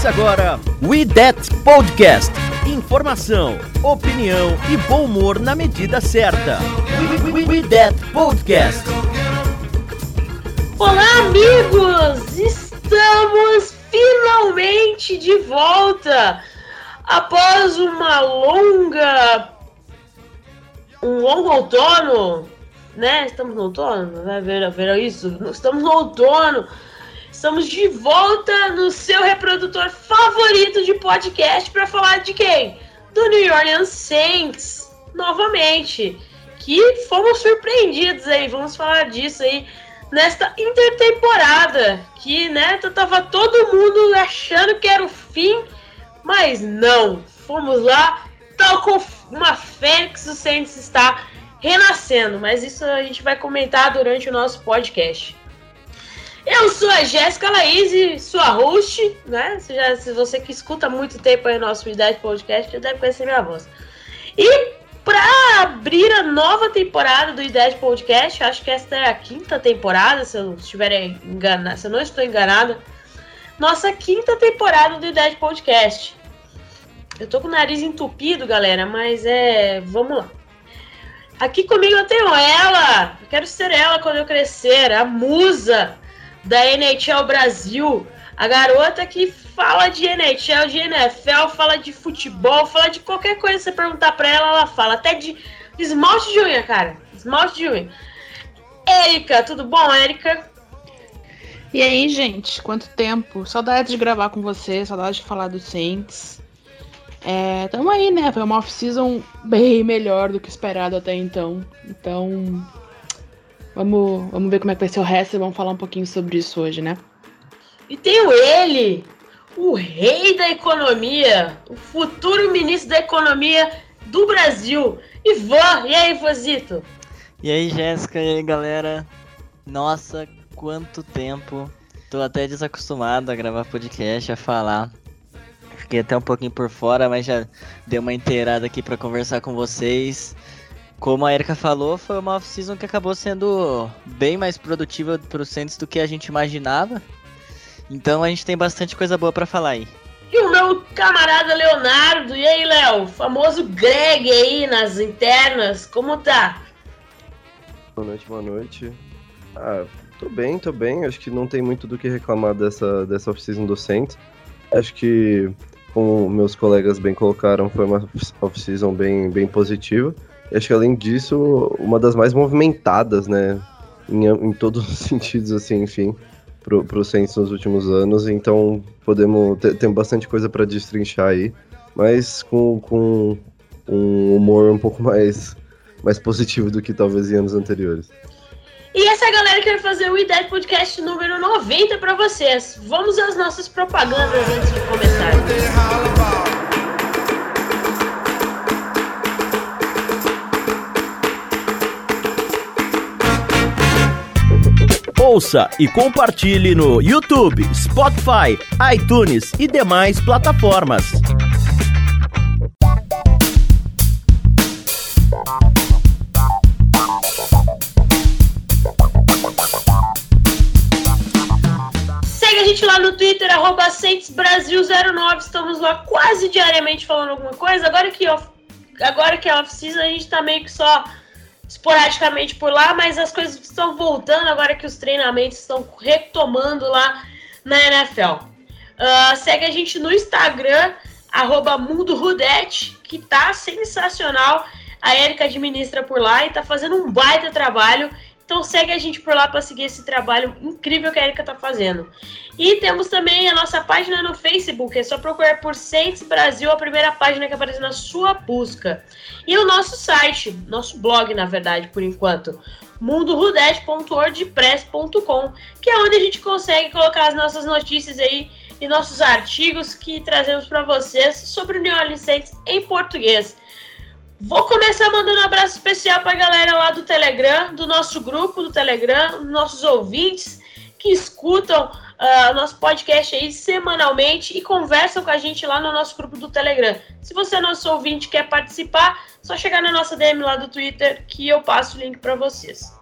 Começa agora We That Podcast. Informação, opinião e bom humor na medida certa. We, we, we That Podcast. Olá, amigos! Estamos finalmente de volta após uma longa. um longo outono, né? Estamos no outono, vai ver, ver isso? Estamos no outono. Estamos de volta no seu reprodutor favorito de podcast para falar de quem? Do New Orleans Saints, novamente. Que fomos surpreendidos aí, vamos falar disso aí nesta intertemporada. Que, né, tava todo mundo achando que era o fim, mas não. Fomos lá, tal com uma fênix, o Saints está renascendo. Mas isso a gente vai comentar durante o nosso podcast. Eu sou a Jéssica Laís, sua host, né? Se, já, se você que escuta muito tempo aí nosso Idade Podcast, já deve conhecer minha voz. E para abrir a nova temporada do Idade Podcast, acho que esta é a quinta temporada, se eu estiver enganado, se eu não estou enganada, nossa quinta temporada do Idade Podcast. Eu tô com o nariz entupido, galera, mas é. Vamos lá. Aqui comigo eu tenho ela. Eu quero ser ela quando eu crescer, a musa da NHL Brasil. A garota que fala de NHL, de NFL, fala de futebol, fala de qualquer coisa que você perguntar pra ela, ela fala. Até de esmalte de unha, cara. Esmalte de unha. Érica, tudo bom, Érica? E aí, gente, quanto tempo? Saudade de gravar com você, saudade de falar do Saints. É, tamo aí, né? Foi uma off-season bem melhor do que esperado até então. Então, Vamos, vamos ver como é que vai ser o resto e vamos falar um pouquinho sobre isso hoje, né? E tenho ele, o rei da economia, o futuro ministro da economia do Brasil, Ivan. E aí, Vozito? E aí, Jéssica, e aí, galera? Nossa, quanto tempo. Tô até desacostumado a gravar podcast, a falar. Fiquei até um pouquinho por fora, mas já dei uma inteirada aqui para conversar com vocês. Como a Erika falou, foi uma off-season que acabou sendo bem mais produtiva para o Saints do que a gente imaginava. Então a gente tem bastante coisa boa para falar aí. E o meu camarada Leonardo, e aí, Léo? Famoso Greg aí nas internas, como tá? Boa noite, boa noite. Ah, tô bem, tô bem. Acho que não tem muito do que reclamar dessa, dessa off-season do Saints. Acho que, como meus colegas bem colocaram, foi uma off-season bem, bem positiva. Acho que além disso, uma das mais movimentadas, né? Em, em todos os sentidos, assim, enfim, pro, pro Saints nos últimos anos. Então, podemos. ter bastante coisa para destrinchar aí, mas com, com um humor um pouco mais, mais positivo do que talvez em anos anteriores. E essa galera quer fazer o IDEC Podcast número 90 para vocês. Vamos às nossas propagandas antes de começar. Ouça e compartilhe no YouTube, Spotify, iTunes e demais plataformas. Segue a gente lá no Twitter, arroba Brasil09. Estamos lá quase diariamente falando alguma coisa. Agora que, agora que é off-season, a gente tá meio que só esporadicamente por lá, mas as coisas estão voltando agora que os treinamentos estão retomando lá na NFL. Uh, ah, segue a gente no Instagram, arroba que tá sensacional. A Erika administra por lá e tá fazendo um baita trabalho. Então segue a gente por lá para seguir esse trabalho incrível que a Erika tá fazendo. E temos também a nossa página no Facebook, é só procurar por Saints Brasil, a primeira página que aparece na sua busca. E o nosso site, nosso blog, na verdade, por enquanto, mundorudete.wordpress.com, que é onde a gente consegue colocar as nossas notícias aí e nossos artigos que trazemos para vocês sobre o New Orleans Saints em português. Vou começar mandando um abraço especial para a galera lá do Telegram, do nosso grupo do Telegram, nossos ouvintes que escutam uh, nosso podcast aí semanalmente e conversam com a gente lá no nosso grupo do Telegram. Se você é nosso ouvinte quer participar, só chegar na nossa DM lá do Twitter que eu passo o link para vocês.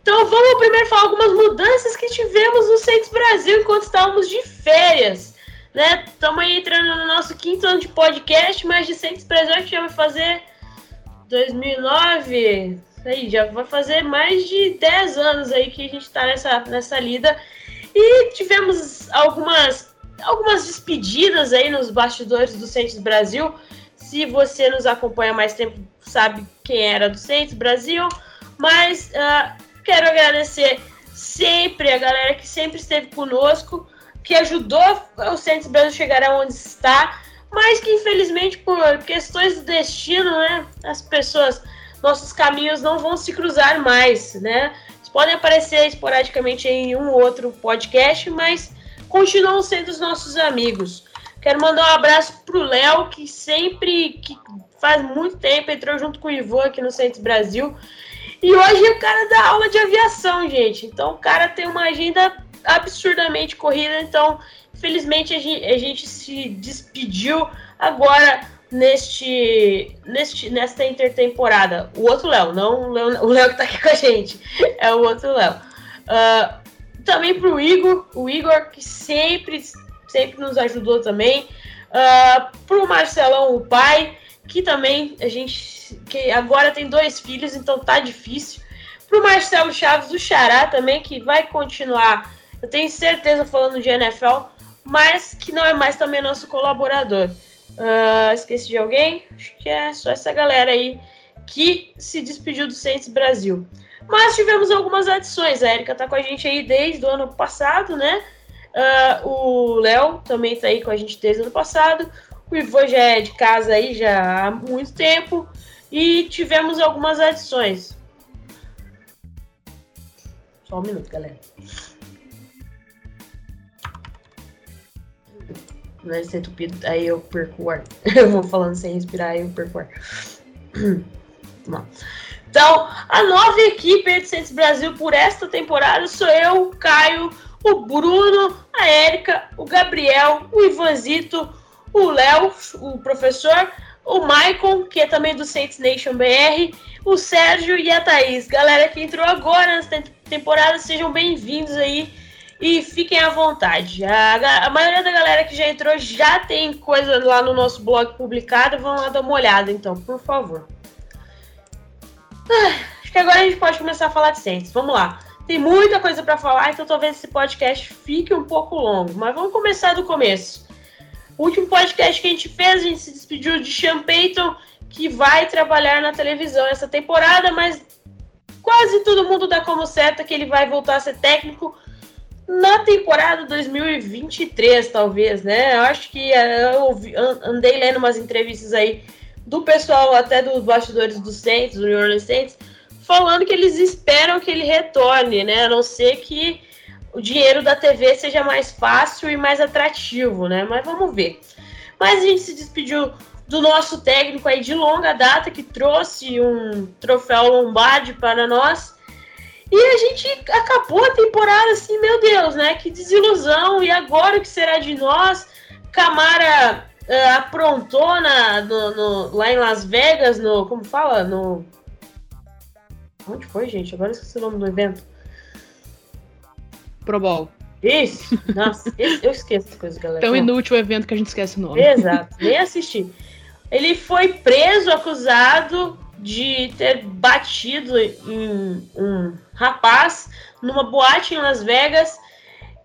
Então vamos primeiro falar algumas mudanças que tivemos no Saints Brasil enquanto estávamos de férias. Né? Estamos entrando no nosso quinto ano de podcast, mas de Saints Brasil a gente já vai fazer 2009, aí já vai fazer mais de 10 anos aí que a gente está nessa, nessa lida. E tivemos algumas, algumas despedidas aí nos bastidores do Saints Brasil. Se você nos acompanha mais tempo, sabe quem era do Saints Brasil. Mas uh, Quero agradecer sempre a galera que sempre esteve conosco, que ajudou o Santos Brasil chegar aonde está, mas que infelizmente por questões do destino, né, as pessoas, nossos caminhos não vão se cruzar mais, né? Eles podem aparecer esporadicamente em um ou outro podcast, mas continuam sendo os nossos amigos. Quero mandar um abraço pro Léo, que sempre, que faz muito tempo entrou junto com o Ivan aqui no Santos Brasil e hoje o cara dá aula de aviação, gente. Então o cara tem uma agenda absurdamente corrida. Então, infelizmente, a gente, a gente se despediu agora neste, neste nesta intertemporada. O outro Léo, não o Léo, o Léo que tá aqui com a gente. É o outro Léo. Uh, também pro Igor, o Igor que sempre, sempre nos ajudou também. Uh, pro Marcelão, o pai, que também a gente que agora tem dois filhos, então tá difícil. Pro Marcelo Chaves do Xará também, que vai continuar, eu tenho certeza, falando de NFL, mas que não é mais também nosso colaborador. Uh, esqueci de alguém? Acho que é só essa galera aí que se despediu do Saints Brasil. Mas tivemos algumas adições. A Erika tá com a gente aí desde o ano passado, né? Uh, o Léo também tá aí com a gente desde o ano passado. O Ivo já é de casa aí já há muito tempo. E tivemos algumas adições. Só um minuto, galera. Vai ser entupido, aí eu perco o ar. Eu vou falando sem respirar, aí eu perco o ar. Então, a nova equipe Santos Brasil por esta temporada sou eu, o Caio, o Bruno, a Érica, o Gabriel, o Ivanzito, o Léo, o professor, o Maicon, que é também do Saints Nation BR, o Sérgio e a Thaís. Galera que entrou agora nessa temporada, sejam bem-vindos aí e fiquem à vontade. A, a, maioria da galera que já entrou já tem coisa lá no nosso blog publicada, vão lá dar uma olhada, então, por favor. Ah, acho que agora a gente pode começar a falar de Saints. Vamos lá. Tem muita coisa para falar, então talvez esse podcast fique um pouco longo, mas vamos começar do começo. O último podcast que a gente fez, a gente se despediu de Sean Payton, que vai trabalhar na televisão essa temporada, mas quase todo mundo dá como certo que ele vai voltar a ser técnico na temporada 2023, talvez, né? Eu acho que eh, eu andei lendo umas entrevistas aí do pessoal, até dos bastidores do Saints, do New Orleans Saints, falando que eles esperam que ele retorne, né? A não ser que o dinheiro da TV seja mais fácil e mais atrativo, né? Mas vamos ver. Mas a gente se despediu do nosso técnico aí de longa data que trouxe um troféu Lombardi para nós. E a gente acabou a temporada assim, meu Deus, né? Que desilusão. E agora o que será de nós? Camara uh, aprontou na, no, no, lá em Las Vegas, no. Como fala? No. Onde foi, gente? Agora esqueci o nome do evento. Pro Bowl. Isso! Nossa, eu esqueço as coisas, galera. Tão inútil o evento que a gente esquece o nome. Exato, nem assisti. Ele foi preso, acusado de ter batido em um rapaz numa boate em Las Vegas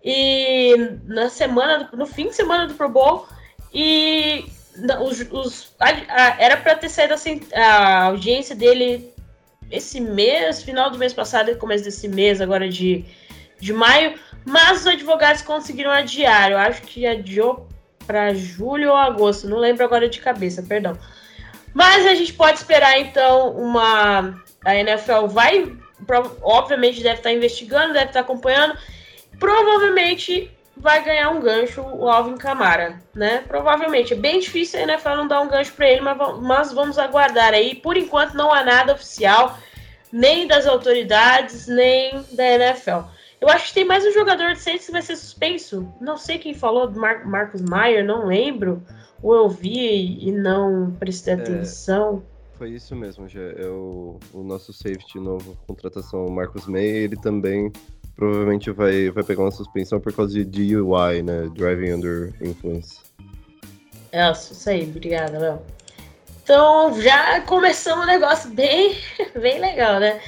e na semana, no fim de semana do Pro Bowl e os, os a, a, era para ter saído assim, a audiência dele esse mês, final do mês passado e começo desse mês, agora de, de maio, mas os advogados conseguiram adiar. Eu acho que adiou para julho ou agosto, não lembro agora de cabeça, perdão. Mas a gente pode esperar então uma. A NFL vai, obviamente, deve estar investigando, deve estar acompanhando. Provavelmente vai ganhar um gancho o Alvin Camara, né? Provavelmente. É bem difícil a NFL não dar um gancho para ele, mas, mas vamos aguardar aí. Por enquanto não há nada oficial, nem das autoridades, nem da NFL. Eu acho que tem mais um jogador de Saints que vai ser suspenso. Não sei quem falou, Mar Marcos Maier, não lembro. Ou eu vi e não prestei é, atenção. Foi isso mesmo, já. É o, o nosso safety novo, contratação, Marcos Meyer, ele também provavelmente vai, vai pegar uma suspensão por causa de DUI, né? Driving Under Influence. É, isso aí, obrigada, Léo. Então, já começamos um negócio bem, bem legal, né?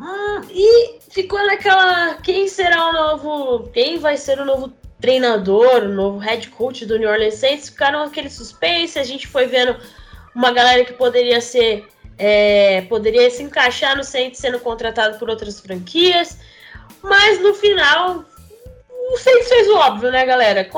Hum, e ficou naquela. Quem será o novo. Quem vai ser o novo treinador, o novo head coach do New Orleans Saints? Ficaram aquele suspense, a gente foi vendo uma galera que poderia ser. É, poderia se encaixar no Saints sendo contratado por outras franquias. Mas no final, o Saints fez o óbvio, né, galera?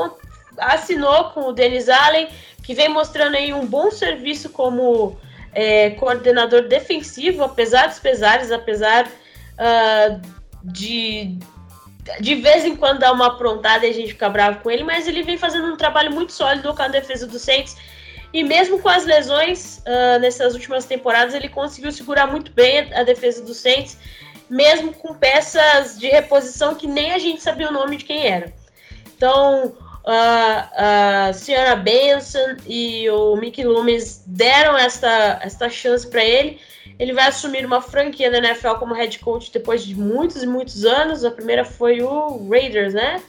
Assinou com o Dennis Allen, que vem mostrando aí um bom serviço como é, coordenador defensivo, apesar dos pesares, apesar uh, de de vez em quando dar uma aprontada e a gente fica bravo com ele, mas ele vem fazendo um trabalho muito sólido com a defesa do Saints. E mesmo com as lesões uh, nessas últimas temporadas, ele conseguiu segurar muito bem a defesa do Saints mesmo com peças de reposição que nem a gente sabia o nome de quem era. Então, a, a senhora Benson e o Mickey Loomis deram esta, esta chance para ele. Ele vai assumir uma franquia da NFL como head coach depois de muitos e muitos anos. A primeira foi o Raiders, né?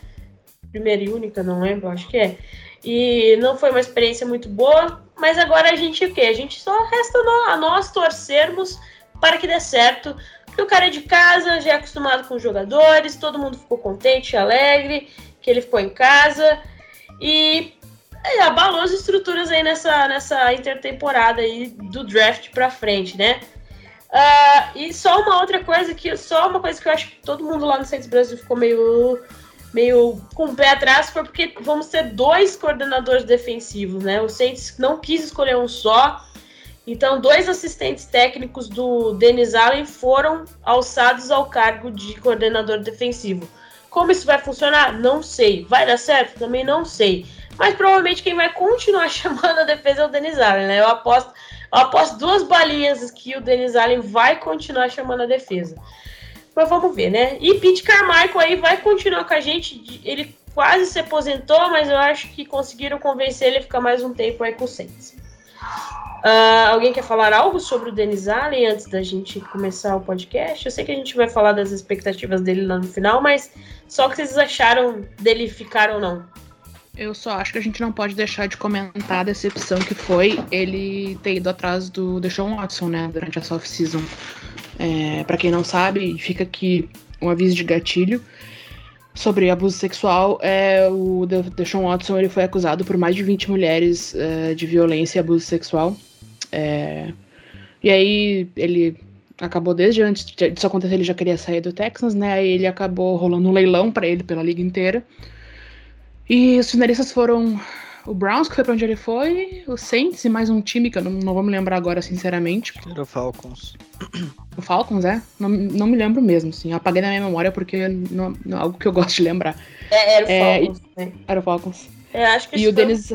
Primeira e única, não lembro, acho que é. E não foi uma experiência muito boa, mas agora a gente o quê? A gente só resta a nós torcermos para que dê certo. Porque o cara é de casa, já é acostumado com os jogadores, todo mundo ficou contente, alegre, que ele ficou em casa. E é, abalou as estruturas aí nessa, nessa intertemporada aí do draft pra frente, né? Uh, e só uma outra coisa que só uma coisa que eu acho que todo mundo lá no Centro Brasil ficou meio meio com o pé atrás foi porque vamos ter dois coordenadores defensivos, né? O Saints não quis escolher um só. Então, dois assistentes técnicos do Denis Allen foram alçados ao cargo de coordenador defensivo. Como isso vai funcionar? Não sei. Vai dar certo? Também não sei. Mas provavelmente quem vai continuar chamando a defesa é o Denis Allen, né? Eu aposto, eu aposto duas balinhas que o Denis Allen vai continuar chamando a defesa. Mas vamos ver, né? E Pete Carmichael aí vai continuar com a gente. Ele quase se aposentou, mas eu acho que conseguiram convencer ele a ficar mais um tempo aí com o Saints. Uh, alguém quer falar algo sobre o Denis Allen antes da gente começar o podcast? Eu sei que a gente vai falar das expectativas dele lá no final, mas só o que vocês acharam dele ficar ou não? Eu só acho que a gente não pode deixar de comentar a decepção que foi ele ter ido atrás do Deshaun Watson, né, durante essa off-season. É, para quem não sabe, fica aqui um aviso de gatilho sobre abuso sexual, é, o Deshaun Watson ele foi acusado por mais de 20 mulheres é, de violência e abuso sexual. É, e aí ele acabou desde antes disso acontecer, ele já queria sair do Texas, né? Aí ele acabou rolando um leilão para ele pela liga inteira. E os finalistas foram o Browns, que foi pra onde ele foi, o Saints e mais um time que eu não, não vou me lembrar agora, sinceramente. Era o Falcons. O Falcons, é? Não, não me lembro mesmo, assim. Eu apaguei na minha memória porque não, não é algo que eu gosto de lembrar. É, era o é, Falcons. Né? Era o Falcons. É, acho que e o Denis.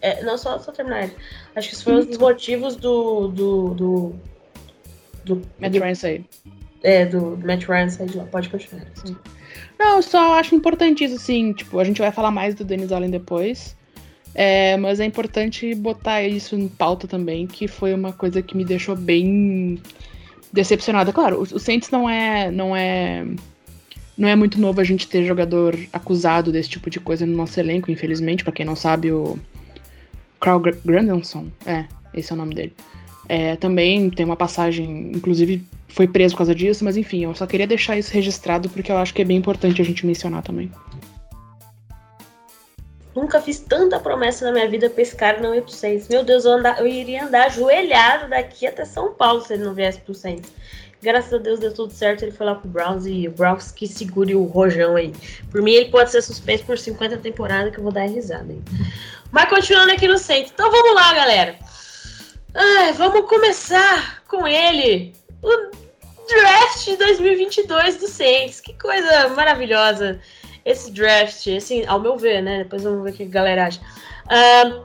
É, não, só, só terminar. Acho que isso foi um dos motivos do. do. do. do Matt Ryan sair. É, do, do Matt Ryan sair de lá. Pode continuar. Sim. Não, eu só acho importante isso, assim. Tipo, a gente vai falar mais do Denis Allen depois. É, mas é importante botar isso em pauta também, que foi uma coisa que me deixou bem decepcionada. Claro, o, o Saints não é, não é não é muito novo a gente ter jogador acusado desse tipo de coisa no nosso elenco, infelizmente. para quem não sabe, o Carl Grandelson, é, esse é o nome dele. É, também tem uma passagem, inclusive foi preso por causa disso, mas enfim, eu só queria deixar isso registrado porque eu acho que é bem importante a gente mencionar também. Nunca fiz tanta promessa na minha vida pra esse não ir pro Saints. Meu Deus, eu, andar, eu iria andar ajoelhado daqui até São Paulo se ele não viesse pro Saints. Graças a Deus deu tudo certo, ele foi lá pro Browns e o Browns que segure o rojão aí. Por mim, ele pode ser suspenso por 50 temporadas que eu vou dar risada aí. Mas continuando aqui no Saints. Então vamos lá, galera. Ai, vamos começar com ele. O draft de 2022 do Saints. Que coisa maravilhosa esse draft, assim, ao meu ver, né? Depois vamos ver o que a galera acha. Um,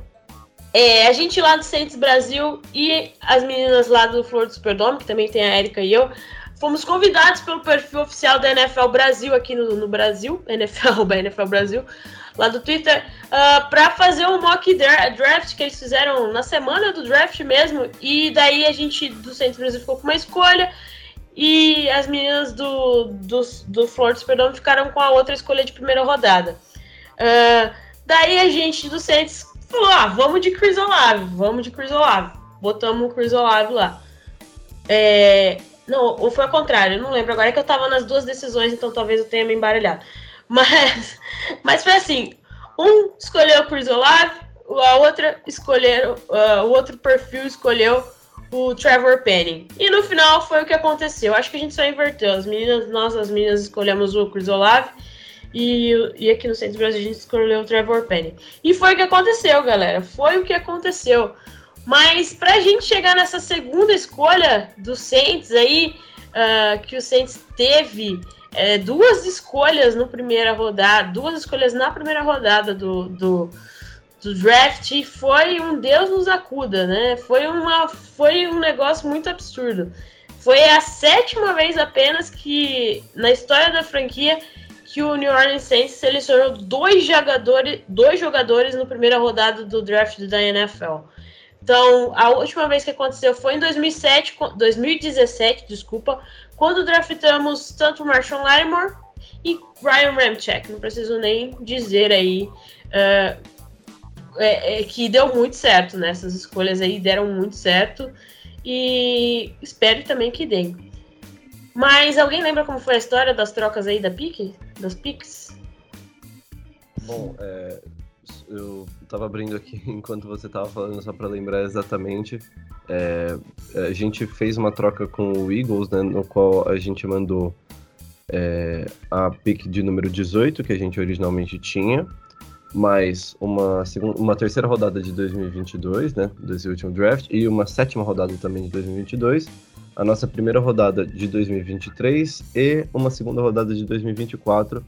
é, a gente lá do Saints Brasil e as meninas lá do Flor do Superdome, que também tem a Erika e eu, fomos convidados pelo perfil oficial da NFL Brasil aqui no, no Brasil, NFL, NFL Brasil, lá do Twitter, uh, para fazer um mock draft que eles fizeram na semana do draft mesmo. E daí a gente do Saints Brasil ficou com uma escolha. E as meninas do, do, do Florida perdão, ficaram com a outra escolha de primeira rodada. Uh, daí a gente do Saints falou: ah, vamos de Chris Olave, vamos de Chris Olave. Botamos o Chris Olave lá. É, não, ou foi ao contrário, eu não lembro agora, é que eu tava nas duas decisões, então talvez eu tenha me embaralhado. Mas, mas foi assim: um escolheu o Chris Olave, a outra escolheram, uh, o outro perfil escolheu o Trevor Penning. E no final foi o que aconteceu. Acho que a gente só inverteu. As meninas, nós, as meninas, escolhemos o Chris Olave. E, e aqui no Centro Brasil a gente escolheu o Trevor Penning. E foi o que aconteceu, galera. Foi o que aconteceu. Mas pra gente chegar nessa segunda escolha do Saints aí, uh, que o Saints teve é, duas escolhas no primeira rodada, duas escolhas na primeira rodada do, do do draft foi um Deus nos acuda, né? Foi, uma, foi um negócio muito absurdo. Foi a sétima vez apenas que, na história da franquia, que o New Orleans Saints selecionou dois jogadores, dois jogadores no primeira rodada do draft da NFL. Então, a última vez que aconteceu foi em 2007, 2017, desculpa, quando draftamos tanto Marshall Lattimore e Ryan Ramchek. Não preciso nem dizer aí uh, é, é, que deu muito certo, né? Essas escolhas aí deram muito certo e espero também que deem. Mas alguém lembra como foi a história das trocas aí da PIC? Das PICs? Bom, é, eu tava abrindo aqui enquanto você tava falando, só para lembrar exatamente. É, a gente fez uma troca com o Eagles, né, no qual a gente mandou é, a pick de número 18, que a gente originalmente tinha, mais uma, segunda, uma terceira rodada de 2022, né, desse último draft, e uma sétima rodada também de 2022, a nossa primeira rodada de 2023 e uma segunda rodada de 2024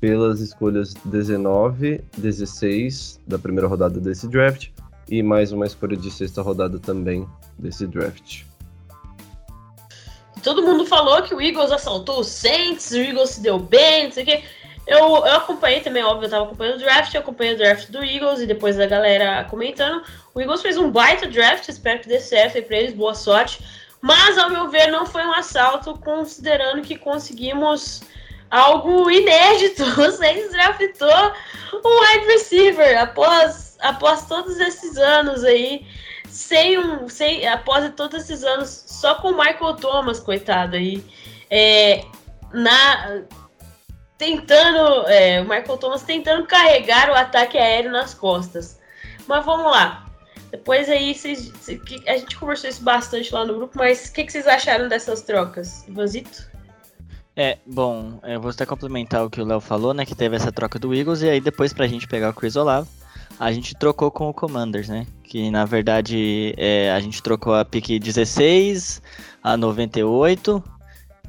pelas escolhas 19, 16 da primeira rodada desse draft e mais uma escolha de sexta rodada também desse draft. Todo mundo falou que o Eagles assaltou o Saints, o Eagles se deu bem, não sei o quê. Eu, eu acompanhei também, óbvio, eu tava acompanhando o draft, eu acompanhei o draft do Eagles e depois da galera comentando. O Eagles fez um baita draft, espero que dê certo aí pra eles, boa sorte. Mas, ao meu ver, não foi um assalto, considerando que conseguimos algo inédito. Saints draftou um wide receiver após, após todos esses anos aí, sem um, sem, após todos esses anos, só com o Michael Thomas, coitado aí. É, na tentando, é, o Michael Thomas tentando carregar o ataque aéreo nas costas. Mas vamos lá. Depois aí, vocês, a gente conversou isso bastante lá no grupo, mas o que, vocês acharam dessas trocas? Ivanzito? É, bom, eu vou até complementar o que o Léo falou, né, que teve essa troca do Eagles, e aí depois pra gente pegar o Chris Olavo, a gente trocou com o Commanders, né, que na verdade é, a gente trocou a pick 16, a 98,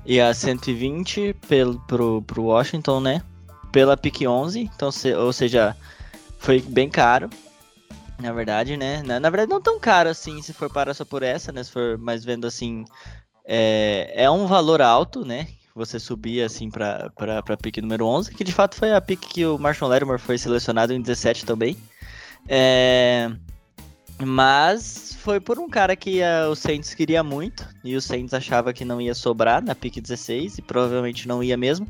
e a 120 pelo, pro, pro Washington, né? Pela pick 11, então, se, ou seja, foi bem caro, na verdade, né? Na, na, verdade, não tão caro assim, se for parar só por essa, né? Se for mais vendo assim, é, é um valor alto, né? Você subir assim para para pick número 11, que de fato foi a pick que o Marshall Lattimore foi selecionado em 17 também. É, mas foi por um cara que uh, o Saints queria muito e o Saints achava que não ia sobrar na pick 16 e provavelmente não ia mesmo.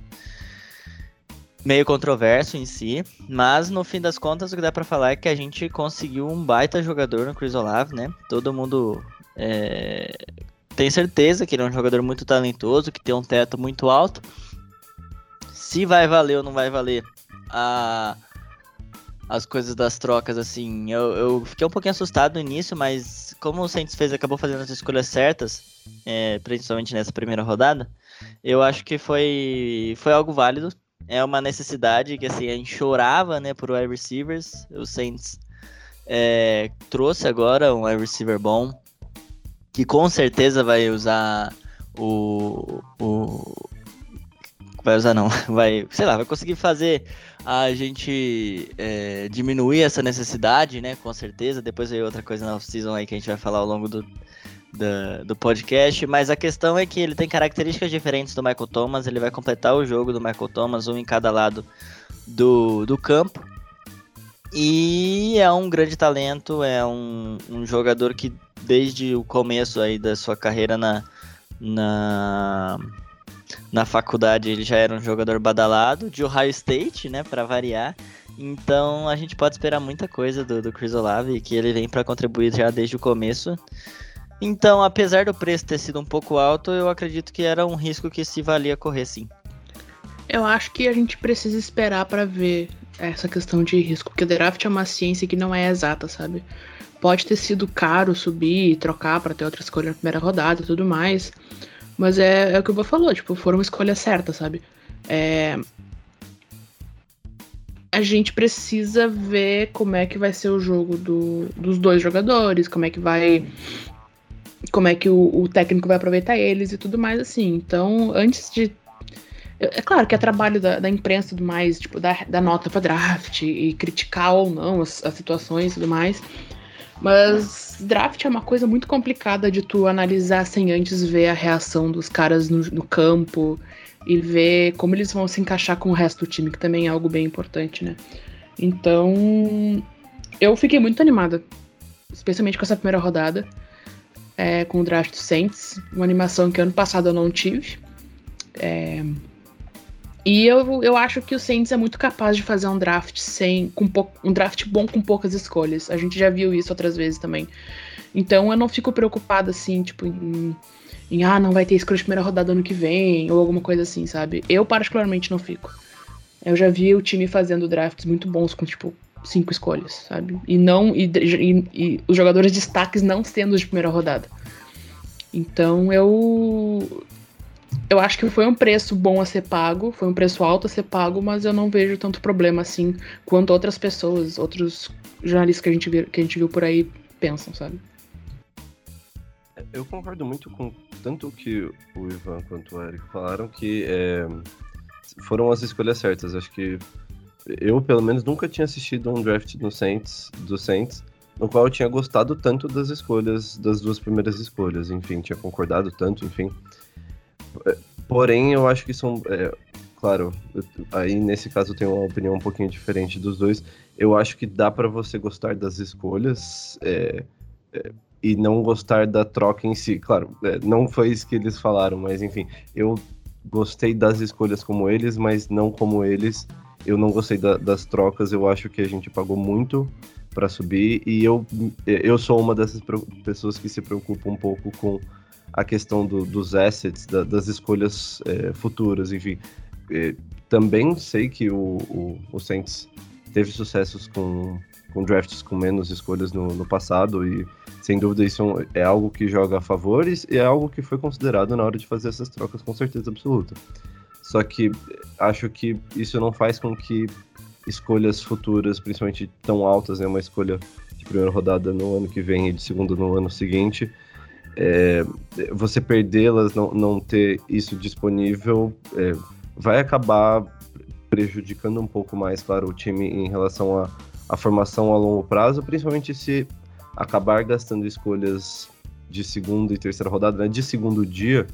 Meio controverso em si, mas no fim das contas o que dá para falar é que a gente conseguiu um baita jogador no Chris Olave, né? Todo mundo é, tem certeza que ele é um jogador muito talentoso, que tem um teto muito alto. Se vai valer ou não vai valer a as coisas das trocas, assim. Eu, eu fiquei um pouquinho assustado no início, mas como o Saints fez, acabou fazendo as escolhas certas, é, principalmente nessa primeira rodada, eu acho que foi, foi algo válido. É uma necessidade que assim, a gente chorava né, por wide receivers. O Saints é, trouxe agora um wide receiver bom, que com certeza vai usar o, o. Vai usar não, vai, sei lá, vai conseguir fazer a gente é, diminuir essa necessidade, né? Com certeza. Depois veio outra coisa na off-season aí que a gente vai falar ao longo do, do, do, podcast. Mas a questão é que ele tem características diferentes do Michael Thomas. Ele vai completar o jogo do Michael Thomas, um em cada lado do, do campo. E é um grande talento, é um, um jogador que desde o começo aí da sua carreira na, na na faculdade ele já era um jogador badalado, de Ohio State, né, para variar. Então a gente pode esperar muita coisa do, do Chris Olave, que ele vem para contribuir já desde o começo. Então, apesar do preço ter sido um pouco alto, eu acredito que era um risco que se valia correr sim. Eu acho que a gente precisa esperar para ver essa questão de risco, porque o draft é uma ciência que não é exata, sabe? Pode ter sido caro subir e trocar para ter outra escolha na primeira rodada e tudo mais. Mas é, é o que o Bo falou, tipo, foram escolhas certas, sabe? É... A gente precisa ver como é que vai ser o jogo do, dos dois jogadores, como é que vai. Como é que o, o técnico vai aproveitar eles e tudo mais assim. Então, antes de é claro que é trabalho da, da imprensa e tudo mais, tipo, da, da nota para draft e criticar ou não as, as situações e tudo mais. Mas draft é uma coisa muito complicada de tu analisar sem antes ver a reação dos caras no, no campo e ver como eles vão se encaixar com o resto do time, que também é algo bem importante, né? Então, eu fiquei muito animada, especialmente com essa primeira rodada, é, com o draft do Saints, uma animação que ano passado eu não tive. É, e eu, eu acho que o Saints é muito capaz de fazer um draft sem com um draft bom com poucas escolhas. A gente já viu isso outras vezes também. Então eu não fico preocupada assim, tipo, em, em ah, não vai ter escolha de primeira rodada ano que vem, ou alguma coisa assim, sabe? Eu particularmente não fico. Eu já vi o time fazendo drafts muito bons com, tipo, cinco escolhas, sabe? E não. E, e, e os jogadores destaques não sendo de primeira rodada. Então eu eu acho que foi um preço bom a ser pago, foi um preço alto a ser pago, mas eu não vejo tanto problema assim quanto outras pessoas, outros jornalistas que a gente viu, que a gente viu por aí pensam, sabe? Eu concordo muito com tanto que o Ivan quanto o Eric falaram que é, foram as escolhas certas. Acho que eu, pelo menos, nunca tinha assistido um draft do Saints, do Saints no qual eu tinha gostado tanto das escolhas, das duas primeiras escolhas. Enfim, tinha concordado tanto, enfim. Porém, eu acho que são. É, claro, aí nesse caso eu tenho uma opinião um pouquinho diferente dos dois. Eu acho que dá para você gostar das escolhas é, é, e não gostar da troca em si. Claro, é, não foi isso que eles falaram, mas enfim, eu gostei das escolhas como eles, mas não como eles. Eu não gostei da, das trocas. Eu acho que a gente pagou muito para subir e eu, eu sou uma dessas pessoas que se preocupa um pouco com a questão do, dos assets, da, das escolhas é, futuras, enfim. É, também sei que o, o, o, Saints teve sucessos com, com drafts com menos escolhas no, no passado e sem dúvida isso é algo que joga a favor e é algo que foi considerado na hora de fazer essas trocas com certeza absoluta. Só que acho que isso não faz com que escolhas futuras, principalmente tão altas, né, uma escolha de primeira rodada no ano que vem e de segunda no ano seguinte, é, você perdê-las, não, não ter isso disponível, é, vai acabar prejudicando um pouco mais, claro, o time em relação à, à formação a longo prazo, principalmente se acabar gastando escolhas de segunda e terceira rodada, né, de segundo dia,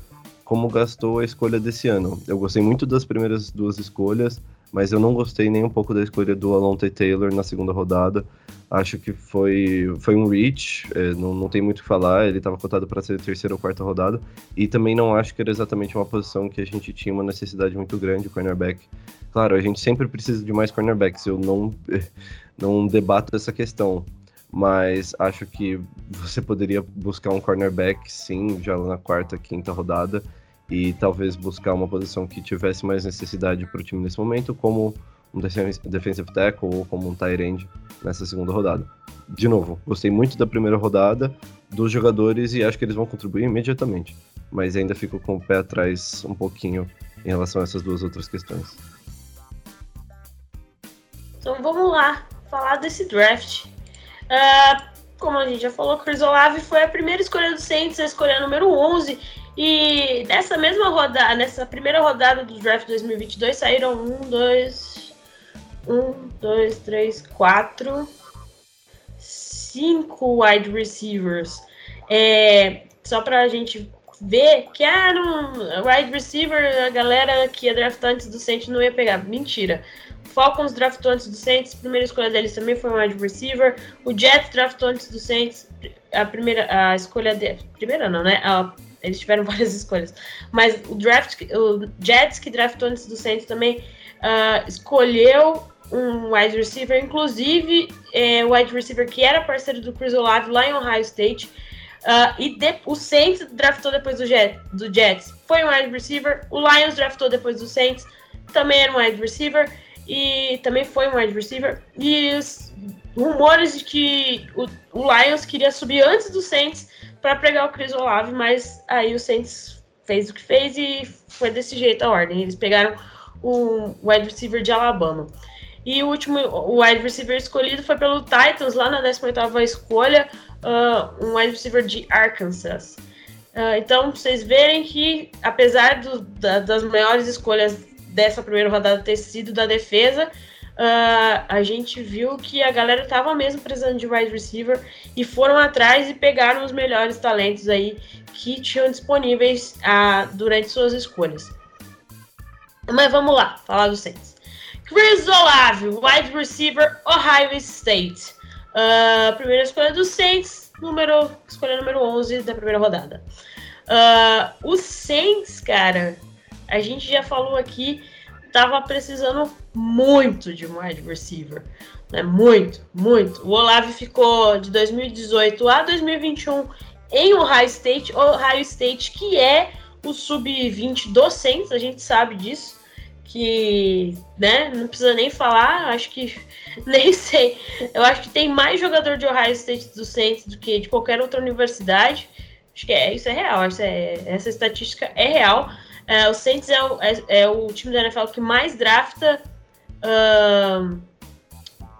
como gastou a escolha desse ano. Eu gostei muito das primeiras duas escolhas, mas eu não gostei nem um pouco da escolha do Alonte Taylor na segunda rodada. Acho que foi, foi um reach, é, não, não tem muito o que falar. Ele estava cotado para ser terceira ou quarta rodada. E também não acho que era exatamente uma posição que a gente tinha uma necessidade muito grande, cornerback. Claro, a gente sempre precisa de mais cornerbacks, eu não, não debato essa questão. Mas acho que você poderia buscar um cornerback, sim, já na quarta, quinta rodada e talvez buscar uma posição que tivesse mais necessidade para o time nesse momento, como um defensive tackle ou como um tight end nessa segunda rodada. De novo, gostei muito da primeira rodada dos jogadores e acho que eles vão contribuir imediatamente, mas ainda fico com o pé atrás um pouquinho em relação a essas duas outras questões. Então vamos lá, falar desse draft. Uh, como a gente já falou, Chris Olave foi a primeira escolha do Saints, a escolha número 11. E nessa mesma rodada, nessa primeira rodada do draft 2022, saíram um, dois, um, dois, três, quatro, cinco wide receivers. É, só pra gente ver que era ah, um wide receiver, a galera que ia draftar antes do Saints não ia pegar. Mentira. Falcons draftou antes do Saints, a primeira escolha deles também foi um wide receiver. O Jets draftou antes do Saints, a primeira a escolha de primeira não, né? A, eles tiveram várias escolhas, mas o draft, o Jets que draftou antes do Saints também uh, escolheu um wide receiver, inclusive é, o wide receiver que era parceiro do Chris Olave lá em Ohio State. Uh, e de, o Saints draftou depois do, Jet, do Jets, foi um wide receiver. O Lions draftou depois do Saints, também era um wide receiver e também foi um wide receiver. E os rumores de que o, o Lions queria subir antes do Saints para pegar o Chris Olave, mas aí o Saints fez o que fez e foi desse jeito a ordem. Eles pegaram o wide receiver de Alabama. E o último o wide receiver escolhido foi pelo Titans, lá na 18ª escolha, uh, um wide receiver de Arkansas. Uh, então, vocês verem que, apesar do, da, das maiores escolhas dessa primeira rodada ter sido da defesa, uh, a gente viu que a galera estava mesmo precisando de wide receiver e foram atrás e pegaram os melhores talentos aí que tinham disponíveis uh, durante suas escolhas. Mas vamos lá, falar do Saints. Chris Olave, wide receiver, Ohio State. Uh, primeira escolha do Saints, número, escolha número 11 da primeira rodada. Uh, o Saints, cara, a gente já falou aqui, tava precisando muito de um wide receiver. Né? Muito, muito. O Olave ficou de 2018 a 2021 em Ohio State, Ohio State, que é o sub-20 docentes, a gente sabe disso. Que, né, não precisa nem falar, acho que nem sei. Eu acho que tem mais jogador de Ohio State do Saints do que de qualquer outra universidade. Acho que é, isso é real, é, essa estatística é real. É, o Saints é o, é, é o, time da NFL que mais drafta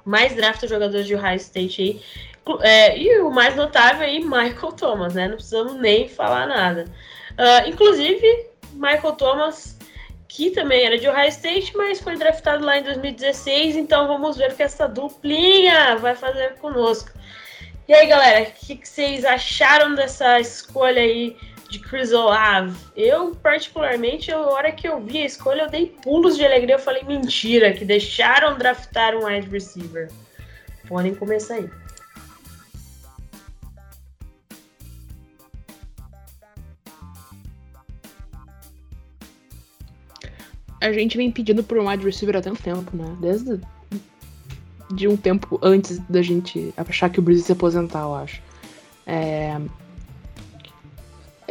mais drafta jogadores de Ohio State aí. É, e o mais notável aí, Michael Thomas, né? Não precisamos nem falar nada. Uh, inclusive, Michael Thomas, que também era de Ohio State, mas foi draftado lá em 2016, então vamos ver o que essa duplinha vai fazer conosco. E aí, galera, o que, que vocês acharam dessa escolha aí de Chris Olave. Eu, particularmente, a hora que eu vi a escolha, eu dei pulos de alegria. Eu falei, mentira, que deixaram draftar um wide receiver. Podem começar aí. A gente vem pedindo por um wide receiver há tanto tempo, né? Desde de um tempo antes da gente achar que o Breeze se aposentar, eu acho. É,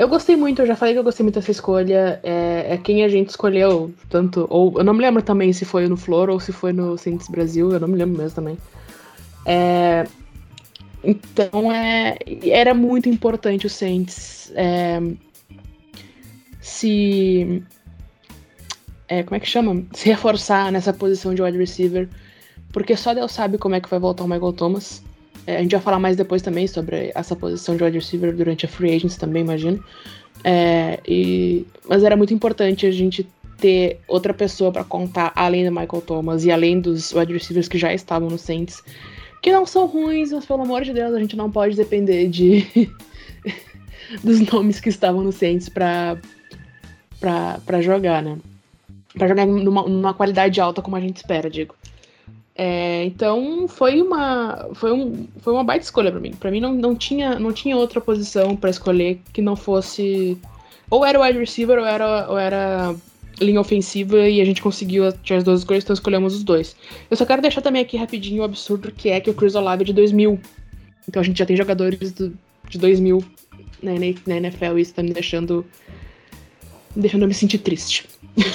eu gostei muito, eu já falei que eu gostei muito dessa escolha. É, é, quem a gente escolheu, tanto. Ou eu não me lembro também se foi no Flor ou se foi no Saints Brasil, eu não me lembro mesmo também. É, então é, era muito importante o Saints é, se. É, como é que chama? Se reforçar nessa posição de wide receiver. Porque só Deus sabe como é que vai voltar o Michael Thomas. É, a gente vai falar mais depois também sobre essa posição de wide receiver durante a free agency também, imagino. É, e, mas era muito importante a gente ter outra pessoa para contar além do Michael Thomas e além dos wide receivers que já estavam no Saints, que não são ruins, mas pelo amor de Deus, a gente não pode depender de dos nomes que estavam no Saints para para jogar, né? Para jogar numa, numa qualidade alta como a gente espera, digo. É, então foi uma foi, um, foi uma baita escolha para mim. Para mim não, não, tinha, não tinha outra posição para escolher que não fosse ou era wide receiver ou era, ou era linha ofensiva e a gente conseguiu tinha as duas escolhas, então escolhemos os dois. Eu só quero deixar também aqui rapidinho o absurdo que é que o Chris Olave é de 2000. Então a gente já tem jogadores do, de 2000 na, na NFL e isso tá me deixando me deixando me sentir triste.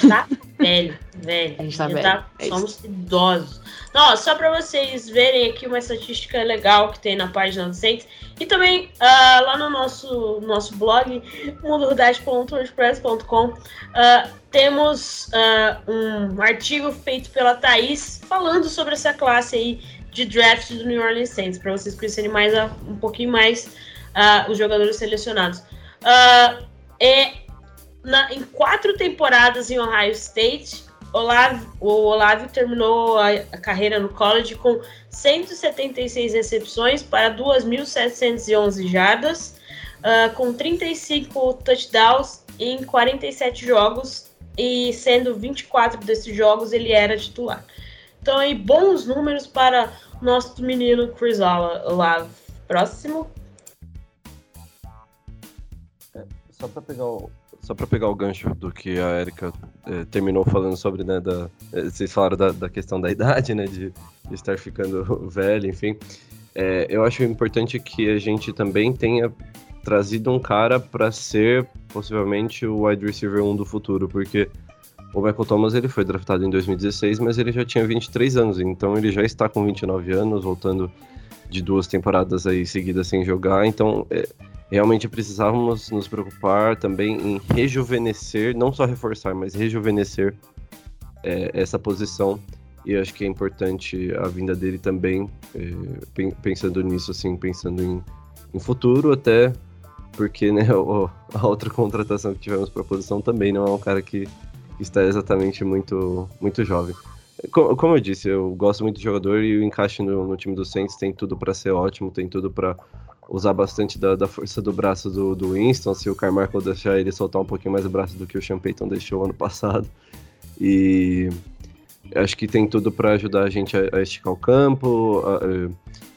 Tá? Velho, velho. A gente tá velho. É somos idosos. Não, só pra vocês verem aqui uma estatística legal que tem na página do Saints. E também ah, lá no nosso, nosso blog, mundorudade.wordpress.com, ah, temos ah, um artigo feito pela Thaís falando sobre essa classe aí de draft do New Orleans Saints, para vocês conhecerem mais a- um pouquinho mais os jogadores selecionados. É, na- em quatro temporadas em Ohio State, Olavo, o Olavo terminou a, a carreira no college com 176 recepções para 2.711 jardas, ah, com 35 touchdowns em 47 jogos, e sendo 24 desses jogos ele era titular. Então aí, bons números para nosso menino Chris Ola- Olave. Próximo. Só pra pegar o, só pra pegar o gancho do que a Erika eh, terminou falando sobre, né, da, eh, vocês falaram da, da questão da idade, né, de, estar ficando velho, enfim. Eh, eu acho importante que a gente também tenha trazido um cara para ser possivelmente o wide receiver 1 do futuro, porque o Michael Thomas ele foi draftado em 2016, mas ele já tinha 23 anos, então ele já está com 29 anos, voltando de duas temporadas aí seguidas sem jogar, então realmente precisávamos nos preocupar também em rejuvenescer, não só reforçar, mas rejuvenescer é, essa posição. E acho que é importante a vinda dele também, é, pen- pensando nisso, assim, pensando em, em futuro, até porque né, a outra contratação que tivemos para a posição também não é um cara que está exatamente muito, muito jovem. Co- Como eu disse, eu gosto muito do jogador e o encaixe no, no time do Saints tem tudo para ser ótimo, tem tudo para usar bastante da, da força do braço do, do Winston, se o Carmichael deixar ele soltar um pouquinho mais o braço do que o Sean Payton deixou ano passado. E acho que tem tudo para ajudar a gente a, a esticar o campo, a- a-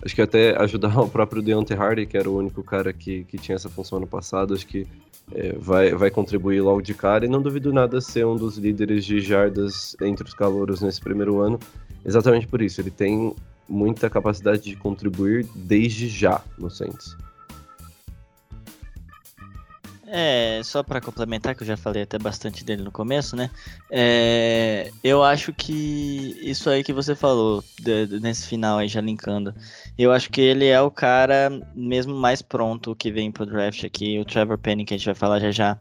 acho que até ajudar o próprio Deontay Hardy, que era o único cara que, que tinha essa função ano passado, acho que é, vai, vai contribuir logo de cara e não duvido nada ser um dos líderes de jardas entre os calouros nesse primeiro ano, exatamente por isso, ele tem muita capacidade de contribuir desde já no Saints. É, só pra complementar, que eu já falei até bastante dele no começo, né? É, eu acho que isso aí que você falou, de- de- nesse final aí, já linkando, eu acho que ele é o cara mesmo mais pronto que vem pro draft aqui. O Trevor Penny, que a gente vai falar já já,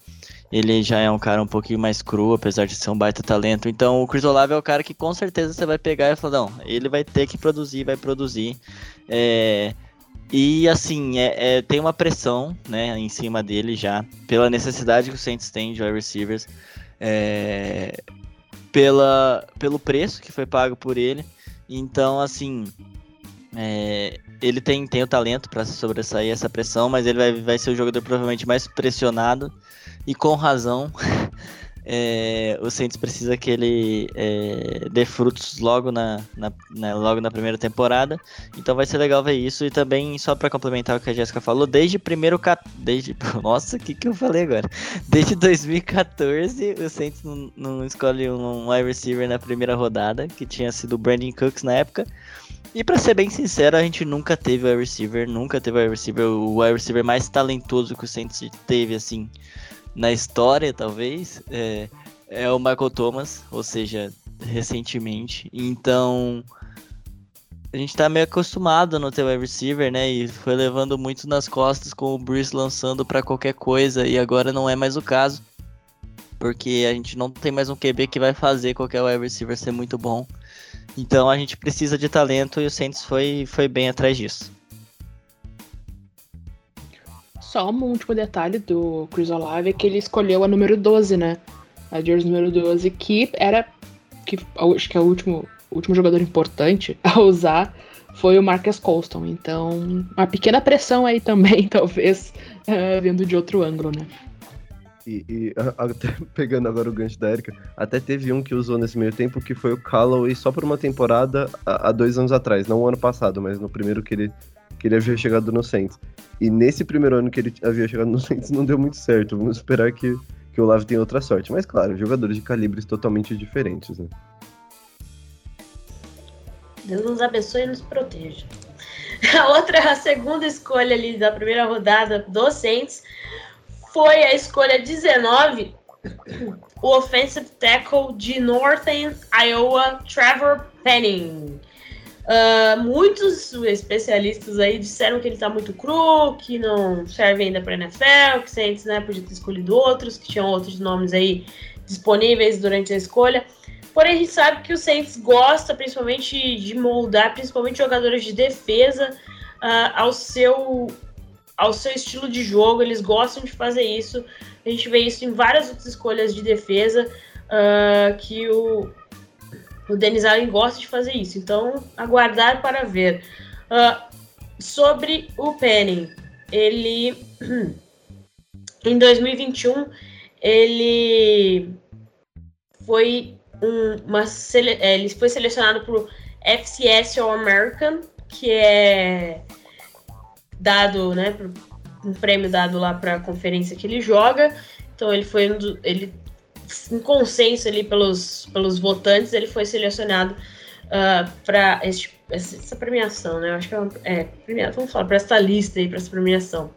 ele já é um cara um pouquinho mais cru, apesar de ser um baita talento. Então o Chris Olave é o cara que com certeza você vai pegar e falar, não, ele vai ter que produzir, vai produzir. É, e assim, é, é- tem uma pressão né, em cima dele já, pela necessidade que o Saints tem de wide receivers, é, pela, pelo preço que foi pago por ele. Então, assim, é, ele tem, tem o talento para sobressair essa pressão, mas ele vai, vai ser o jogador provavelmente mais pressionado e com razão. É, o Saints precisa que ele é, dê frutos logo na, na- na- logo na primeira temporada. Então vai ser legal ver isso. E também, só para complementar o que a Jéssica falou, desde primeiro. Desde, nossa, o que, que eu falei agora? Desde 2014, o Saints não, não escolhe um wide receiver na primeira rodada, que tinha sido o Brandon Cooks na época. E pra ser bem sincero, a gente nunca teve wide receiver, nunca teve wide receiver, o wide receiver mais talentoso que o Saints teve, assim, na história, talvez, é, é o Michael Thomas, ou seja, recentemente. Então, a gente tá meio acostumado a não ter wide receiver, né? E foi levando muito nas costas com o Bruce lançando pra qualquer coisa, e agora não é mais o caso. Porque a gente não tem mais um QB que vai fazer qualquer wide receiver ser muito bom. Então a gente precisa de talento e o Saints foi, foi bem atrás disso. Só um último detalhe do Chris Olave é que ele escolheu a número 12, né? A jersey número 12, que era. que acho que é o último, último jogador importante a usar foi o Marcus Colston. Então, uma pequena pressão aí também, talvez, eh, vindo de outro ângulo, né? E, e, até pegando agora o gancho da Erika, até teve um que usou nesse meio tempo que foi o Callaway só por uma temporada há dois anos atrás, não o ano passado, mas no primeiro que ele, que ele havia chegado no Saints. E nesse primeiro ano que ele havia chegado no Saints não deu muito certo. Vamos esperar que, que o Lave tenha outra sorte. Mas claro, jogadores de calibres totalmente diferentes, né? Deus nos abençoe e nos proteja. A outra, a segunda escolha ali da primeira rodada do Saints foi a escolha 19, o offensive tackle de Northern Iowa, Trevor Penning. Uh, muitos especialistas aí disseram que ele tá muito cru, que não serve ainda para NFL, que Saints né, podia ter escolhido outros, que tinham outros nomes aí disponíveis durante a escolha. Porém, a gente sabe que o Saints gosta principalmente de moldar, principalmente jogadores de defesa, uh, ao, seu, ao seu estilo de jogo. Eles gostam de fazer isso. A gente vê isso em várias outras escolhas de defesa, uh, que o, o Denis Allen gosta de fazer isso. Então, aguardar para ver. Uh, sobre o Penning, ele em 2021 ele foi um, uma é, ele foi selecionado para o FCS All American, que é dado, né, um prêmio dado lá para a conferência que ele joga. Então ele foi um do, ele em consenso ali pelos, pelos votantes, ele foi selecionado uh, para essa premiação, né? Eu acho que é, uma, é vamos falar para essa lista aí, para essa premiação.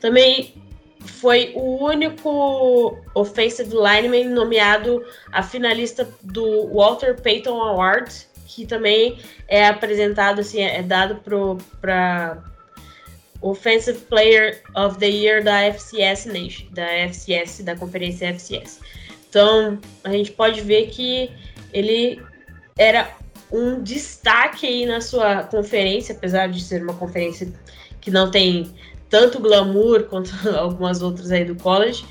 Também foi o único offensive lineman nomeado a finalista do Walter Payton Award, que também é apresentado, assim, é dado para Offensive Player of the Year da FCS Nation, da FCS, da conferência FCS. Então, a gente pode ver que ele era um destaque aí na sua conferência, apesar de ser uma conferência que não tem tanto glamour quanto algumas outras aí do college,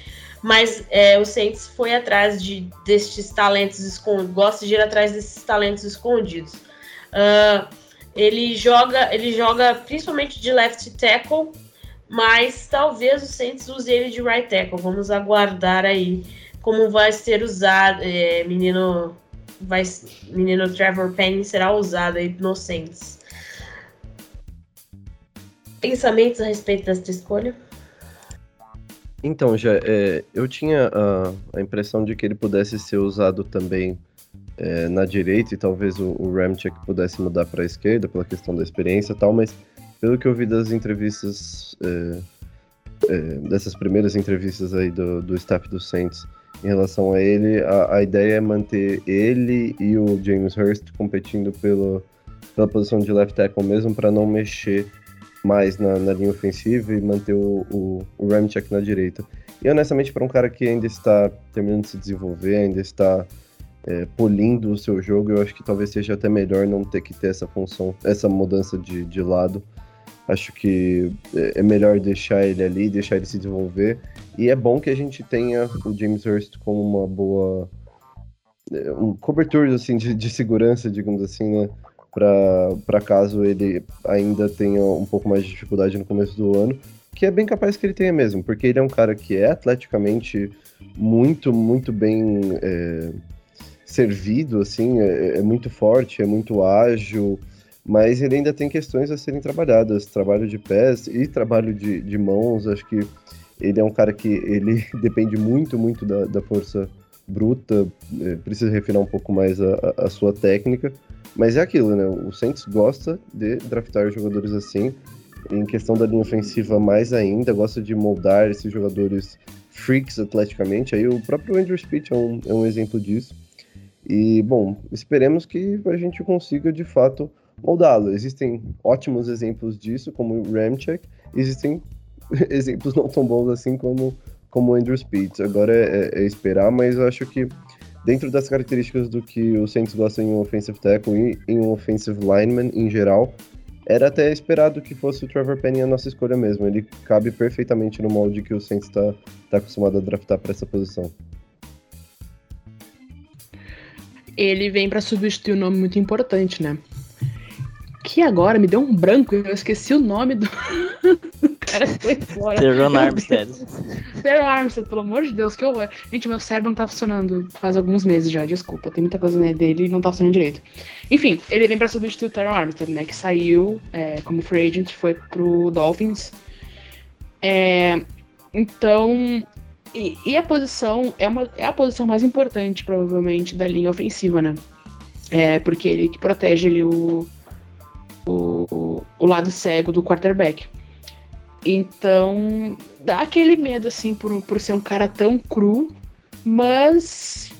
mas é, o Saints foi atrás de destes talentos escondidos, gosta de ir atrás desses talentos escondidos. Uh, ele joga, ele joga principalmente de left tackle, mas talvez o Saints use ele de right tackle. Vamos aguardar aí como vai ser usado, é, menino vai, menino Trevor Penny será usado aí no Saints pensamentos a respeito dessa escolha? Então, já, é, eu tinha a, a, impressão de que ele pudesse ser usado também é, na direita e talvez o, o Ramchek pudesse mudar para a esquerda pela questão da experiência e tal, mas pelo que eu vi das entrevistas, é, é, dessas primeiras entrevistas aí do, do staff do Saints em relação a ele, a, a ideia é manter ele e o James Hurst competindo pelo, pela posição de left tackle mesmo para não mexer mais na, na linha ofensiva e manter o, o, o Ramchek na direita. E honestamente, para um cara que ainda está terminando de se desenvolver, ainda está é, polindo o seu jogo, eu acho que talvez seja até melhor não ter que ter essa função, essa mudança de, de lado. Acho que é, é melhor deixar ele ali, deixar ele se desenvolver. E é bom que a gente tenha o James Hurst como uma boa. É, um cobertor assim, de, de segurança, digamos assim, né? para caso ele ainda tenha um pouco mais de dificuldade no começo do ano, que é bem capaz que ele tenha mesmo, porque ele é um cara que é atleticamente muito, muito bem é, servido, assim, é, é, muito forte, é muito ágil, mas ele ainda tem questões a serem trabalhadas, trabalho de pés e trabalho de, de mãos, acho que ele é um cara que ele depende muito, muito da, da força bruta, é, precisa refinar um pouco mais a, a, sua técnica, mas é aquilo, né? O Saints gosta de draftar jogadores assim, em questão da linha ofensiva mais ainda, gosta de moldar esses jogadores freaks atleticamente, aí o próprio Andrew Speech é um, é um exemplo disso, e, bom, esperemos que a gente consiga, de fato, moldá-lo. Existem ótimos exemplos disso, como o Ramchek, existem exemplos não tão bons assim como como Andrew Speeds. Agora é, é, esperar, mas eu acho que dentro das características do que o Saints gosta em um offensive tackle e em um offensive lineman em geral, era até esperado que fosse o Trevor Penny a nossa escolha mesmo. Ele cabe perfeitamente no molde que o Saints está tá acostumado a draftar para essa posição. Ele vem para substituir um nome muito importante, né? Que agora me deu um branco e eu esqueci o nome do, cara foi fora. Teron Armstead. Teron Armstead, pelo amor de Deus, que horror. Gente, meu cérebro não tá funcionando faz alguns meses já, desculpa. Tem muita coisa dele e não tá funcionando direito. Enfim, ele vem pra substituir o Teron Armstead, né? Que saiu é, como free agent, foi pro Dolphins. É, então, e, e, a posição é, uma, é a posição mais importante, provavelmente, da linha ofensiva, né? É, porque ele que protege ali o, o, o lado cego do quarterback. Então, dá aquele medo, assim, por, por ser um cara tão cru, Mas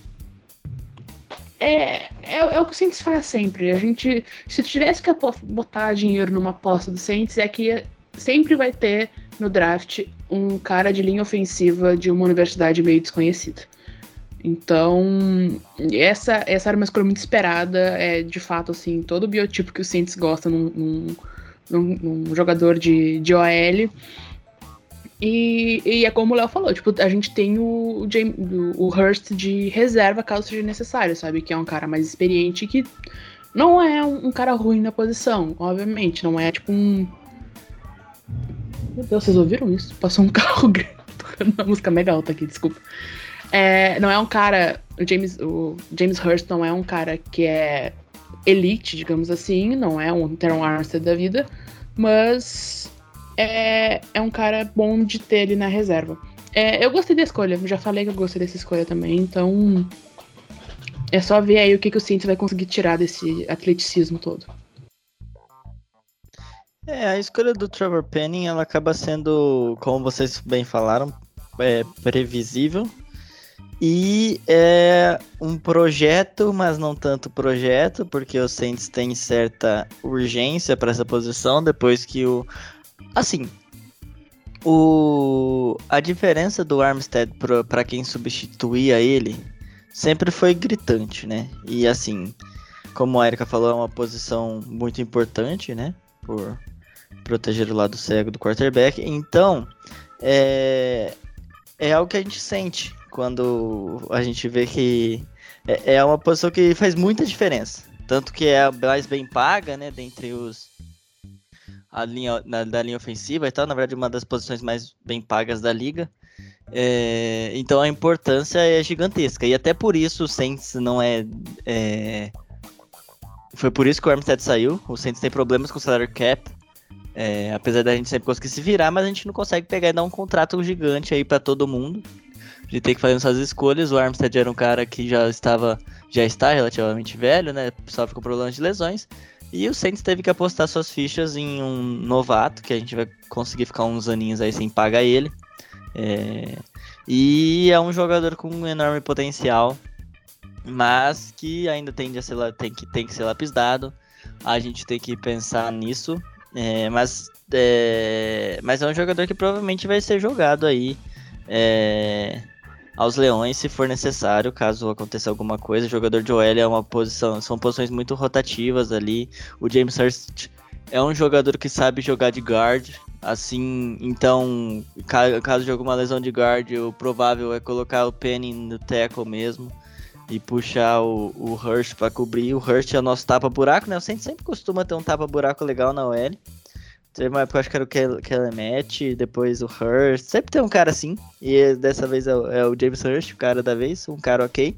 é, é, é, o que o Saints faz sempre. A gente, se tivesse que botar dinheiro numa aposta do Saints, é que sempre vai ter no draft um cara de linha ofensiva de uma universidade meio desconhecida. Então, essa, essa era uma escolha muito esperada. É de fato assim, todo o biotipo que o Saints gosta num, num, num, num jogador de, de OL. E, e, é como o Léo falou, tipo, a gente tem o, James, o, Hurst de reserva caso seja necessário, sabe? Que é um cara mais experiente que não é um, um cara ruim na posição, obviamente. Não é tipo um. Meu Deus, vocês ouviram isso? Passou um carro tocando uma música mega alta aqui, desculpa. É, não é um cara. O James, o James Hurst não é um cara que é elite, digamos assim, não é um Teron Armstead da vida, mas é, é um cara bom de ter ele na reserva. É, eu gostei da escolha, já falei que eu gostei dessa escolha também, então é só ver aí o que, que o Saints vai conseguir tirar desse atleticismo todo. É, a escolha do Trevor Penning, ela acaba sendo, como vocês bem falaram, é, previsível. E é um projeto, mas não tanto projeto, porque o Saints tem certa urgência para essa posição, depois que o Assim, o a diferença do Armstead para quem substituía ele sempre foi gritante, né? E assim, como a Erika falou, é uma posição muito importante, né? Por proteger o lado cego do quarterback. Então, é, é algo que a gente sente quando a gente vê que é, é uma posição que faz muita diferença. Tanto que é a mais bem paga, né? Dentre os a linha, na, da linha ofensiva e tal, na verdade uma das posições mais bem pagas da liga. É, então a importância é gigantesca. E até por isso o Saints não é, é, Foi por isso que o Armstead saiu. O Saints tem problemas com o salary cap. É, apesar da gente sempre conseguir se virar, mas a gente não consegue pegar e dar um contrato gigante aí para todo mundo. De ter que fazer essas escolhas. O Armstead era um cara que já estava. Já está relativamente velho, né? Sofre com problemas de lesões. E o Saints teve que apostar suas fichas em um novato, que a gente vai conseguir ficar uns aninhos aí sem pagar ele. É... E é um jogador com um enorme potencial, mas que ainda tende a ser, tem, que, tem que ser lapidado. A gente tem que pensar nisso. É, mas, é, mas é um jogador que provavelmente vai ser jogado aí. É, aos leões se for necessário, caso aconteça alguma coisa. O jogador de OL é uma posição, são posições muito rotativas ali. O James Hurst é um jogador que sabe jogar de guard, assim, então, caso de alguma lesão de guard, o provável é colocar o Penny no tackle mesmo e puxar o, o Hurst para cobrir. O Hurst é o nosso tapa-buraco, né? O Saints sempre costuma ter um tapa-buraco legal na OL. Teve uma época, acho que era o Kellemet, depois o Hurst. Sempre tem um cara assim. E dessa vez é o, é o James Hurst, o cara da vez, um cara ok.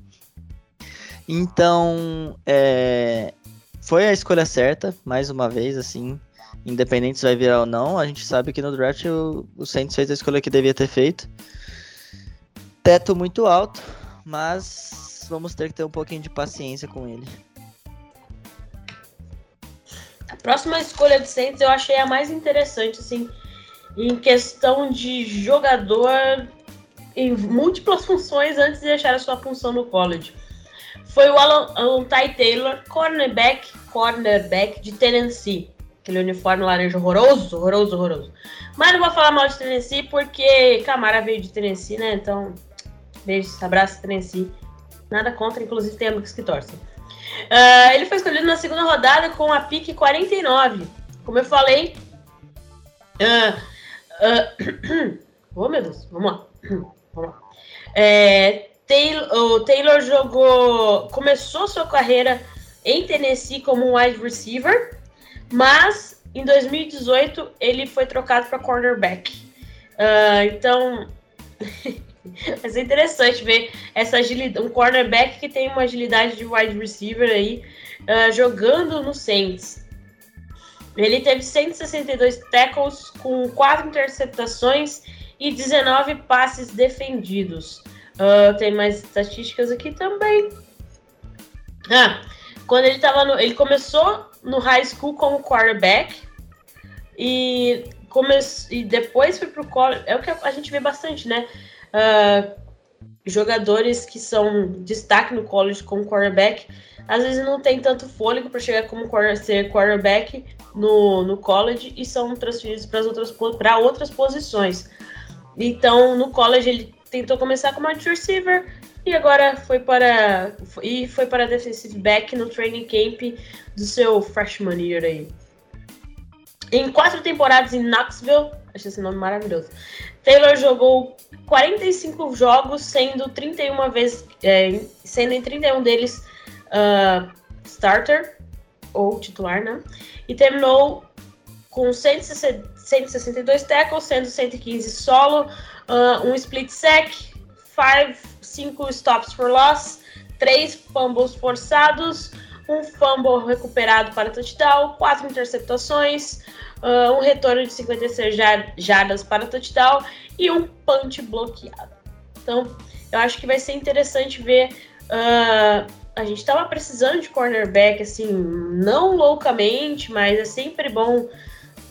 Então, é, foi a escolha certa, mais uma vez, assim. Independente se vai virar ou não, a gente sabe que no draft o, o Saints fez a escolha que devia ter feito. Teto muito alto, mas vamos ter que ter um pouquinho de paciência com ele. Próxima escolha de Saints eu achei a mais interessante, assim, em questão de jogador em múltiplas funções antes de deixar a sua função no college. Foi o Alan, Alan Ty Taylor, cornerback, cornerback de Tennessee. Aquele uniforme laranja horroroso, horroroso, horroroso. Mas não vou falar mal de Tennessee porque Camara veio de Tennessee, né? Então, beijos, abraço, Tennessee. Nada contra, inclusive tem amigos que torcem. Uh, ele foi escolhido na segunda rodada com a pique 49. Como eu falei. Uh, uh, oh, meu Deus, vamos lá. Vamos lá. É, Taylor, o Taylor jogou. Começou sua carreira em Tennessee como wide receiver, mas em 2018 ele foi trocado para cornerback. Uh, então. Vai ser interessante ver essa agilidade, um cornerback que tem uma agilidade de wide receiver aí uh, jogando no Saints. Ele teve 162 tackles com 4 interceptações e 19 passes defendidos. Uh, tem mais estatísticas aqui também. Ah, quando ele tava no, ele começou no high school como quarterback e, come, e depois foi pro college. É o que a gente vê bastante, né? Uh, jogadores que são destaque no college como quarterback, às vezes não tem tanto fôlego para chegar como ser quarterback no, no college e são transferidos para outras, outras posições. Então, no college ele tentou começar como wide receiver e agora foi para e foi para defensive back no training camp do seu freshman year aí. Em quatro temporadas em Knoxville, achei esse nome maravilhoso. Taylor jogou 45 jogos, sendo 31 vezes, é, sendo em 31 deles uh, starter ou titular, né? E terminou com 162 tackles, sendo 115 solo, uh, um split sack, 5 stops for loss, 3 fumbles forçados, um fumble recuperado para touchdown, 4 interceptações, uh, um retorno de 56 jardas para touchdown e um punch bloqueado. Então, eu acho que vai ser interessante ver uh, a gente estava precisando de cornerback, assim, não loucamente, mas é sempre bom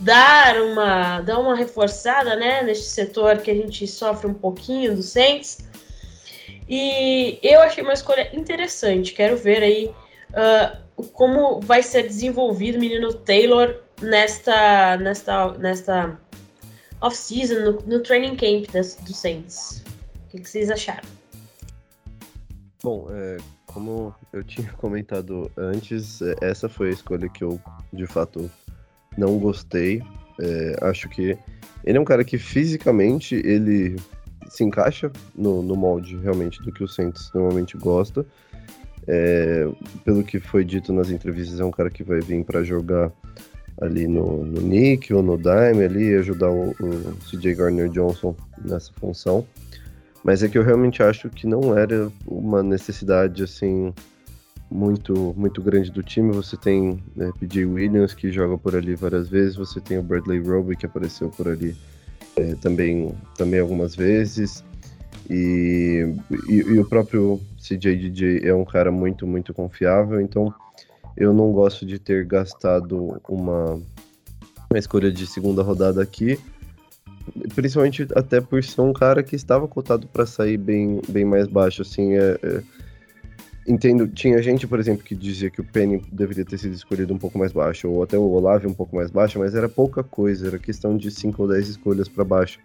dar uma, dar uma reforçada, né, neste setor que a gente sofre um pouquinho do Saints. E eu achei uma escolha interessante. Quero ver aí uh, como vai ser desenvolvido o menino Taylor nesta, nesta, nesta off-season, no, no, training camp das, do Saints. O que, que vocês acharam? Bom, é, como eu tinha comentado antes, é, essa foi a escolha que eu, de fato, não gostei. É, acho que ele é um cara que fisicamente ele se encaixa no, no molde realmente do que o Saints normalmente gosta. É, pelo que foi dito nas entrevistas, é um cara que vai vir para jogar ali no, no Nick ou no Dime ali, ajudar o, o CJ Gardner Johnson nessa função. Mas é que eu realmente acho que não era uma necessidade assim muito muito grande do time. Você tem né, PJ Williams que joga por ali várias vezes, você tem o Bradley Roby que apareceu por ali é, também também algumas vezes. E, e, e, o próprio CJ DJ é um cara muito, muito confiável, então eu não gosto de ter gastado uma, uma escolha de segunda rodada aqui, principalmente até por ser um cara que estava cotado para sair bem, bem mais baixo, assim, é, é, entendo, tinha gente, por exemplo, que dizia que o Penny deveria ter sido escolhido um pouco mais baixo, ou até o Olave um pouco mais baixo, mas era pouca coisa, era questão de 5 ou 10 escolhas para baixo.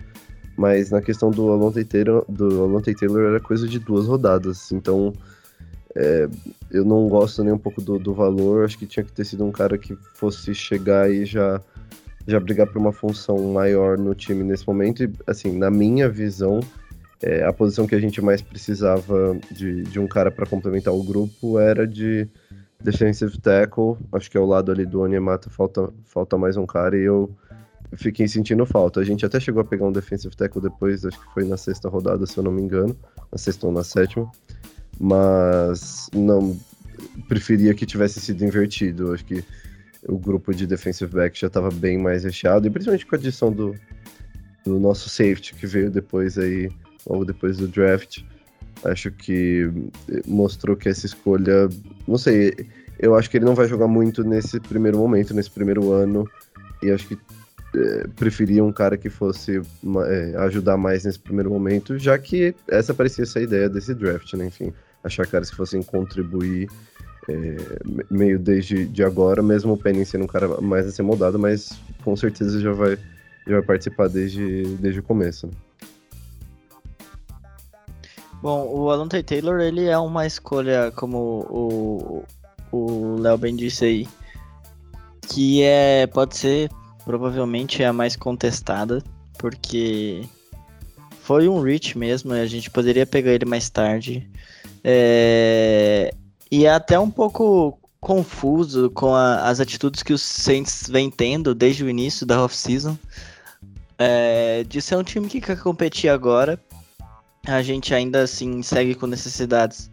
Mas na questão do Alonte Taylor, do Alonte Taylor era coisa de duas rodadas, então é, eu não gosto nem um pouco do, do valor, acho que tinha que ter sido um cara que fosse chegar e já já brigar por uma função maior no time nesse momento. E, assim, na minha visão, é, a posição que a gente mais precisava de, de um cara para complementar o grupo era de defensive tackle. Acho que ao lado ali do Onyemata falta, falta mais um cara e eu fiquei sentindo falta. A gente até chegou a pegar um defensive tackle depois, acho que foi na sexta rodada, se eu não me engano, na sexta ou na sétima. Mas não preferia que tivesse sido invertido. Acho que o grupo de defensive back já estava bem mais recheado, e principalmente com a adição do, do nosso safety que veio depois aí, logo depois do draft. Acho que mostrou que essa escolha, não sei, eu acho que ele não vai jogar muito nesse primeiro momento, nesse primeiro ano, e acho que é, preferia um cara que fosse é, ajudar mais nesse primeiro momento, já que essa parecia ser a ideia desse draft, né? Enfim, achar caras que fossem contribuir é, meio desde de agora, mesmo o Penny sendo um cara mais a ser moldado, mas com certeza já vai, já vai participar desde, desde o começo. Né? Bom, o Alonte Taylor, ele é uma escolha, como o Léo bem disse aí, que é, pode ser provavelmente a mais contestada, porque foi um reach mesmo, a gente poderia pegar ele mais tarde. É, e é até um pouco confuso com a, as atitudes que os Saints vem tendo desde o início da off-season. É, de ser um time que quer competir agora, a gente ainda assim segue com necessidades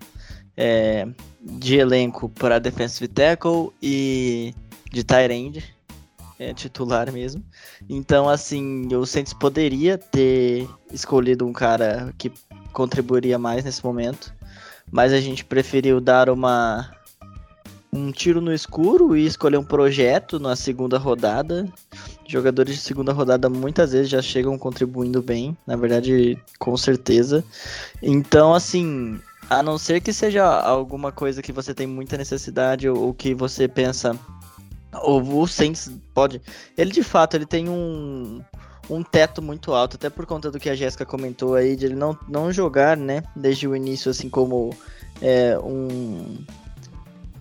é, de elenco para defensive tackle e de tight end, é, titular mesmo. Então, assim, o Saints poderia ter escolhido um cara que contribuiria mais nesse momento mas a gente preferiu dar uma um tiro no escuro e escolher um projeto na segunda rodada. Jogadores de segunda rodada muitas vezes já chegam contribuindo bem, na verdade, com certeza. Então, assim, a não ser que seja alguma coisa que você tem muita necessidade ou, ou que você pensa, o Saints pode. Ele de fato ele tem um, um teto muito alto, até por conta do que a Jéssica comentou aí, de ele não, não jogar, né, desde o início, assim como é, um,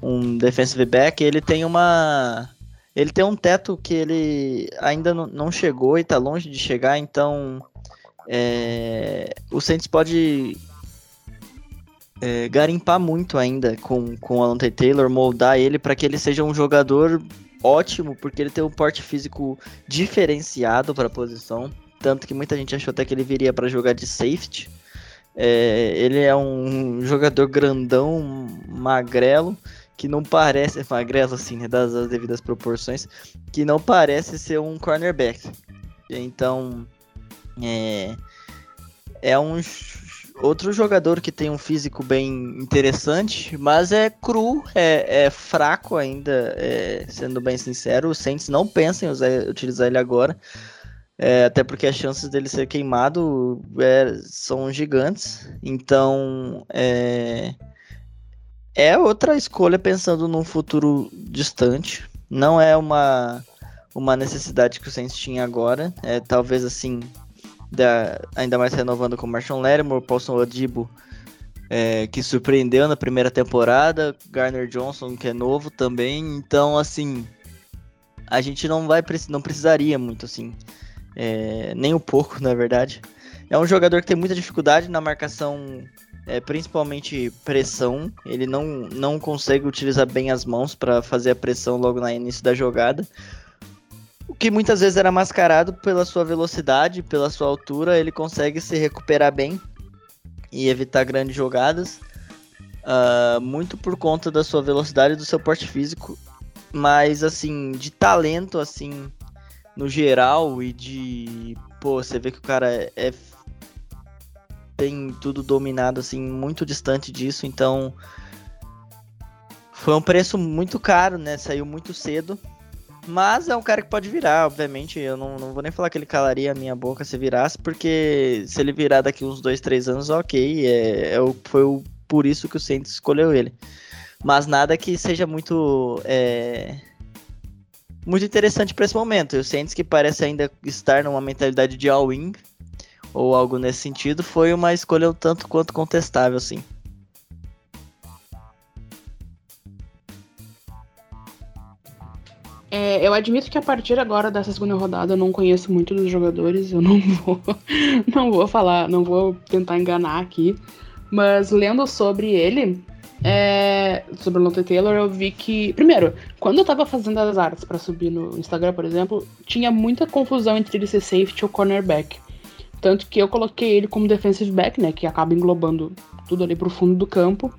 um defensive back, ele tem uma. Ele tem um teto que ele ainda não chegou e tá longe de chegar, então é, o Saints pode é, garimpar muito ainda com, com o Alonte Taylor, moldar ele para que ele seja um jogador ótimo, porque ele tem um porte físico diferenciado para a posição. Tanto que muita gente achou até que ele viria para jogar de safety. É, ele é um jogador grandão, magrelo, que não parece. Magrelo, assim, né, das, das devidas proporções, que não parece ser um cornerback. Então, é, é um Outro jogador que tem um físico bem interessante, mas é cru, é, é fraco ainda, é, sendo bem sincero. O Saints não pensa em usar, utilizar ele agora, é, até porque as chances dele ser queimado é, são gigantes. Então, é, é outra escolha pensando num futuro distante. Não é uma, uma necessidade que o Saints tinha agora. É talvez assim da, ainda mais renovando com Marshall Lattimore, Paulson Odibo, é, que surpreendeu na primeira temporada, Garner Johnson, que é novo também, então, assim, a gente não vai não precisaria muito, assim, é, nem um pouco, na verdade. É um jogador que tem muita dificuldade na marcação, é, principalmente pressão, ele não, não consegue utilizar bem as mãos para fazer a pressão logo no início da jogada, o que muitas vezes era mascarado pela sua velocidade, pela sua altura, ele consegue se recuperar bem e evitar grandes jogadas, uh, muito por conta da sua velocidade e do seu porte físico, mas assim, de talento assim, no geral e de, pô, você vê que o cara é, é tem tudo dominado assim, muito distante disso, então foi um preço muito caro, né? Saiu muito cedo mas é um cara que pode virar, obviamente. Eu não, não vou nem falar que ele calaria a minha boca se virasse, porque se ele virar daqui uns dois, três anos, ok. É, é foi o, por isso que o Saints escolheu ele. Mas nada que seja muito. É, muito interessante para esse momento. O Saints, que parece ainda estar numa mentalidade de all-in, ou algo nesse sentido, foi uma escolha um tanto quanto contestável, sim. É, eu admito que a partir agora dessa segunda rodada eu não conheço muito dos jogadores, eu não vou, não vou falar, não vou tentar enganar aqui, mas lendo sobre ele, é, sobre o Lonte Taylor, eu vi que, primeiro, quando eu tava fazendo as artes para subir no Instagram, por exemplo, tinha muita confusão entre ele ser safety ou cornerback. Tanto que eu coloquei ele como defensive back, né, que acaba englobando tudo ali pro fundo do campo.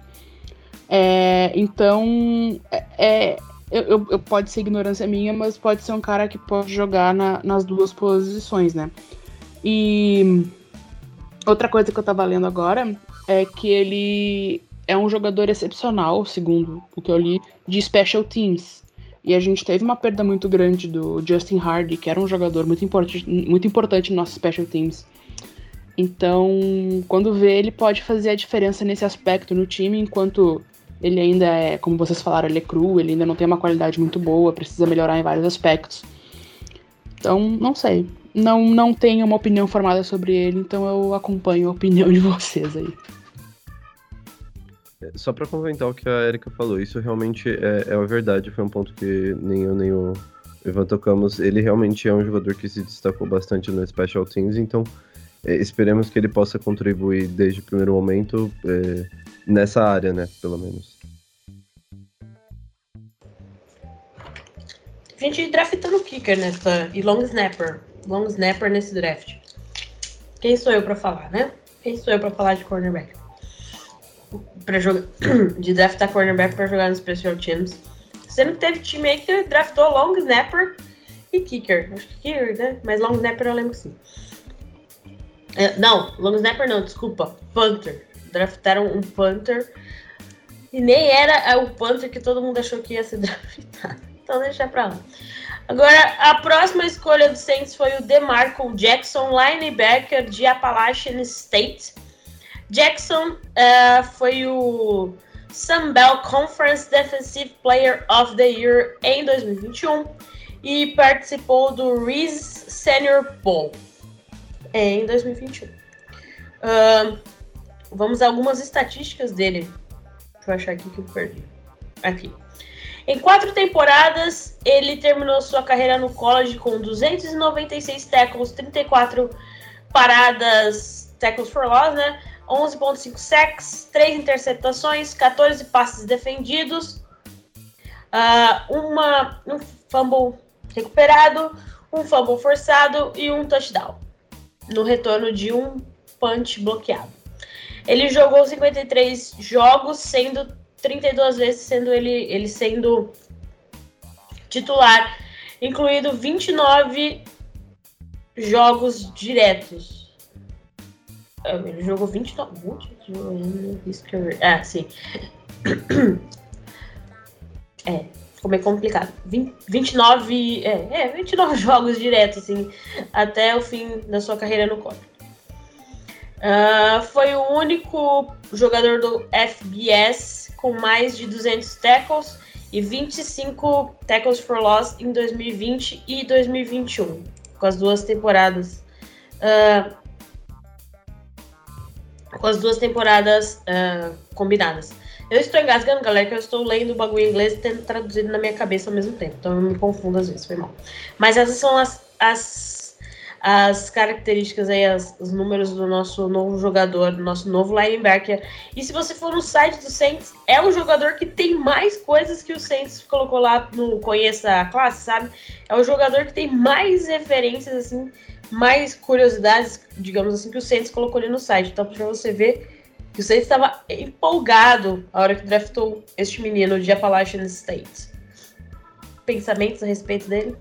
É, então, é, é eu, eu, eu, pode ser ignorância minha, mas pode ser um cara que pode jogar na, nas duas posições, né? E outra coisa que eu tava lendo agora é que ele é um jogador excepcional, segundo o que eu li, de special teams. E a gente teve uma perda muito grande do Justin Hardy, que era um jogador muito importante, muito importante no nosso special teams. Então, quando vê, ele pode fazer a diferença nesse aspecto no time, enquanto ele ainda é, como vocês falaram, ele é cru, ele ainda não tem uma qualidade muito boa, precisa melhorar em vários aspectos. Então, não sei. Não, não tenho uma opinião formada sobre ele, então eu acompanho a opinião de vocês aí. É, só para comentar o que a Erika falou, isso realmente é, é a verdade, foi um ponto que nem eu nem o Ivan tocamos. Ele realmente é um jogador que se destacou bastante no Special Teams, então é, esperemos que ele possa contribuir desde o primeiro momento. É, nessa área, né? Pelo menos. A gente draftando kicker nessa. E long snapper. Long snapper nesse draft. Quem sou eu para falar, né? Quem sou eu para falar de cornerback? Pra jogar. de draftar cornerback para jogar no Special Teams. Sendo que teve time aí que draftou long snapper e kicker. Acho que kicker, né? Mas long snapper eu lembro que sim. É, não, long snapper não, desculpa. Punter draftaram um punter E nem era o Panther que todo mundo achou que ia ser draftado. Então deixa pra lá. Agora, a próxima escolha do Saints foi o DeMarco Jackson, linebacker de Appalachian State. Jackson uh, foi o Sun Belt Conference Defensive Player of the Year em 2021 e participou do Reese Senior Bowl em 2021. Uh, vamos a algumas estatísticas dele. Deixa eu achar aqui que eu perdi. Aqui. Em quatro temporadas, ele terminou sua carreira no college com 296 tackles, 34 paradas, tackles for loss, né? 11.5 sacks, 3 interceptações, 14 passes defendidos, uh, uma, um fumble recuperado, um fumble forçado e um touchdown, no retorno de um punch bloqueado. Ele jogou 53 jogos, sendo 32 vezes, sendo ele, ele sendo titular, incluído 29 jogos diretos. É, ele jogou 29. Ah, sim. É, ficou meio complicado. 20, 29. É, é, 29 jogos diretos, assim, até o fim da sua carreira no college. Uh, foi o único jogador do FBS com mais de 200 tackles e 25 tackles for loss em 2020 e 2021, com as duas temporadas. Uh, com as duas temporadas uh, combinadas. Eu estou engasgando, galera, que eu estou lendo o bagulho em inglês e tendo traduzido na minha cabeça ao mesmo tempo. Então eu me confundo às vezes, foi mal. Mas essas são as, as as características aí, as, os números do nosso novo jogador, do nosso novo linebacker. E se você for no site do Saints, é um jogador que tem mais coisas que o Saints colocou lá no Conheça a Classe, sabe? É o jogador que tem mais referências, assim, mais curiosidades, digamos assim, que o Saints colocou ali no site. Então, pra você ver que o Saints estava empolgado a hora que draftou este menino de Appalachian State. Pensamentos a respeito dele?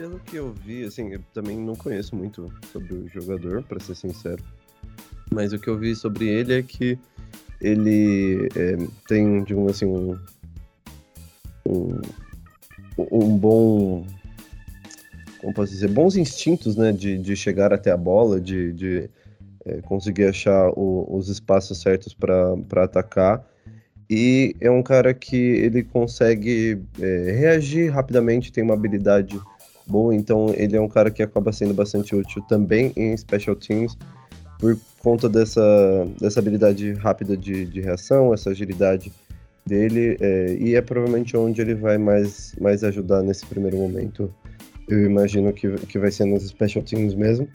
Pelo que eu vi, assim, eu também não conheço muito sobre o jogador, para ser sincero. Mas o que eu vi sobre ele é que ele é, tem, digamos assim, um, um, um, bom. Como posso dizer? Bons instintos, né? De, de chegar até a bola, de, de é, conseguir achar o, os espaços certos para atacar. E é um cara que ele consegue é, reagir rapidamente, tem uma habilidade boa, então ele é um cara que acaba sendo bastante útil também em special teams por conta dessa, dessa habilidade rápida de, de reação, essa agilidade dele, é, e é provavelmente onde ele vai mais, mais ajudar nesse primeiro momento. Eu imagino que, que vai ser nos special teams mesmo.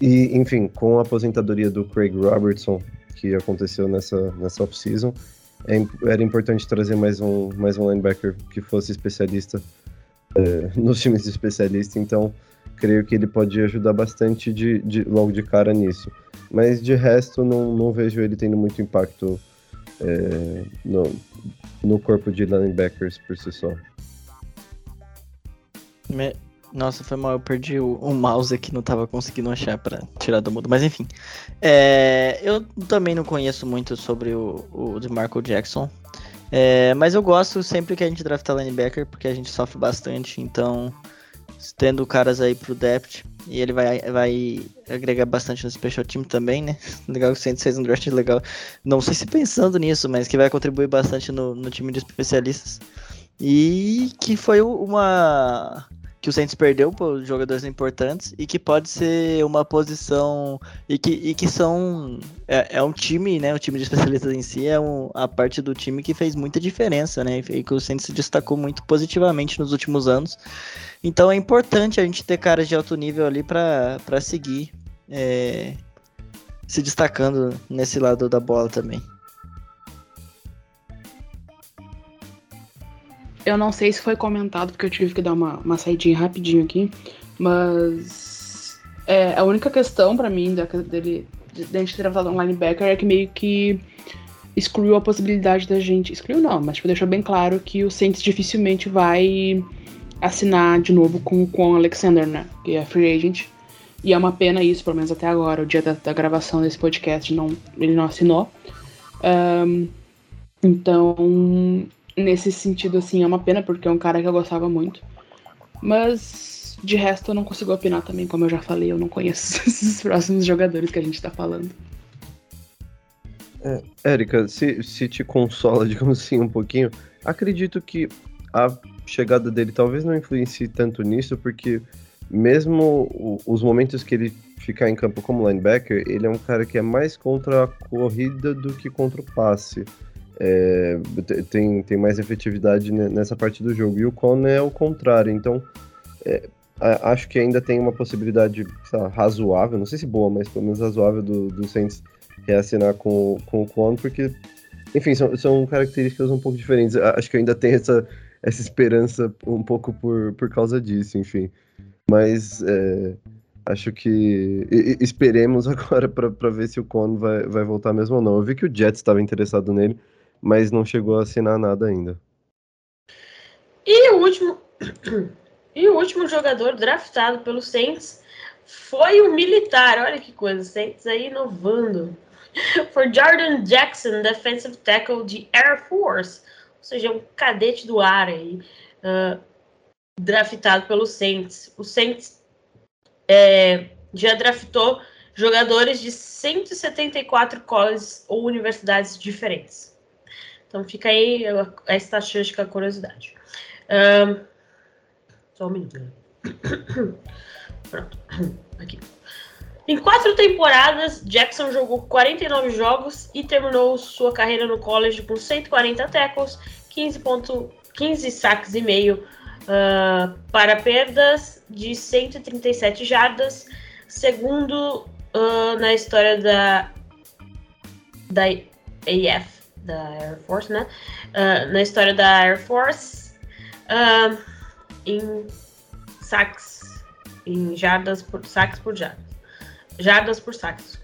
E, enfim, com a aposentadoria do Craig Robertson, que aconteceu nessa, nessa off-season, é, era importante trazer mais um, mais um linebacker que fosse especialista é, nos times de especialista, então creio que ele pode ajudar bastante de, de, logo de cara nisso. Mas de resto, não, não vejo ele tendo muito impacto é, no, no corpo de linebackers por si só. Me... Nossa, foi mal, eu perdi o, o, mouse aqui, não tava conseguindo achar para tirar do mudo, mas enfim. É, eu também não conheço muito sobre o, o de Marco Jackson, é, mas eu gosto sempre que a gente drafta linebacker, porque a gente sofre bastante, então tendo caras aí pro depth, e ele vai, vai agregar bastante no special team também, né? Legal que o Saints fez um draft legal. Não sei se pensando nisso, mas que vai contribuir bastante no, no time de especialistas. E que foi uma que o Saints perdeu por jogadores importantes e que pode ser uma posição e que, e que são é, é um time, né? O time de especialistas em si é um, a parte do time que fez muita diferença, né? E que o Saints se destacou muito positivamente nos últimos anos. Então é importante a gente ter caras de alto nível ali para seguir é, se destacando nesse lado da bola também. Eu não sei se foi comentado, porque eu tive que dar uma, uma saidinha rapidinho aqui, mas é, a única questão para mim da, dele, de, de a gente ter levantado um linebacker é que meio que excluiu a possibilidade da gente. Excluiu não, mas tipo, deixou bem claro que o Saints dificilmente vai assinar de novo com, com o Alexander, né? Que é free agent. E é uma pena isso, pelo menos até agora, o dia da, da gravação desse podcast, não, ele não assinou. Um, Então, nesse sentido, assim, é uma pena, porque é um cara que eu gostava muito. Mas, de resto, eu não consigo opinar também, como eu já falei, eu não conheço esses próximos jogadores que a gente tá falando. É, Érica, se, se te consola, digamos assim, um pouquinho, acredito que a chegada dele talvez não influencie tanto nisso, porque mesmo os momentos que ele ficar em campo como linebacker, ele é um cara que é mais contra a corrida do que contra o passe. É, tem, tem mais efetividade nessa parte do jogo. E o Con é o contrário. Então, é, acho que ainda tem uma possibilidade lá, razoável, não sei se boa, mas pelo menos razoável do, do Saints reassinar com, com o Con, porque, enfim, são, são características um pouco diferentes. Acho que ainda tem essa, essa esperança um pouco por, por causa disso, enfim. Mas é, acho que esperemos agora para ver se o Con vai, vai voltar mesmo ou não. Eu vi que o Jets estava interessado nele, mas não chegou a assinar nada ainda. E o último e o último jogador draftado pelo Saints foi o militar. Olha que coisa, Saints aí inovando. Foi Jordan Jackson, defensive tackle de Air Force, ou seja, um cadete do ar aí, uh, draftado pelo Saints. O Saints é, já draftou jogadores de 174 colleges ou universidades diferentes. Então fica aí a, estatística, a curiosidade. Um, só um minuto. Pronto. Aqui. Em quatro temporadas, Jackson jogou 49 jogos e terminou sua carreira no college com 140 tackles, 15, ponto, 15 saques e meio, uh, para perdas de 137 jardas, segundo uh, na história da, da AF, da Air Force, né? Uh, na história da Air Force, em saques, em jardas por saques por jardas. Jardas por saques,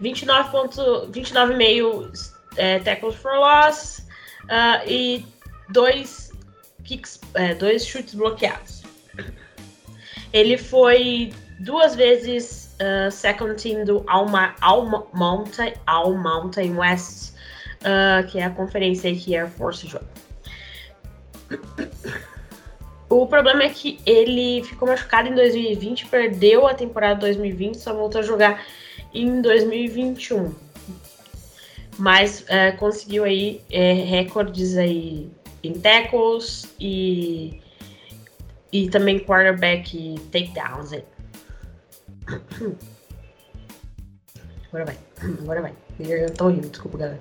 29,5 29 é, tackles for loss uh, e dois kicks, é, dois chutes bloqueados. Ele foi duas vezes uh, second team do Alma, Alma Mountain, All Mountain West, uh, que é a conferência que Air Force joga. O problema é que ele ficou machucado em 2020, perdeu a temporada 2020, só voltou a jogar em 2021. Mas é, conseguiu aí é, recordes aí em tackles e, e também quarterback takedowns. Agora vai, agora vai. Eu tô rindo, desculpa, galera.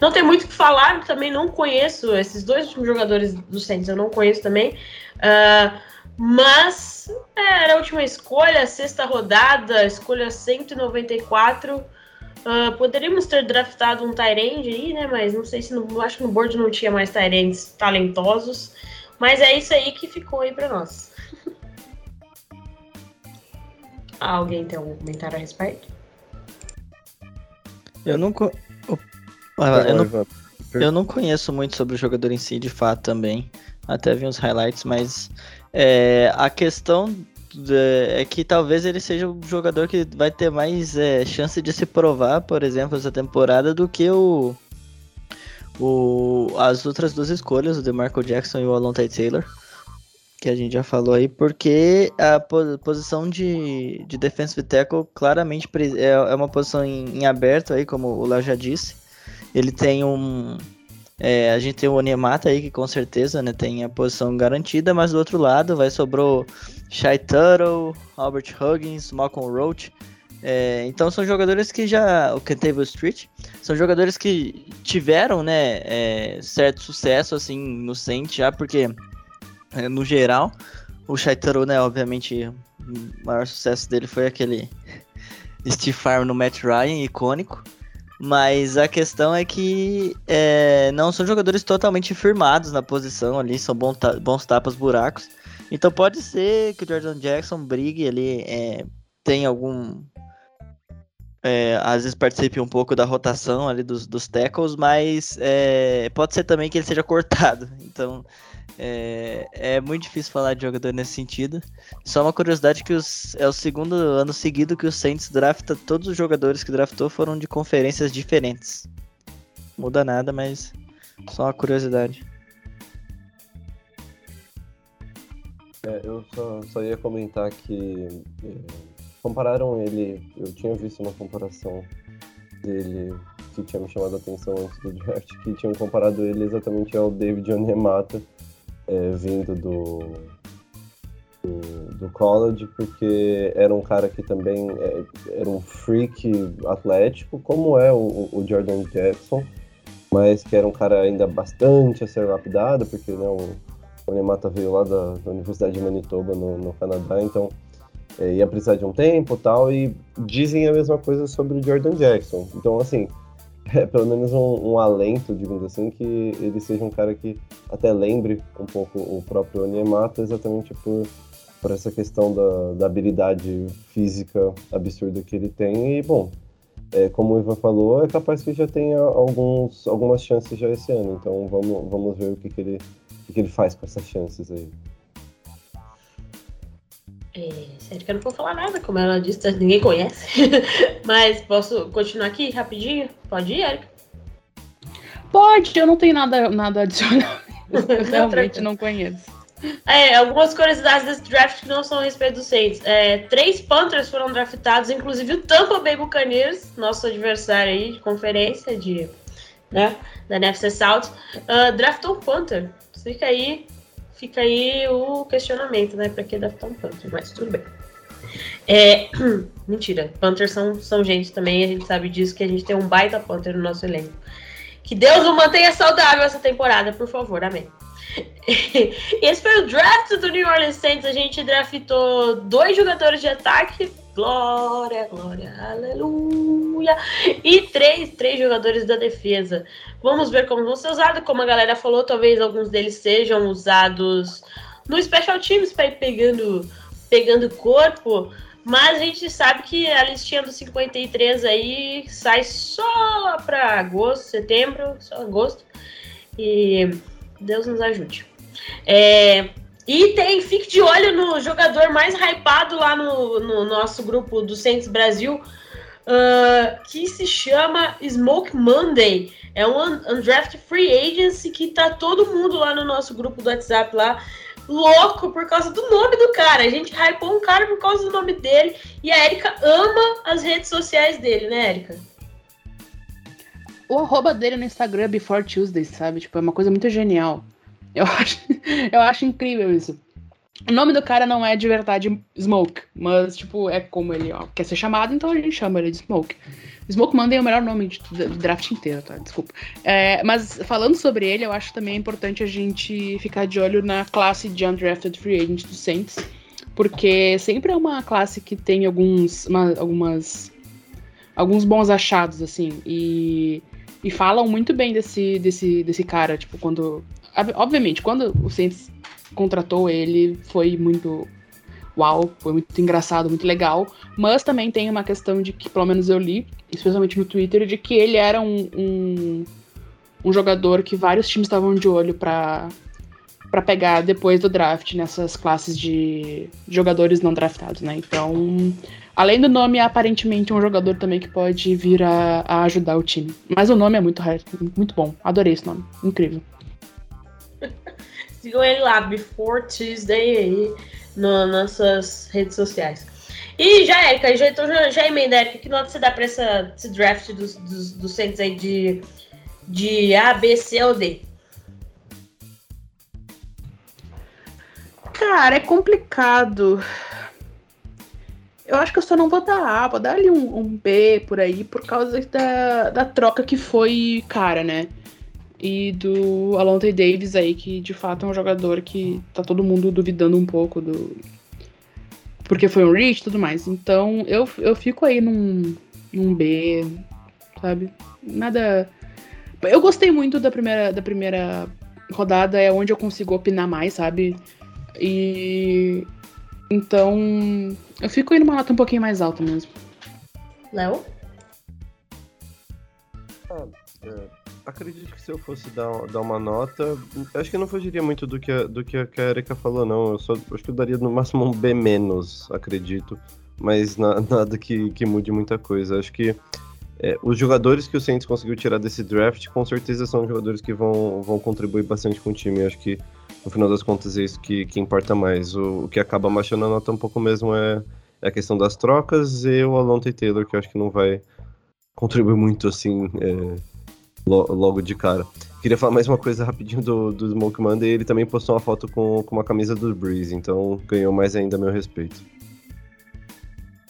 Não tem muito o que falar, também não conheço esses dois últimos jogadores do Saints, eu não conheço também. Uh, mas é, era a última escolha, sexta rodada, escolha 194. Uh, poderíamos ter draftado um Tyrande aí, né? Mas não sei se no, acho que no board não tinha mais Tyrands talentosos. Mas é isso aí que ficou aí para nós. Alguém tem algum comentário a respeito? Eu não, eu, não, eu não conheço muito sobre o jogador em si, de fato, também. Até vi uns highlights, mas é, a questão é que talvez ele seja o jogador que vai ter mais é, chance de se provar, por exemplo, essa temporada, do que o, o as outras duas escolhas, o DeMarco Jackson e o Alontae Taylor, que a gente já falou aí, porque a posição de, de defensive tackle claramente é, é uma posição em, em aberto aí, como o Léo já disse. Ele tem um, é, a gente tem o Onemata aí, que com certeza né, tem a posição garantida, mas do outro lado vai sobrou Shai Tuttle, Albert Huggins, Malcolm Roach. É, então são jogadores que já. O Cantable Street. São jogadores que tiveram, né, é, certo sucesso assim no Saint já, porque no geral, o Shai Tuttle, né, obviamente, o maior sucesso dele foi aquele Steve Farm no Matt Ryan, icônico. Mas a questão é que é, não são jogadores totalmente firmados na posição ali, são bons, bons tapas buracos. Então pode ser que o Jordan Jackson brigue ali, é, tem algum. É, às vezes participe um pouco da rotação ali dos, dos tackles, mas é, pode ser também que ele seja cortado. Então é, é muito difícil falar de jogador nesse sentido. Só uma curiosidade que os, é o segundo ano seguido que o Saints drafta, todos os jogadores que draftou foram de conferências diferentes. Muda nada, mas Só uma curiosidade. É, eu só, só ia comentar que é, compararam ele, eu tinha visto uma comparação dele que tinha me chamado a atenção antes do draft, que tinham comparado ele exatamente ao David Onyemata, é, vindo do, do, do, college, porque era um cara que também é, era um freak atlético, como é o, o Jordan Jackson, mas que era um cara ainda bastante a ser lapidado, porque né, o, o Onyemata veio lá da, da, Universidade de Manitoba, no, no Canadá, então é, ia precisar de um tempo tal, e dizem a mesma coisa sobre o Jordan Jackson. Então, assim, é pelo menos um, um, alento, digamos assim, que ele seja um cara que até lembre um pouco o próprio Onyemata, exatamente por, por essa questão da, da habilidade física absurda que ele tem. E, bom, é, como o Ivan falou, é capaz que já tenha alguns, algumas chances já esse ano. Então, vamos, vamos ver o que, que, ele, o que, que ele faz com essas chances aí. É, sério que eu não vou falar nada, como ela disse, ninguém conhece. Mas posso continuar aqui rapidinho? Pode ir, Erika? Pode, eu não tenho nada, nada adicional. Eu realmente não conheço. É, algumas curiosidades desse draft que não são a respeito dos Saints. É, três Panthers foram draftados, inclusive o Tampa Bay Buccaneers, nosso adversário aí de conferência de, né, da NFC South, uh, draftou um Panther. Fica aí fica aí o questionamento, né? Pra que adaptar um Panther, mas tudo bem. É, mentira, Panthers são, são gente também, a gente sabe disso, que a gente tem um baita Panther no nosso elenco. Que Deus o mantenha saudável essa temporada, por favor, amém. Esse foi o draft do New Orleans Saints. A gente draftou dois jogadores de ataque. Glória, glória, aleluia. E três, três jogadores da defesa. Vamos ver como vão ser usados. Como a galera falou, talvez alguns deles sejam usados no Special Teams para ir pegando, pegando corpo. Mas a gente sabe que a listinha dos 53 aí sai só para agosto, setembro, só agosto. E Deus nos ajude. É, e tem, fique de olho no jogador mais hypado lá no, no nosso grupo do Saints Brasil, uh, que se chama Smoke Monday. É um undrafted free agency que tá todo mundo lá no nosso grupo do WhatsApp lá louco por causa do nome do cara. A gente hypou um cara por causa do nome dele e a Erika ama as redes sociais dele, né, Erika? O arroba dele no Instagram é Before Tuesday, sabe? Tipo, é uma coisa muito genial. Eu acho, eu acho incrível isso. O nome do cara não é de verdade Smoke, mas, tipo, é como ele ó, quer ser chamado, então a gente chama ele de Smoke. Smoke Monday é o melhor nome de, do draft inteiro, tá? Desculpa. É, mas falando sobre ele, eu acho também importante a gente ficar de olho na classe de undrafted free agent do Saints, porque sempre é uma classe que tem alguns, uma, algumas, alguns bons achados, assim, e, e falam muito bem desse, desse, desse cara, tipo, quando Obviamente, quando o Saints contratou ele, foi muito uau, foi muito engraçado, muito legal. Mas também tem uma questão de que, pelo menos eu li, especialmente no Twitter, de que ele era um, um, um jogador que vários times estavam de olho para para pegar depois do draft nessas classes de jogadores não draftados, né? Então, além do nome, é aparentemente um jogador também que pode vir a, a ajudar o time. Mas o nome é muito, muito bom. Adorei esse nome. Incrível. Sigam ele lá, Before Tuesday aí, no, nas suas redes sociais. E já, Erika, já, então já, já emenda, Erika, que nota você dá pra essa, esse draft dos, dos, dos Saints aí de, de A, B, C ou D? Cara, é complicado. Eu acho que eu só não vou dar A, vou dar ali um, um B por aí, por causa da, da troca que foi cara, né? e do Alonte Davis aí, que de fato é um jogador que tá todo mundo duvidando um pouco do. Porque foi um reach e tudo mais. Então eu, eu fico aí num, num B, sabe? Nada. Eu gostei muito da primeira, da primeira rodada, é onde eu consigo opinar mais, sabe? E. Então. Eu fico aí numa nota um pouquinho mais alta mesmo. Léo? Ah, é acredito que se eu fosse dar, dar uma nota, acho que não fugiria muito do que a, do que a Erika falou, não. Eu só acho que eu daria no máximo um B-, acredito. Mas na, nada que, que mude muita coisa. Acho que é, os jogadores que o Saints conseguiu tirar desse draft, com certeza são jogadores que vão, vão contribuir bastante com o time. Eu acho que, no final das contas, é isso que, que importa mais. O, o que acaba baixando a nota um pouco mesmo é, é a questão das trocas e o Alonte Taylor, que eu acho que não vai contribuir muito, assim, é, lo, logo de cara. Queria falar mais uma coisa rapidinho do, do Smoke Monday. Ele também postou uma foto com, com uma camisa do Breeze, então ganhou mais ainda meu respeito.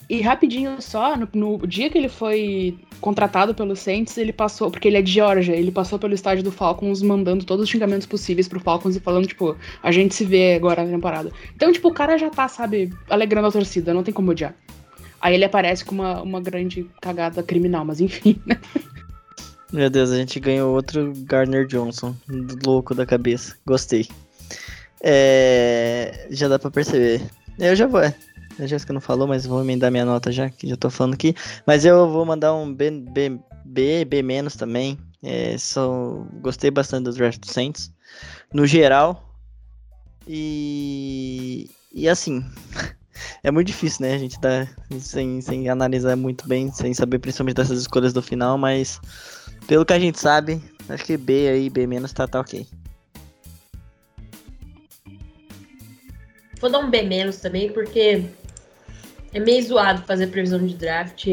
E rapidinho só, no, no, dia que ele foi contratado pelo Saints, ele passou, porque ele é de Georgia, ele passou pelo estádio do Falcons mandando todos os xingamentos possíveis pro Falcons e falando, tipo, a gente se vê agora na temporada. Então, tipo, o cara já tá, sabe, alegrando a torcida, não tem como odiar. Aí ele aparece com uma, uma grande cagada criminal, mas enfim, né? Meu Deus, a gente ganhou outro Gardner Johnson, louco da cabeça. Gostei. É... Já dá pra perceber. Eu já vou. A Jéssica não falou, mas vou emendar minha nota já, que já tô falando aqui. Mas eu vou mandar um B, B, B, B menos também. É, só gostei bastante do draft do Saints. No geral. E. E assim. É muito difícil, né? A gente tá sem, sem analisar muito bem, sem saber principalmente dessas escolhas do final, mas pelo que a gente sabe, acho que B aí, B menos tá, tá ok. Vou dar um B menos também, porque é meio zoado fazer previsão de draft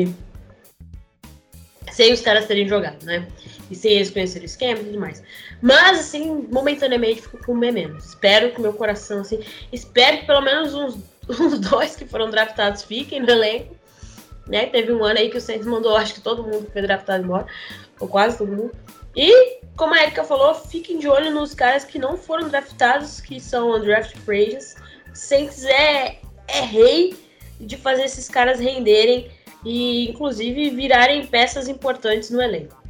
sem os caras terem jogado, né? E sem eles conhecerem o esquema e tudo mais. Mas, assim, momentaneamente fico com B menos. Espero que meu coração, assim, espero que pelo menos uns, uns dois que foram draftados fiquem no elenco. Né? Teve um ano aí que o Saints mandou, acho que todo mundo foi draftado embora, ou quase todo mundo. E, como a Erika falou, fiquem de olho nos caras que não foram draftados, que são undrafted free agents. Saints é, é rei de fazer esses caras renderem e, inclusive, virarem peças importantes no elenco.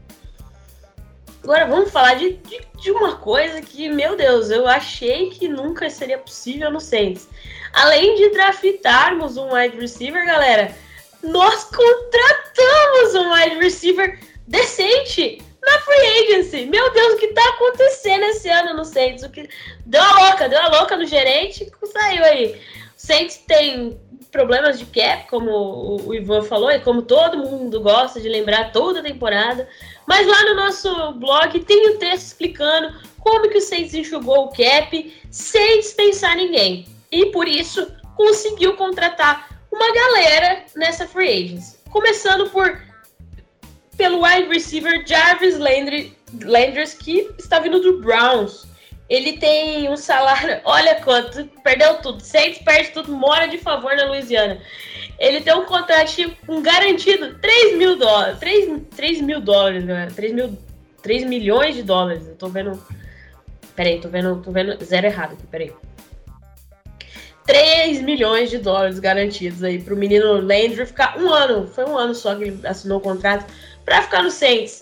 Agora vamos falar de, de, de, uma coisa que, meu Deus, eu achei que nunca seria possível no Saints. Além de draftarmos um wide receiver, galera, nós contratamos um wide receiver decente na free agency. Meu Deus, o que tá acontecendo esse ano no Saints? O que deu a louca, deu a louca no gerente, saiu aí. O Saints tem problemas de cap, como o Ivan falou, e como todo mundo gosta de lembrar toda temporada. Mas lá no nosso blog tem o um texto explicando como que o Saints enxugou o cap sem dispensar ninguém. E por isso conseguiu contratar uma galera nessa free agents. Começando por pelo wide receiver Jarvis Landry, Landers, que está vindo do Browns. Ele tem um salário, olha quanto, perdeu tudo, Saints perde tudo, mora de favor na Louisiana. Ele tem um contrato, um garantido 3 mil dólares, 3, 3 mil dólares, galera, 3, mil, 3 milhões de dólares. Eu tô vendo, peraí, tô vendo, tô vendo zero errado aqui, peraí. 3 milhões de dólares garantidos aí pro menino Landry ficar um ano, foi um ano só que ele assinou o contrato, para ficar no Saints,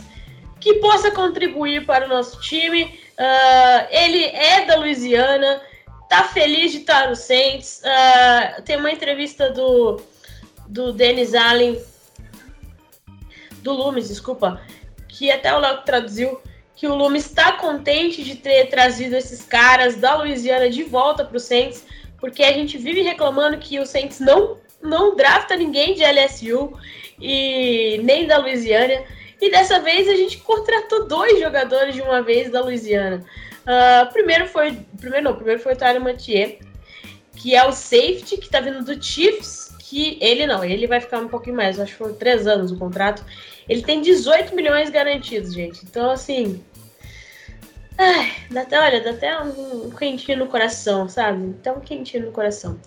que possa contribuir para o nosso time Uh, ele é da Louisiana, tá feliz de estar no Saints. Uh, tem uma entrevista do, do Dennis Allen, do Loomis, desculpa, que até o Léo traduziu, que o Loomis está contente de ter trazido esses caras da Louisiana de volta para o Saints, porque a gente vive reclamando que o Saints não, não drafta ninguém de LSU e nem da Louisiana. E dessa vez a gente contratou dois jogadores de uma vez da Louisiana. Uh, primeiro foi. Primeiro não, primeiro foi o Tyler Mathieu, que é o safety que tá vindo do Chiefs. Que ele não, ele vai ficar um pouquinho mais, acho que foram três anos o contrato. Ele tem 18 milhões garantidos, gente. Então, assim. Ai, dá até, olha, dá até um, quentinho no coração, sabe? Até um quentinho no coração.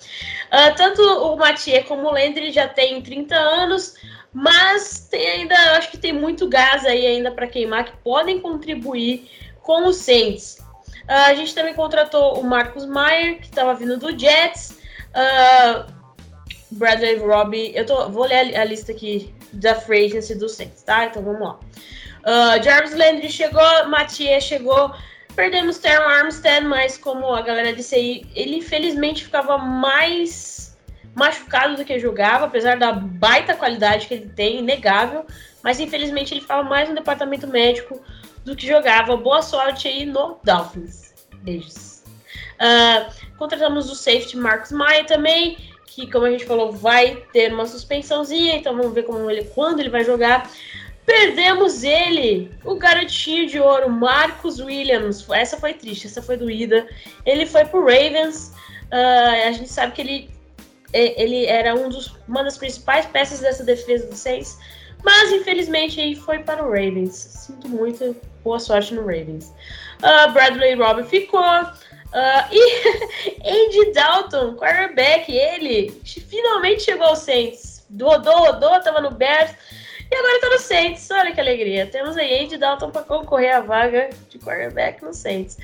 Uh, tanto o Mathieu como o Landry já tem 30 anos. Mas tem ainda, acho que tem muito gás aí ainda para queimar que podem contribuir com o Saints. Uh, a gente também contratou o Marcos Meyer, que estava vindo do Jets. Uh, Bradley Robbie, eu tô, vou ler a, a, lista aqui da free agency do Saints, tá? Então vamos lá. Uh, Jarvis Landry chegou, Mathieu chegou, perdemos Terron Armstead, mas como a galera disse aí, ele infelizmente ficava mais machucado do que jogava, apesar da baita qualidade que ele tem, inegável. Mas infelizmente ele ficava mais no departamento médico do que jogava. Boa sorte aí no Dolphins. Beijos. Uh, contratamos o safety Marcos Maia também, que como a gente falou, vai ter uma suspensãozinha, então vamos ver como ele, quando ele vai jogar. Perdemos ele, o garotinho de ouro, Marcus Williams. Essa foi triste, essa foi doída. Ele foi pro Ravens. Uh, a gente sabe que ele, ele era um dos, uma das principais peças dessa defesa do Saints. Mas infelizmente aí foi para o Ravens. Sinto muito, boa sorte no Ravens. Uh, Bradley Robert ficou. Uh, e Andy Dalton, quarterback, ele finalmente chegou ao Saints. Rodou, rodou, tava no Bears e agora tá no Saints. Olha que alegria. Temos aí Andy Dalton para concorrer à vaga de quarterback no Saints.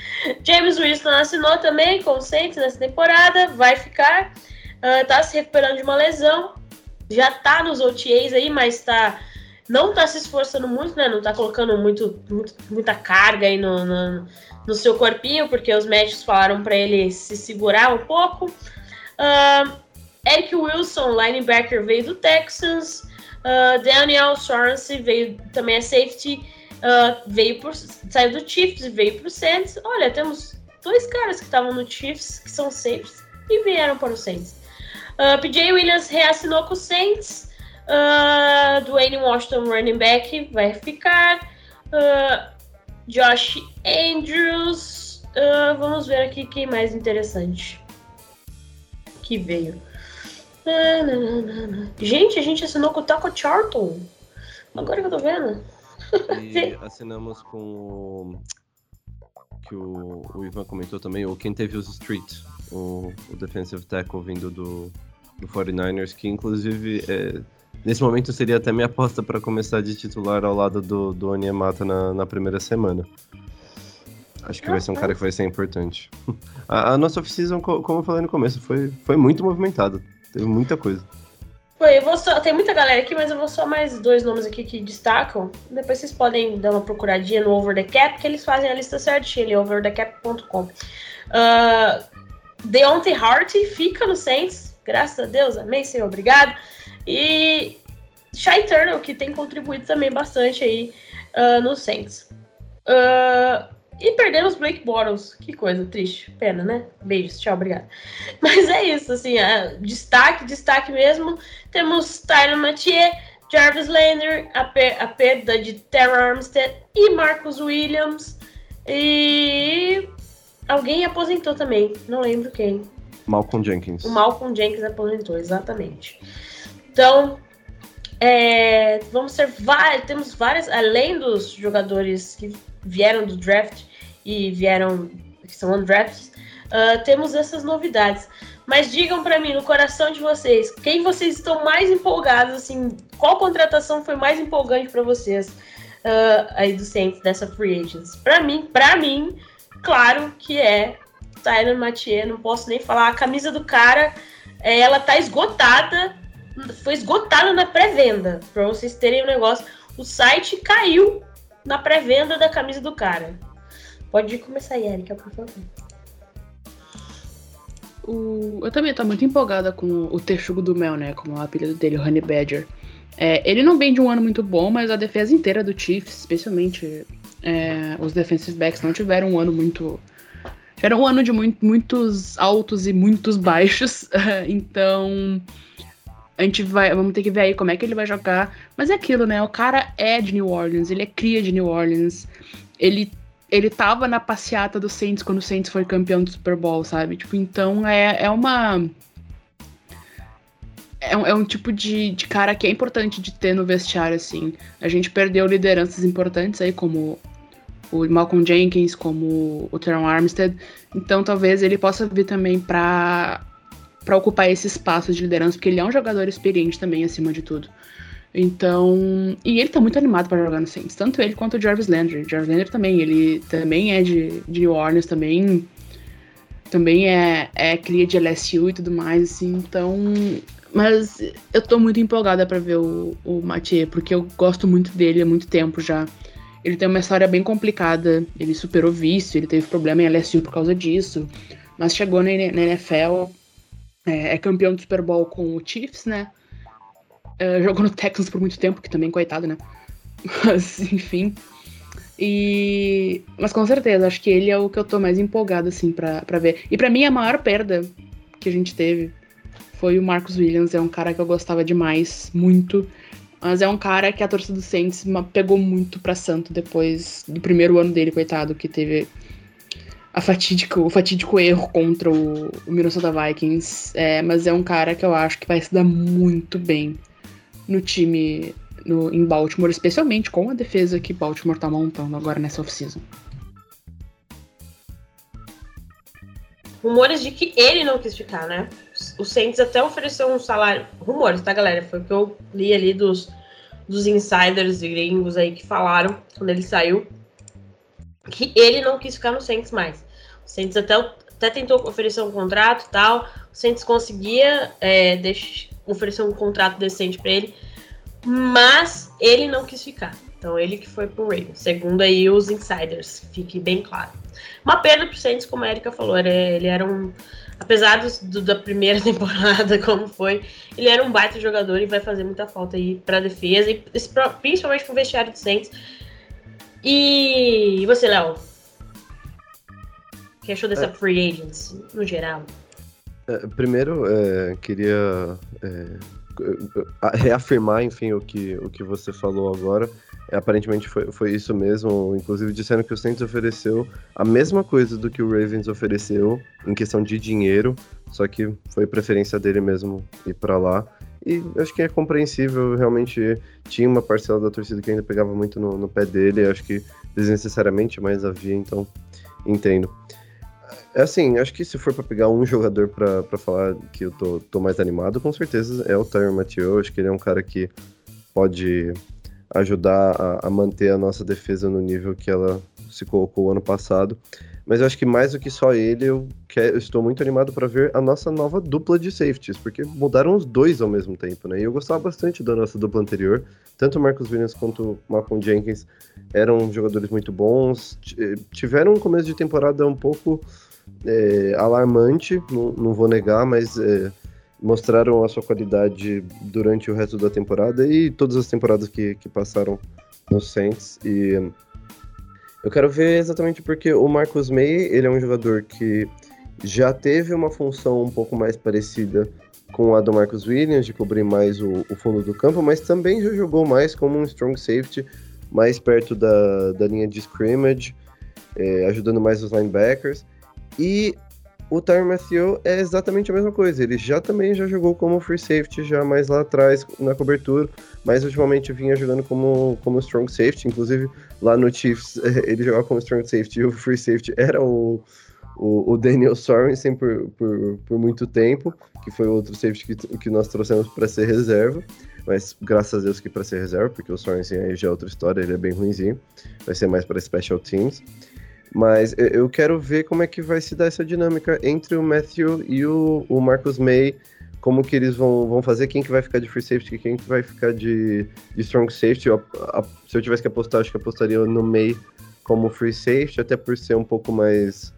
James Winston assinou também com o Saints nessa temporada, vai ficar. Uh, tá se recuperando de uma lesão. Já tá nos OTAs aí, mas tá não tá se esforçando muito, né? Não tá colocando muito, muito muita carga aí no, no, no, seu corpinho, porque os médicos falaram para ele se segurar um pouco. Uh, Eric Wilson, linebacker, veio do Texans. Uh, Daniel Sorensen veio também é safety, uh, veio por, saiu do Chiefs e veio pro Saints. Olha, temos dois caras que estavam no Chiefs, que são safeties, e vieram para o Saints. Uh, PJ Williams reassinou com o Saints. Uh, Dwayne Washington, running back, vai ficar. Uh, Josh Andrews. Vamos ver aqui quem mais interessante que veio. Gente, a gente assinou com o Taco Charlton. Agora que eu tô vendo. E assinamos com o que o, o, Ivan comentou também, ou quem teve os Street, o, o defensive tackle vindo do, do 49ers, que inclusive é, Nesse momento seria até minha aposta para começar de titular ao lado do, do Onyemata na, na primeira semana. Acho que vai ser um cara que vai ser importante. A, a nossa off-season, como eu falei no começo, foi, foi muito movimentada. Teve muita coisa. Foi, eu vou só, tem muita galera aqui, mas eu vou só mais dois nomes aqui que destacam. Depois vocês podem dar uma procuradinha no Over the Cap, que eles fazem a lista certinha ali, overthecap.com. Uh, Deontay Hart fica no Saints, graças a Deus, amém, Senhor, obrigado. E Shy Turner, que tem contribuído também bastante aí uh, no Saints. Uh, e perdemos Blake Bottles. Que coisa triste. Pena, né? Beijos. Tchau, obrigado. Mas é isso, assim, uh, destaque, destaque mesmo. Temos Tyler Mathieu, Jarvis Lander, a, per a perda de Terra Armstead e Marcus Williams. E alguém aposentou também, não lembro quem. Malcolm Jenkins. O Malcolm Jenkins aposentou, exatamente. Então, é, vamos ter várias, temos várias, além dos jogadores que vieram do draft e vieram, que são undrafted, uh, temos essas novidades. Mas digam para mim, no coração de vocês, quem vocês estão mais empolgados, assim, qual contratação foi mais empolgante para vocês uh, aí do Saints, dessa free agents? Para mim, para mim, claro que é Tyler Mathieu, não posso nem falar, a camisa do cara, é, ela tá esgotada, foi esgotado na pré-venda. Pra vocês terem um negócio. O site caiu na pré-venda da camisa do cara. Pode começar aí, Erika, por favor. O... Eu também tô muito empolgada com o Texugo do Mel, né? Como é o apelido dele, o Honey Badger. É, ele não vem de um ano muito bom, mas a defesa inteira do Chiefs, especialmente é, os defensive backs, não tiveram um ano muito. Era um ano de muito, muitos altos e muitos baixos. então, a gente vai, vamos ter que ver aí como é que ele vai jogar. Mas é aquilo, né? O cara é de New Orleans, ele é cria de New Orleans. Ele ele tava na passeata do Saints quando o Saints foi campeão do Super Bowl, sabe? Tipo, então é, é uma é um, é um tipo de, de cara que é importante de ter no vestiário, assim. A gente perdeu lideranças importantes aí, como o Malcolm Jenkins, como o Teron Armstead. Então talvez ele possa vir também pra para ocupar esse espaço de liderança, porque ele é um jogador experiente também, acima de tudo. Então, e ele tá muito animado para jogar no Saints, tanto ele quanto o Jarvis Landry. Jarvis Landry também, ele também é de, de New Orleans, também também é, é cria de LSU e tudo mais, assim, então. Mas eu tô muito empolgada para ver o, o Mathieu, porque eu gosto muito dele há muito tempo já. Ele tem uma história bem complicada, ele superou vício, ele teve problema em LSU por causa disso, mas chegou na, na NFL é, é, campeão do Super Bowl com o Chiefs, né? É, jogou no Texans por muito tempo, que também, coitado, né? Mas, enfim. E... Mas com certeza, acho que ele é o que eu tô mais empolgado, assim, pra, pra ver. E para mim, a maior perda que a gente teve foi o Marcus Williams. É um cara que eu gostava demais, muito. Mas é um cara que a torcida do Saints pegou muito pra santo depois do primeiro ano dele, coitado, que teve a fatídico, o fatídico erro contra o, o Minnesota Vikings. É, mas é um cara que eu acho que vai se dar muito bem no time no, em Baltimore, especialmente com a defesa que Baltimore tá montando agora nessa off-season. Rumores de que ele não quis ficar, né? O Saints até ofereceu um salário. Rumores, tá, galera? Foi o que eu li ali dos, dos insiders gringos aí que falaram quando ele saiu. Que ele não quis ficar no Saints mais. O Saints até, até tentou oferecer um contrato e tal. O Saints conseguia é, deixar, oferecer um contrato decente para ele. Mas ele não quis ficar. Então ele que foi pro Ravens. Segundo aí os insiders, fique bem claro. Uma pena pro Saints, como a Erika falou, ele era um. Apesar do, da primeira temporada, como foi, ele era um baita jogador e vai fazer muita falta aí pra defesa, e principalmente pro vestiário do Saints. E, você, Léo? O que achou dessa é. free agents, no geral? É, primeiro, é, queria é, reafirmar, enfim, o que, o que você falou agora. É, aparentemente foi, foi isso mesmo. Inclusive disseram que o Saints ofereceu a mesma coisa do que o Ravens ofereceu em questão de dinheiro, só que foi preferência dele mesmo ir para lá. E acho que é compreensível, realmente tinha uma parcela da torcida que ainda pegava muito no, no pé dele, acho que desnecessariamente, mas havia, então entendo. É assim, acho que se for para pegar um jogador para falar que eu tô, tô mais animado, com certeza é o Tyler Mathieu. Acho que ele é um cara que pode ajudar a, a, manter a nossa defesa no nível que ela se colocou ano passado. Mas eu acho que mais do que só ele, eu, quer, eu estou muito animado para ver a nossa nova dupla de safeties, porque mudaram os dois ao mesmo tempo, né? E eu gostava bastante da nossa dupla anterior. Tanto o Marcus Williams quanto o Malcolm Jenkins eram jogadores muito bons. Tiveram um começo de temporada um pouco é, alarmante, não, não, vou negar, mas é, mostraram a sua qualidade durante o resto da temporada e todas as temporadas que, que passaram no Saints. E eu quero ver exatamente porque o Marcus May, ele é um jogador que já teve uma função um pouco mais parecida com a do Marcus Williams, de cobrir mais o, o fundo do campo, mas também já jogou mais como um strong safety, mais perto da, da linha de scrimmage, é, ajudando mais os linebackers. E o Tyron Matthew é exatamente a mesma coisa. Ele já também já jogou como free safety, já mais lá atrás na cobertura, mas ultimamente vinha jogando como, como strong safety. Inclusive, lá no Chiefs, ele jogava como strong safety e o free safety era o, o, o Daniel Sorensen por, por, por, muito tempo, que foi outro safety que, que nós trouxemos para ser reserva. Mas graças a Deus que para ser reserva, porque o Sorensen aí já é outra história, ele é bem ruimzinho. Vai ser mais para special teams. Mas eu quero ver como é que vai se dar essa dinâmica entre o Matthew e o, o Marcus May, como que eles vão, vão fazer, quem que vai ficar de free safety quem que vai ficar de, de strong safety. Eu, a, se eu tivesse que apostar, acho que apostaria no May como free safety, até por ser um pouco mais,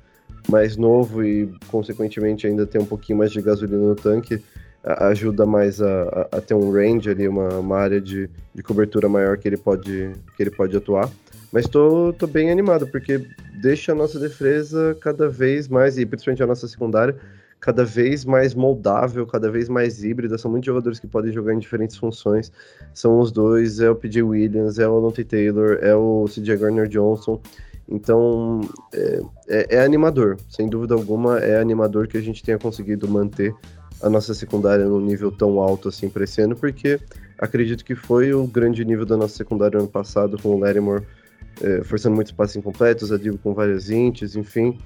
mais novo e, consequentemente, ainda ter um pouquinho mais de gasolina no tanque, a, ajuda mais a, a, ter um range ali, uma, uma área de, de cobertura maior que ele pode, que ele pode atuar. Mas tô, tô bem animado, porque deixa a nossa defesa cada vez mais, e principalmente a nossa secundária, cada vez mais moldável, cada vez mais híbrida. São muitos jogadores que podem jogar em diferentes funções. São os dois, é o PJ Williams, é o Alonte Taylor, é o CJ Garner Johnson. Então, é, é, é, animador, sem dúvida alguma, é animador que a gente tenha conseguido manter a nossa secundária num nível tão alto assim para esse ano, porque acredito que foi o grande nível da nossa secundária ano passado, com o Lattimore é, forçando muitos passes incompletos, Adivo com várias intes, enfim,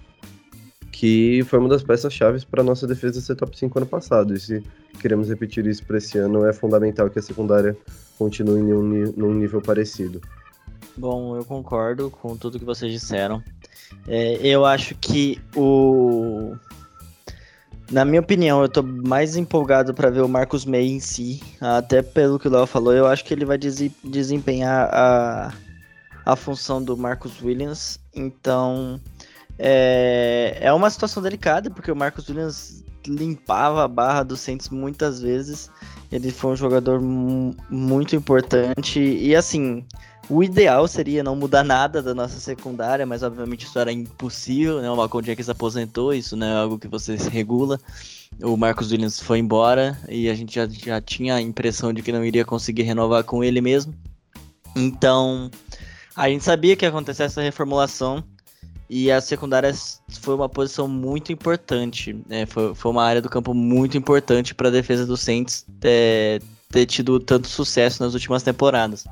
que foi uma das peças-chave para a nossa defesa ser top 5 ano passado. E se queremos repetir isso para esse ano, é fundamental que a secundária continue em um, num nível parecido. Bom, eu concordo com tudo que vocês disseram. É, eu acho que o. Na minha opinião, eu tô mais empolgado para ver o Marcos May em si. Até pelo que o Léo falou, eu acho que ele vai desempenhar a, a função do Marcus Williams. Então é, é uma situação delicada, porque o Marcus Williams limpava a barra do Saints muitas vezes. Ele foi um jogador muito importante. E assim, O ideal seria não mudar nada da nossa secundária, mas obviamente isso era impossível, né? O Malcolm Jenkins aposentou, isso não é algo que você regula. O Marcos Williams foi embora e a gente já, já tinha a impressão de que não iria conseguir renovar com ele mesmo. Então, a gente sabia que ia acontecer essa reformulação e a secundária foi uma posição muito importante. Né? Foi, foi uma área do campo muito importante para a defesa do Saints é, ter tido tanto sucesso nas últimas temporadas.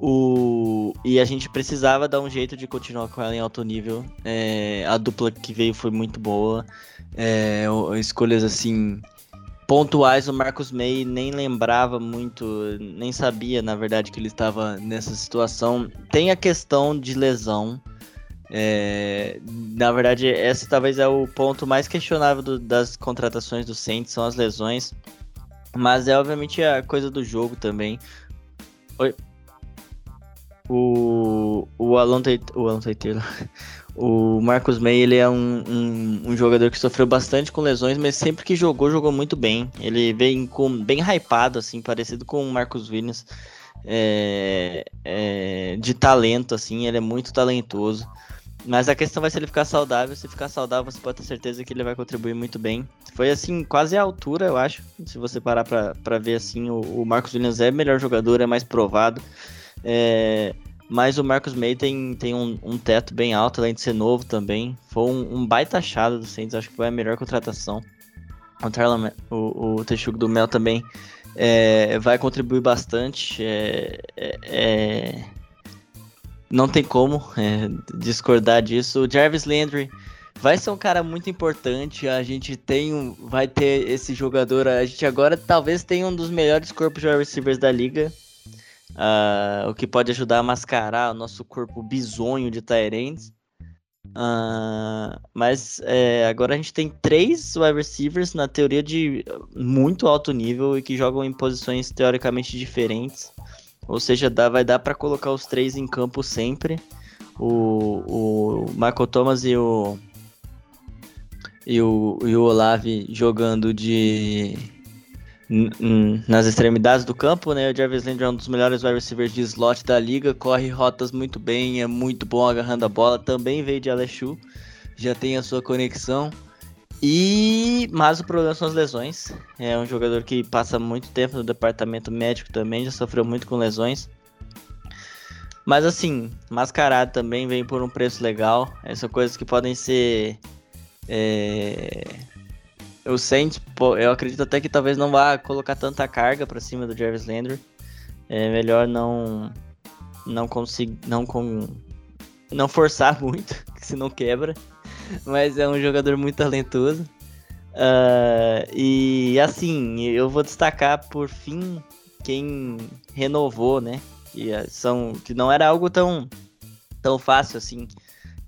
O... E a gente precisava dar um jeito de continuar com ela em alto nível. É... A dupla que veio foi muito boa. É... Escolhas assim pontuais. O Marcos May nem lembrava muito, nem sabia, na verdade, que ele estava nessa situação. Tem a questão de lesão. É, na verdade, esse talvez é o ponto mais questionável do, das contratações do Saints, são as lesões. Mas é obviamente a coisa do jogo também. Oi. O, o Alon o Taylor, o Marcos May, ele é um, um, um, jogador que sofreu bastante com lesões, mas sempre que jogou, jogou muito bem. Ele vem com, bem hypado, assim, parecido com o Marcos Williams, é, é, de talento, assim, ele é muito talentoso. Mas a questão vai ser ele ficar saudável. Se ficar saudável, você pode ter certeza que ele vai contribuir muito bem. Foi assim, quase a altura, eu acho. Se você parar pra, ver assim, o, o Marcos Williams é melhor jogador, é mais provado. É, mas o Marcos May tem, tem um, um, teto bem alto, além de ser novo também. Foi um, um baita achado do Saints, acho que foi a melhor contratação. O, Tarla, o, o Texugo do Mel também é, vai contribuir bastante. É, é, é não tem como é, discordar disso. O Jarvis Landry vai ser um cara muito importante. A gente tem um, vai ter esse jogador. A gente agora talvez tenha um dos melhores corpos de receivers da liga. Uh, o que pode ajudar a mascarar o nosso corpo bizonho de Tyrants. Uh, mas é, agora a gente tem três wide receivers na teoria de muito alto nível e que jogam em posições teoricamente diferentes. Ou seja, dá, vai dar para colocar os três em campo sempre. O, o Michael Thomas e o e o, e o Olave jogando de nas extremidades do campo, né? O Jarvis Landry é um dos melhores wide receivers de slot da liga, corre rotas muito bem, é muito bom agarrando a bola, também veio de LSU, já tem a sua conexão. E mas o problema são as lesões. É um jogador que passa muito tempo no departamento médico também, já sofreu muito com lesões. Mas assim, mascarado também vem por um preço legal. Essas coisas que podem ser é... O Saints, eu acredito até que talvez não vá colocar tanta carga para cima do Jarvis Landry. É melhor não não conseguir não com não forçar muito, que senão quebra. Mas é um jogador muito talentoso. Uh, e assim, eu vou destacar por fim quem renovou, né? Que, são, que não era algo tão, tão fácil assim.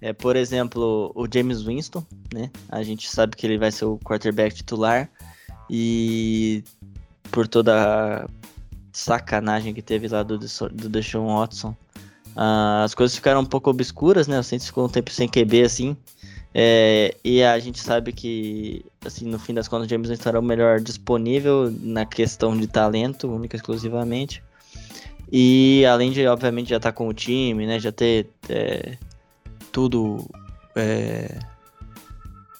É, por exemplo, o James Winston, né? A gente sabe que ele vai ser o quarterback titular e por toda a sacanagem que teve lá do, do Deshaun Watson, uh, as coisas ficaram um pouco obscuras, né? O Saints ficou um tempo sem QB assim. É, e a gente sabe que, assim, no fim das contas, o James Winston era o melhor disponível na questão de talento, única e exclusivamente. E além de, obviamente, já estar tá com o time, né? Já ter é, tudo. É...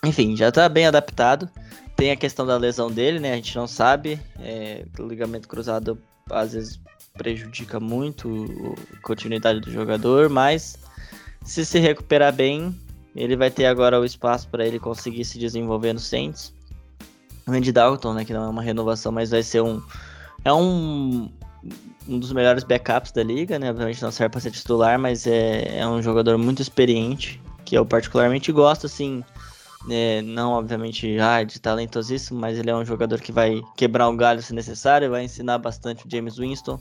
Enfim, já está bem adaptado. Tem a questão da lesão dele, né? A gente não sabe. É, o ligamento cruzado às vezes prejudica muito a continuidade do jogador, mas se se recuperar bem, ele vai ter agora o espaço para ele conseguir se desenvolver no Saints. O Andy Dalton, né, que não é uma renovação, mas vai ser um é um um dos melhores backups da liga, né? Obviamente não serve para ser titular, mas é, é um jogador muito experiente, que eu particularmente gosto, assim. É, não, obviamente, ah, de talentosíssimo, mas ele é um jogador que vai quebrar um galho se necessário, vai ensinar bastante o James Winston.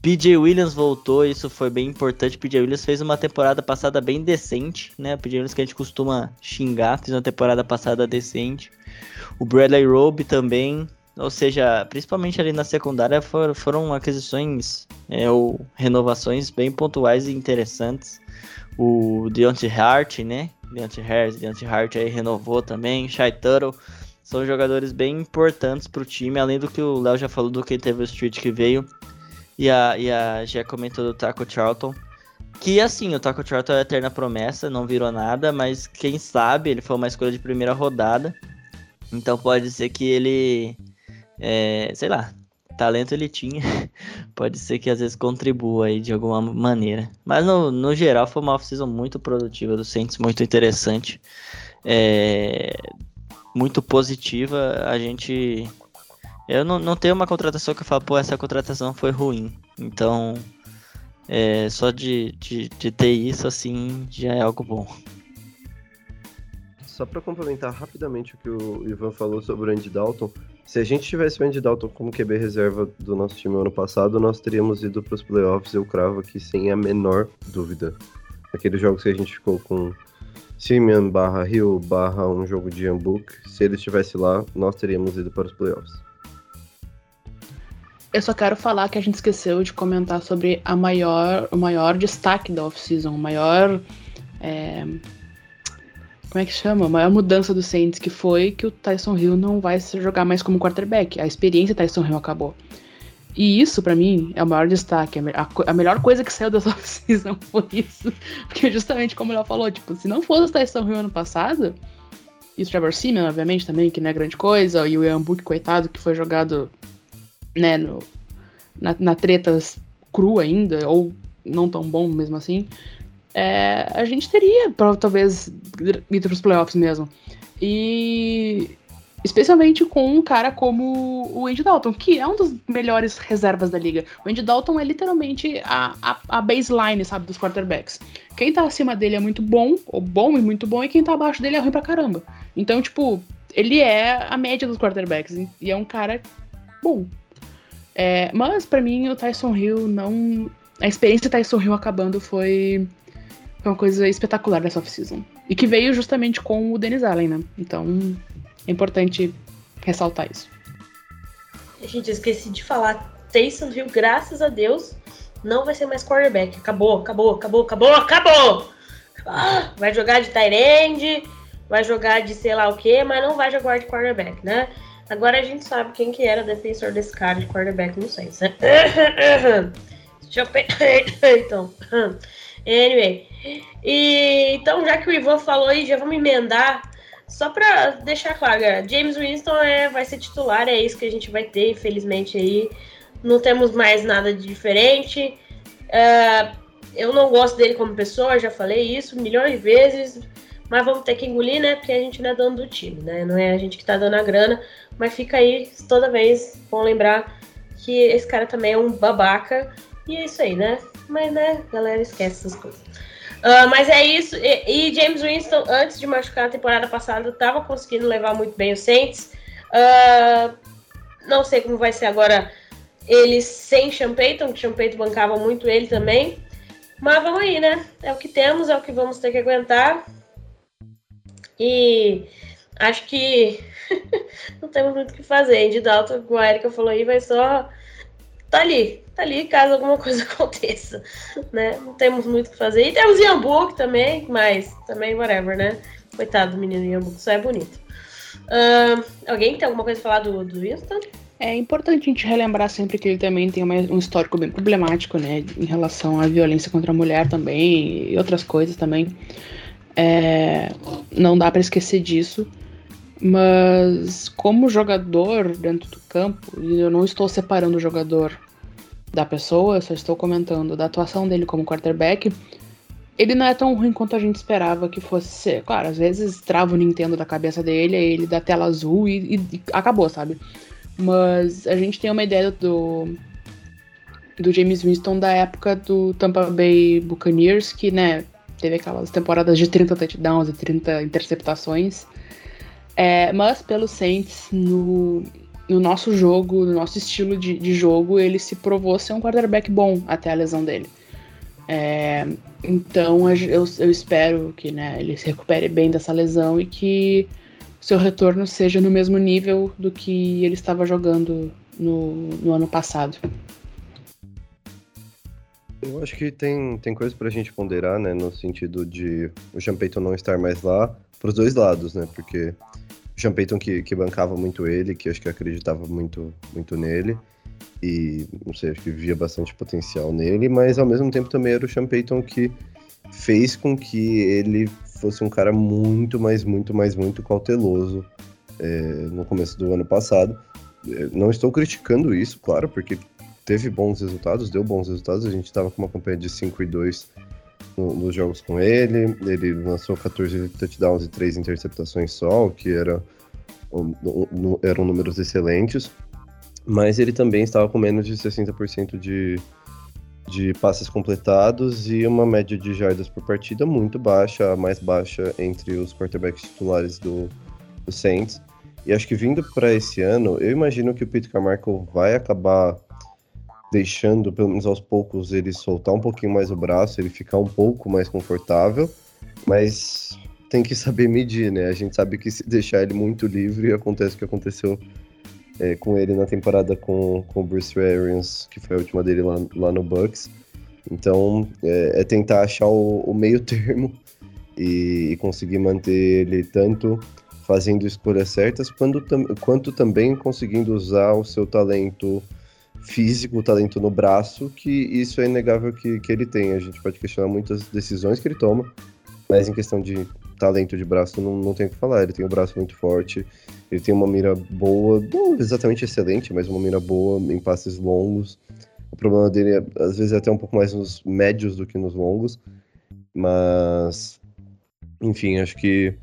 PJ Williams voltou, isso foi bem importante. PJ Williams fez uma temporada passada bem decente, né? PJ Williams que a gente costuma xingar, fez uma temporada passada decente. O Bradley Robe também, ou seja, principalmente ali na secundária foram, foram aquisições é, ou renovações bem pontuais e interessantes. O Deontay Hart, né? Deontay Harris, Deontay Hart aí renovou também. Shai Tuttle. São jogadores bem importantes para o time, além do que o Léo já falou do que teve o Street que veio. E a, e a Gé comentou do Taco Charlton. Que assim, o Taco Charlton é a eterna promessa, não virou nada, mas quem sabe ele foi uma escolha de primeira rodada. Então pode ser que ele. É, sei lá, talento ele tinha. pode ser que às vezes contribua aí de alguma maneira. Mas no, no geral foi uma off-season muito produtiva do Saints, muito interessante. É, muito positiva. A gente. Eu não, não tenho uma contratação que eu falo, pô, essa contratação foi ruim. Então, é, só de, de, de ter isso, assim, já é algo bom. Só para complementar rapidamente o que o Ivan falou sobre o Andy Dalton, se a gente tivesse o Andy Dalton como QB reserva do nosso time ano passado, nós teríamos ido para os playoffs, eu cravo aqui sem a menor dúvida. Aqueles jogos que a gente ficou com Simeon barra Hill barra um jogo de Hamburg, se ele estivesse lá, nós teríamos ido para os playoffs. Eu só quero falar que a gente esqueceu de comentar sobre a maior, o maior destaque da off-season, o maior. É, como é que chama? A maior mudança do Saints, que foi que o Tyson Hill não vai jogar mais como quarterback. A experiência Tyson Hill acabou. E isso, para mim, é o maior destaque. A, a, melhor coisa que saiu dessa off-season foi isso. Porque justamente como ela falou, tipo, se não fosse o Tyson Hill ano passado, e o Trevor Simeon, obviamente, também, que não é grande coisa, e o Ian Book, coitado, que foi jogado, né, no, na, na treta crua ainda, ou não tão bom mesmo assim, é, a gente teria, talvez, ido pros playoffs mesmo. E especialmente com um cara como o Andy Dalton, que é um dos melhores reservas da liga. O Andy Dalton é literalmente a, a, a, baseline, sabe, dos quarterbacks. Quem tá acima dele é muito bom, ou bom e muito bom, e quem tá abaixo dele é ruim pra caramba. Então, tipo, ele é a média dos quarterbacks, e é um cara bom. É, mas, para mim, o Tyson Hill não. A experiência do Tyson Hill acabando foi foi uma coisa espetacular dessa off-season. E que veio justamente com o Dennis Allen, né? Então é importante ressaltar isso. Gente, esqueci de falar. Taysom Hill, graças a Deus, não vai ser mais quarterback. Acabou, acabou, acabou, acabou, acabou! Ah, vai jogar de tight end, vai jogar de sei lá o que, mas não vai jogar de quarterback, né? Agora a gente sabe quem que era defensor desse cara de quarterback, não sei. Deixa eu então. Anyway. E, então, já que o Ivan falou aí, já vamos emendar. Só para deixar claro, James Winston é, vai ser titular, é isso que a gente vai ter, infelizmente aí. Não temos mais nada de diferente. Uh, eu não gosto dele como pessoa, já falei isso milhões de vezes, mas vamos ter que engolir, né? Porque a gente não é dono do time, né? Não é a gente que tá dando a grana, mas fica aí toda vez, bom lembrar que esse cara também é um babaca. E é isso aí, né? Mas, né, galera, esquece essas coisas. Uh, mas é isso. E, e, James Winston, antes de machucar a temporada passada, estava conseguindo levar muito bem o Saints. Uh, não sei como vai ser agora ele sem Sean Payton, que Sean Payton bancava muito ele também. Mas vamos aí, né? É o que temos, é o que vamos ter que aguentar. E acho que não temos muito o que fazer. Andy Dalton, como a Erika falou aí, vai só tá ali, ali caso alguma coisa aconteça, né? Não temos muito o que fazer. E temos Yambuk também, mas também whatever, né? Coitado do menino Yambuk, só é bonito. Uh, alguém tem alguma coisa a falar do, do Winston? É importante a gente relembrar sempre que ele também tem uma, um histórico bem problemático, né? Em relação à violência contra a mulher também e outras coisas também. É, não dá para esquecer disso. Mas como jogador dentro do campo, e eu não estou separando o jogador da pessoa, eu só estou comentando da atuação dele como quarterback, ele não é tão ruim quanto a gente esperava que fosse ser. Claro, às vezes trava o Nintendo da cabeça dele, aí ele dá tela azul e, e acabou, sabe? Mas a gente tem uma ideia do, do James Winston da época do Tampa Bay Buccaneers, que, né, teve aquelas temporadas de 30 touchdowns e 30 interceptações. É, mas pelo Saints, no, no nosso jogo, no nosso estilo de, de, jogo, ele se provou ser um quarterback bom até a lesão dele. É, então eu, eu, espero que né, ele se recupere bem dessa lesão e que seu retorno seja no mesmo nível do que ele estava jogando no, no ano passado. Eu acho que tem, tem coisa pra gente ponderar, né? No sentido de o Sean não estar mais lá, pros dois lados, né? Porque Sean Payton que, que bancava muito ele, que acho que acreditava muito, muito nele. e não sei, acho que via bastante potencial nele, mas ao mesmo tempo também era o Sean Payton que fez com que ele fosse um cara muito, mais, muito, mais, muito cauteloso é, no começo do ano passado. É, não estou criticando isso, claro, porque teve bons resultados, deu bons resultados. A gente estava com uma campanha de 5 e 2 no, nos jogos com ele. Ele lançou 14 touchdowns e 3 interceptações só, o que era, um, um, eram números excelentes. Mas ele também estava com menos de 60% de, de passes completados e uma média de jardas por partida muito baixa, a mais baixa entre os quarterbacks titulares do, do Saints. E acho que vindo para esse ano, eu imagino que o Pete Carmichael vai acabar deixando, pelo menos aos poucos, ele soltar um pouquinho mais o braço, ele ficar um pouco mais confortável, mas tem que saber medir, né? A gente sabe que se deixar ele muito livre, acontece o que aconteceu é, com ele na temporada com, com o Bruce Arians, que foi a última dele lá, lá no Bucks. Então, é, é tentar achar o, o meio termo e, e, conseguir manter ele tanto fazendo escolhas certas, quando, quanto também conseguindo usar o seu talento físico, o talento no braço, que isso é inegável que, que ele tem. A gente pode questionar muitas decisões que ele toma, mas em questão de talento de braço não, não tem o que falar. Ele tem um braço muito forte, ele tem uma mira boa, não exatamente excelente, mas uma mira boa em passes longos. O problema dele é, às vezes, é até um pouco mais nos médios do que nos longos. Mas, enfim, acho que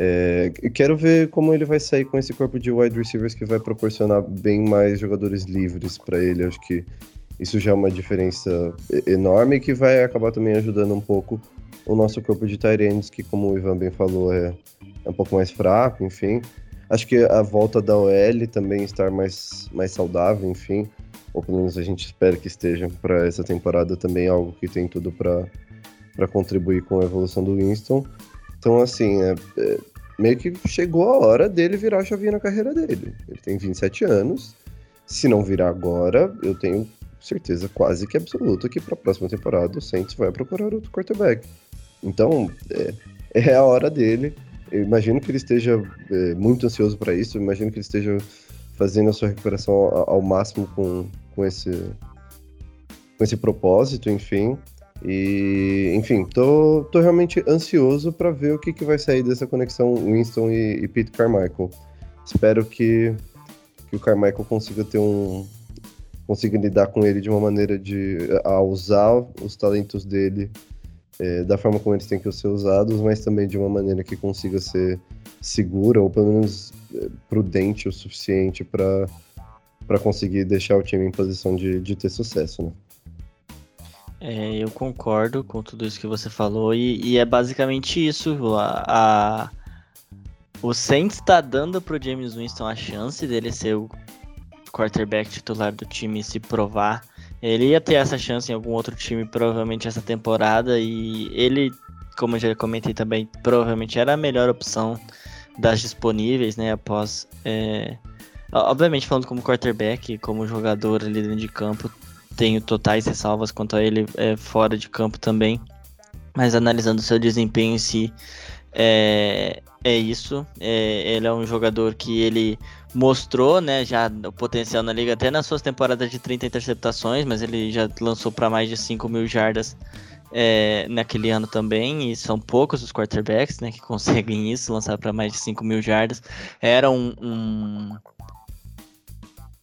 é, quero ver como ele vai sair com esse corpo de wide receivers que vai proporcionar bem mais jogadores livres para ele. Acho que isso já é uma diferença enorme que vai acabar também ajudando um pouco o nosso corpo de ends, que como o Ivan bem falou, é, é um pouco mais fraco, enfim. Acho que a volta da OL também estar mais, mais saudável, enfim, ou pelo menos a gente espera que esteja para essa temporada também algo que tem tudo para contribuir com a evolução do Winston. Então, assim, é, é, meio que chegou a hora dele virar a chavinha na carreira dele. Ele tem 27 anos. Se não virar agora, eu tenho certeza quase que absoluta que para a próxima temporada o Saints vai procurar outro quarterback. Então, é, é a hora dele. Eu imagino que ele esteja é, muito ansioso para isso. Eu imagino que ele esteja fazendo a sua recuperação ao, ao máximo com, com, esse, com esse propósito, enfim. E, enfim, tô, tô realmente ansioso para ver o que, que vai sair dessa conexão Winston e, e Pete Carmichael. Espero que, que o Carmichael consiga ter um. consiga lidar com ele de uma maneira de. a usar os talentos dele é, da forma como eles têm que ser usados, mas também de uma maneira que consiga ser segura ou pelo menos é, prudente o suficiente para conseguir deixar o time em posição de, de ter sucesso, né? É, eu concordo com tudo isso que você falou e, e é basicamente isso. A, a, o Saints está dando pro James Winston a chance dele ser o quarterback titular do time e se provar. Ele ia ter essa chance em algum outro time, provavelmente essa temporada, e ele, como eu já comentei também, provavelmente era a melhor opção das disponíveis, né? Após. É... Obviamente, falando como quarterback, como jogador ali dentro de campo, tenho totais ressalvas quanto a ele é, fora de campo também. Mas analisando seu desempenho em si, é, é isso. É, ele é um jogador que ele mostrou, né, já o potencial na liga até nas suas temporadas de 30 interceptações, mas ele já lançou para mais de 5 mil jardas é, naquele ano também, e são poucos os quarterbacks, né, que conseguem isso, lançar para mais de 5 mil jardas. Era um, um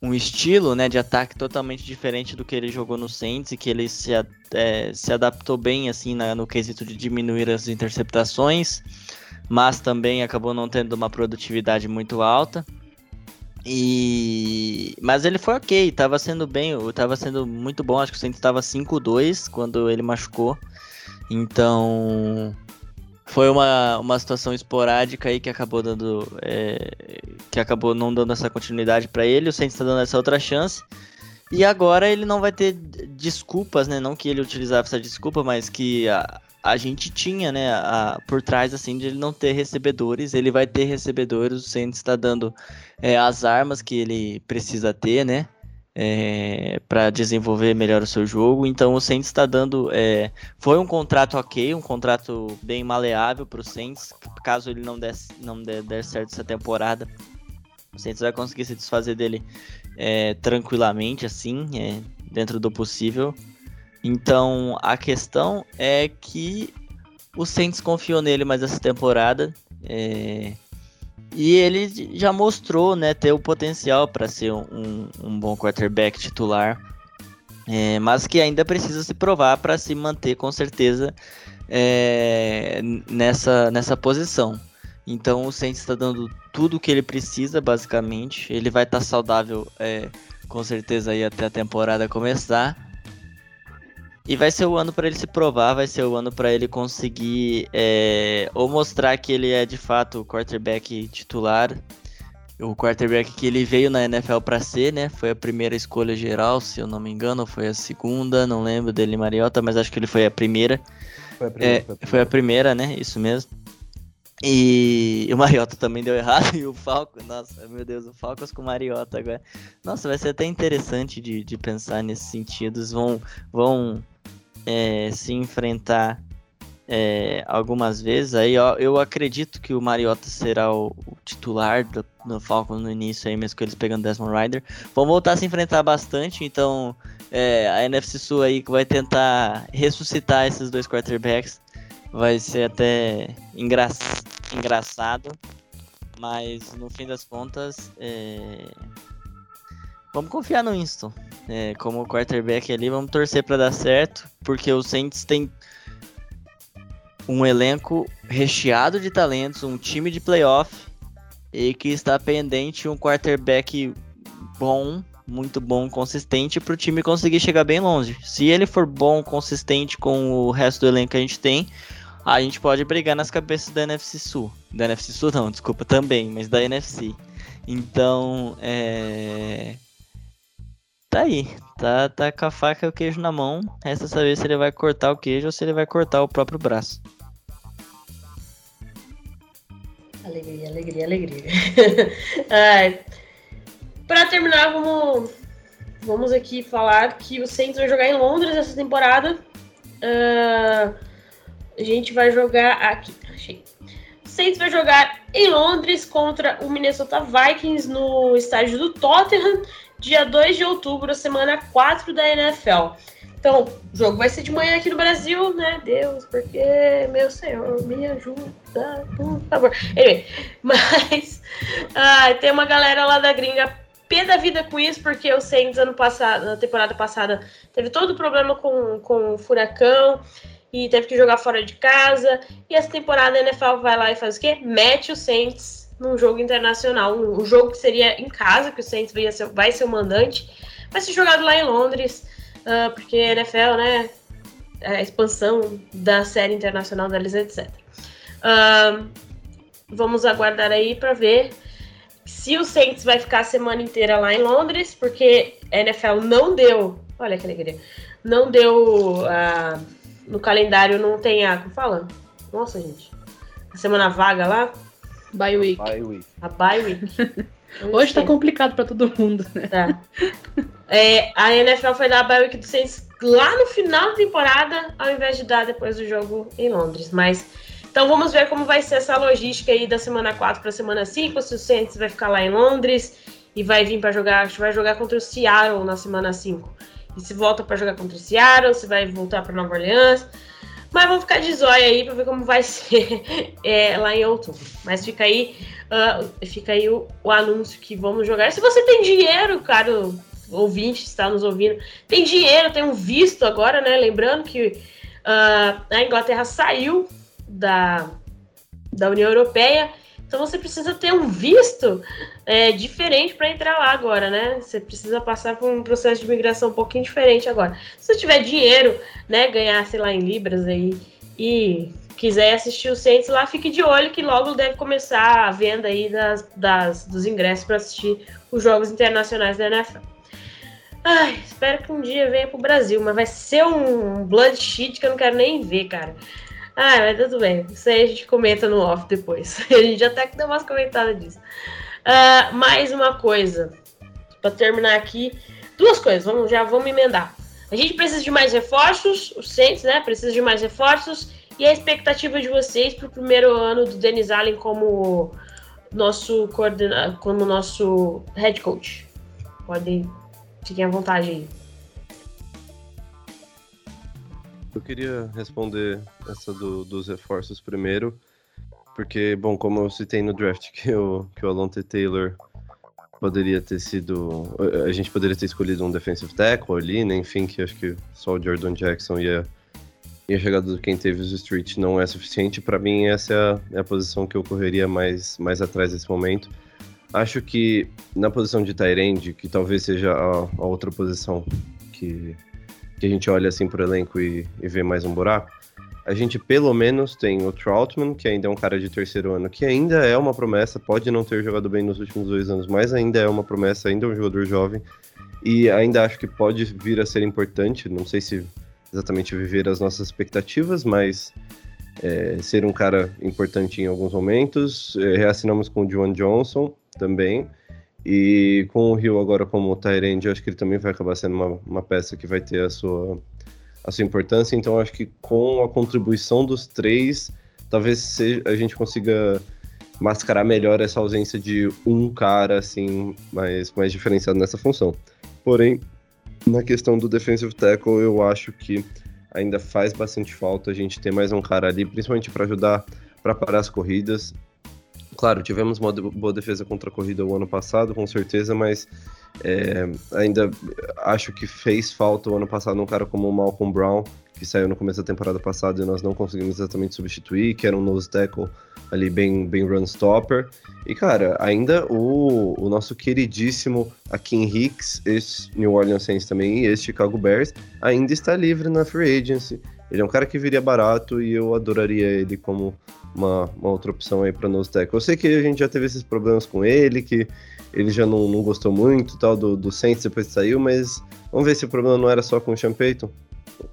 um estilo né, de ataque totalmente diferente do que ele jogou no Saints e que ele se, é, se adaptou bem assim na, no quesito de diminuir as interceptações, mas também acabou não tendo uma produtividade muito alta. E mas ele foi ok, estava sendo bem, estava sendo muito bom, acho que o Saints estava 5-2 quando ele machucou. Então, foi uma, uma situação esporádica aí que acabou dando é, que acabou não dando essa continuidade para ele. O Saints está dando essa outra chance. E agora ele não vai ter desculpas, né? Não que ele utilizava essa desculpa, mas que a, a gente tinha, né? A, por trás, assim, de ele não ter recebedores. Ele vai ter recebedores. O Saints está dando é, as armas que ele precisa ter, né? É, para desenvolver melhor o seu jogo. Então o Saints está dando. É, foi um contrato ok, um contrato bem maleável para o Saints. Caso ele não der, não der, der certo essa temporada, o Saints vai conseguir se desfazer dele é, tranquilamente, assim, é, dentro do possível. Então a questão é que o Saints confiou nele mais essa temporada. É, e ele já mostrou né, ter o potencial para ser um, um, bom quarterback titular. É, mas que ainda precisa se provar para se manter com certeza é, nessa, nessa posição. Então o Saints está dando tudo o que ele precisa, basicamente. Ele vai estar tá saudável, é, com certeza, aí até a temporada começar. E vai ser o ano para ele se provar, vai ser o ano para ele conseguir é, ou mostrar que ele é de fato o quarterback titular, o quarterback que ele veio na NFL para ser, né? Foi a primeira escolha geral, se eu não me engano, foi a segunda, não lembro dele Mariota, mas acho que ele foi a primeira. Foi a primeira, é, foi a primeira. Foi a primeira né? Isso mesmo. E o Mariota também deu errado. E o Falcon, nossa, meu Deus, o Falcons com o Mariota agora. Nossa, vai ser até interessante de, de pensar nesses sentidos. Vão, vão é, se enfrentar é, algumas vezes. Aí ó, eu acredito que o Mariota será o, o titular do, do no início, aí mesmo com eles pegando Desmond Rider. Vão voltar a se enfrentar bastante, então é, a NFC Sul aí vai tentar ressuscitar esses dois quarterbacks vai ser até engra engraçado, mas no fim das contas, é... vamos confiar no Winston. É, como quarterback ali, vamos torcer para dar certo, porque o Saints tem um elenco recheado de talentos, um time de playoff e que está pendente um quarterback bom, muito bom, consistente para o time conseguir chegar bem longe. Se ele for bom, consistente com o resto do elenco que a gente tem, a gente pode brigar nas cabeças da NFC Sul. Da NFC Sul não, desculpa, também, mas da NFC. Então, é... Tá aí, tá, tá com a faca e o queijo na mão. Resta saber se ele vai cortar o queijo ou se ele vai cortar o próprio braço. Alegria, alegria, alegria. Ai. Pra terminar, vamos, vamos aqui falar que o Saints vai jogar em Londres essa temporada. Uh, a gente vai jogar aqui. Achei. Saints vai jogar em Londres contra o Minnesota Vikings no estádio do Tottenham, dia 2 de outubro, semana 4 da NFL. Então, o jogo vai ser de manhã aqui no Brasil, né? Deus, porque, meu senhor, me ajuda, por favor. Anyway, mas ah, tem uma galera lá da gringa pé da vida com isso, porque o Saints ano passado, na temporada passada, teve todo o problema com, com o furacão e teve que jogar fora de casa. E essa temporada a NFL vai lá e faz o quê? Mete o Saints num jogo internacional. Um jogo que seria em casa, que o Saints vai ser, vai ser o mandante. Vai ser jogado lá em Londres, uh, porque NFL, né? A expansão da série internacional deles, etc. Uh, vamos aguardar aí para ver se o Saints vai ficar a semana inteira lá em Londres, porque a NFL não deu. Olha que alegria. Não deu. Uh, no calendário não tem a. Como fala? Nossa, gente. A semana vaga lá. Bye week. Bye week. A bye week. Hoje tá complicado para todo mundo, né? Tá. É, a NFL foi dar a bye week do Saints lá no final da temporada, ao invés de dar depois do jogo em Londres. Mas. Então vamos ver como vai ser essa logística aí da semana 4 para semana 5, se o Saints vai ficar lá em Londres e vai vir para jogar, acho que vai jogar contra o Seattle na semana 5 e se volta para jogar contra o Seattle, se vai voltar para Nova Orleans. Mas vamos ficar de zóia aí para ver como vai ser é, lá em outubro. Mas fica aí, uh, fica aí o, o, anúncio que vamos jogar. Se você tem dinheiro, caro ouvinte, está nos ouvindo, tem dinheiro, tem um visto agora, né? Lembrando que uh, a Inglaterra saiu da, da União Europeia então você precisa ter um visto é, diferente para entrar lá agora, né? Você precisa passar por um processo de migração um pouquinho diferente agora. Se você tiver dinheiro, né, ganhar, sei lá, em libras aí e quiser assistir o Saints lá, fique de olho que logo deve começar a venda aí das, das dos ingressos para assistir os jogos internacionais da NFL. Ai, espero que um dia venha pro Brasil, mas vai ser um blood sheet que eu não quero nem ver, cara. Ah, mas tudo bem. Isso aí a gente comenta no off depois. A gente até que deu umas comentadas disso. Uh, mais uma coisa. Para terminar aqui. Duas coisas. Vamos, já vamos emendar. A gente precisa de mais reforços. O Saints, né? Precisa de mais reforços. E a expectativa de vocês para o primeiro ano do Denis Allen como nosso coordenador, como nosso head coach. Podem. Fiquem à vontade aí. Eu queria responder essa do, dos reforços primeiro, porque, bom, como eu citei no draft que o, que o Alonte Taylor poderia ter sido. A gente poderia ter escolhido um defensive tackle ali, né? Enfim, que acho que só o Jordan Jackson ia, ia chegar do quem teve os Street não é suficiente. Para mim, essa é a, é a, posição que eu correria mais, mais atrás nesse momento. Acho que na posição de Tyrande, que talvez seja a, a outra posição que, que a gente olha assim pro elenco e, e vê mais um buraco, a gente pelo menos tem o Troutman, que ainda é um cara de terceiro ano, que ainda é uma promessa, pode não ter jogado bem nos últimos dois anos, mas ainda é uma promessa, ainda é um jogador jovem, e ainda acho que pode vir a ser importante, não sei se exatamente viver as nossas expectativas, mas é, ser um cara importante em alguns momentos. É, reassinamos com o John Johnson também, e com o Rio agora como Tyrande, acho que ele também vai acabar sendo uma, uma peça que vai ter a sua a sua importância. Então, acho que com a contribuição dos três, talvez seja, a gente consiga mascarar melhor essa ausência de um cara assim mais, mais diferenciado nessa função. Porém, na questão do defensive tackle, eu acho que ainda faz bastante falta a gente ter mais um cara ali, principalmente para ajudar para parar as corridas. Claro, tivemos uma boa defesa contra a corrida o ano passado, com certeza, mas é, ainda acho que fez falta o ano passado um cara como o Malcolm Brown, que saiu no começo da temporada passada e nós não conseguimos exatamente substituir, que era um nose tackle ali bem, bem run stopper. E, cara, ainda o, o nosso queridíssimo Akin Hicks, esse New Orleans Saints também, e esse Chicago Bears, ainda está livre na free agency. Ele é um cara que viria barato e eu adoraria ele como uma, uma outra opção aí para nose tackle. Eu sei que a gente já teve esses problemas com ele, que ele já não, não gostou muito tal do, do Saints depois que saiu, mas vamos ver se o problema não era só com o Sean Payton.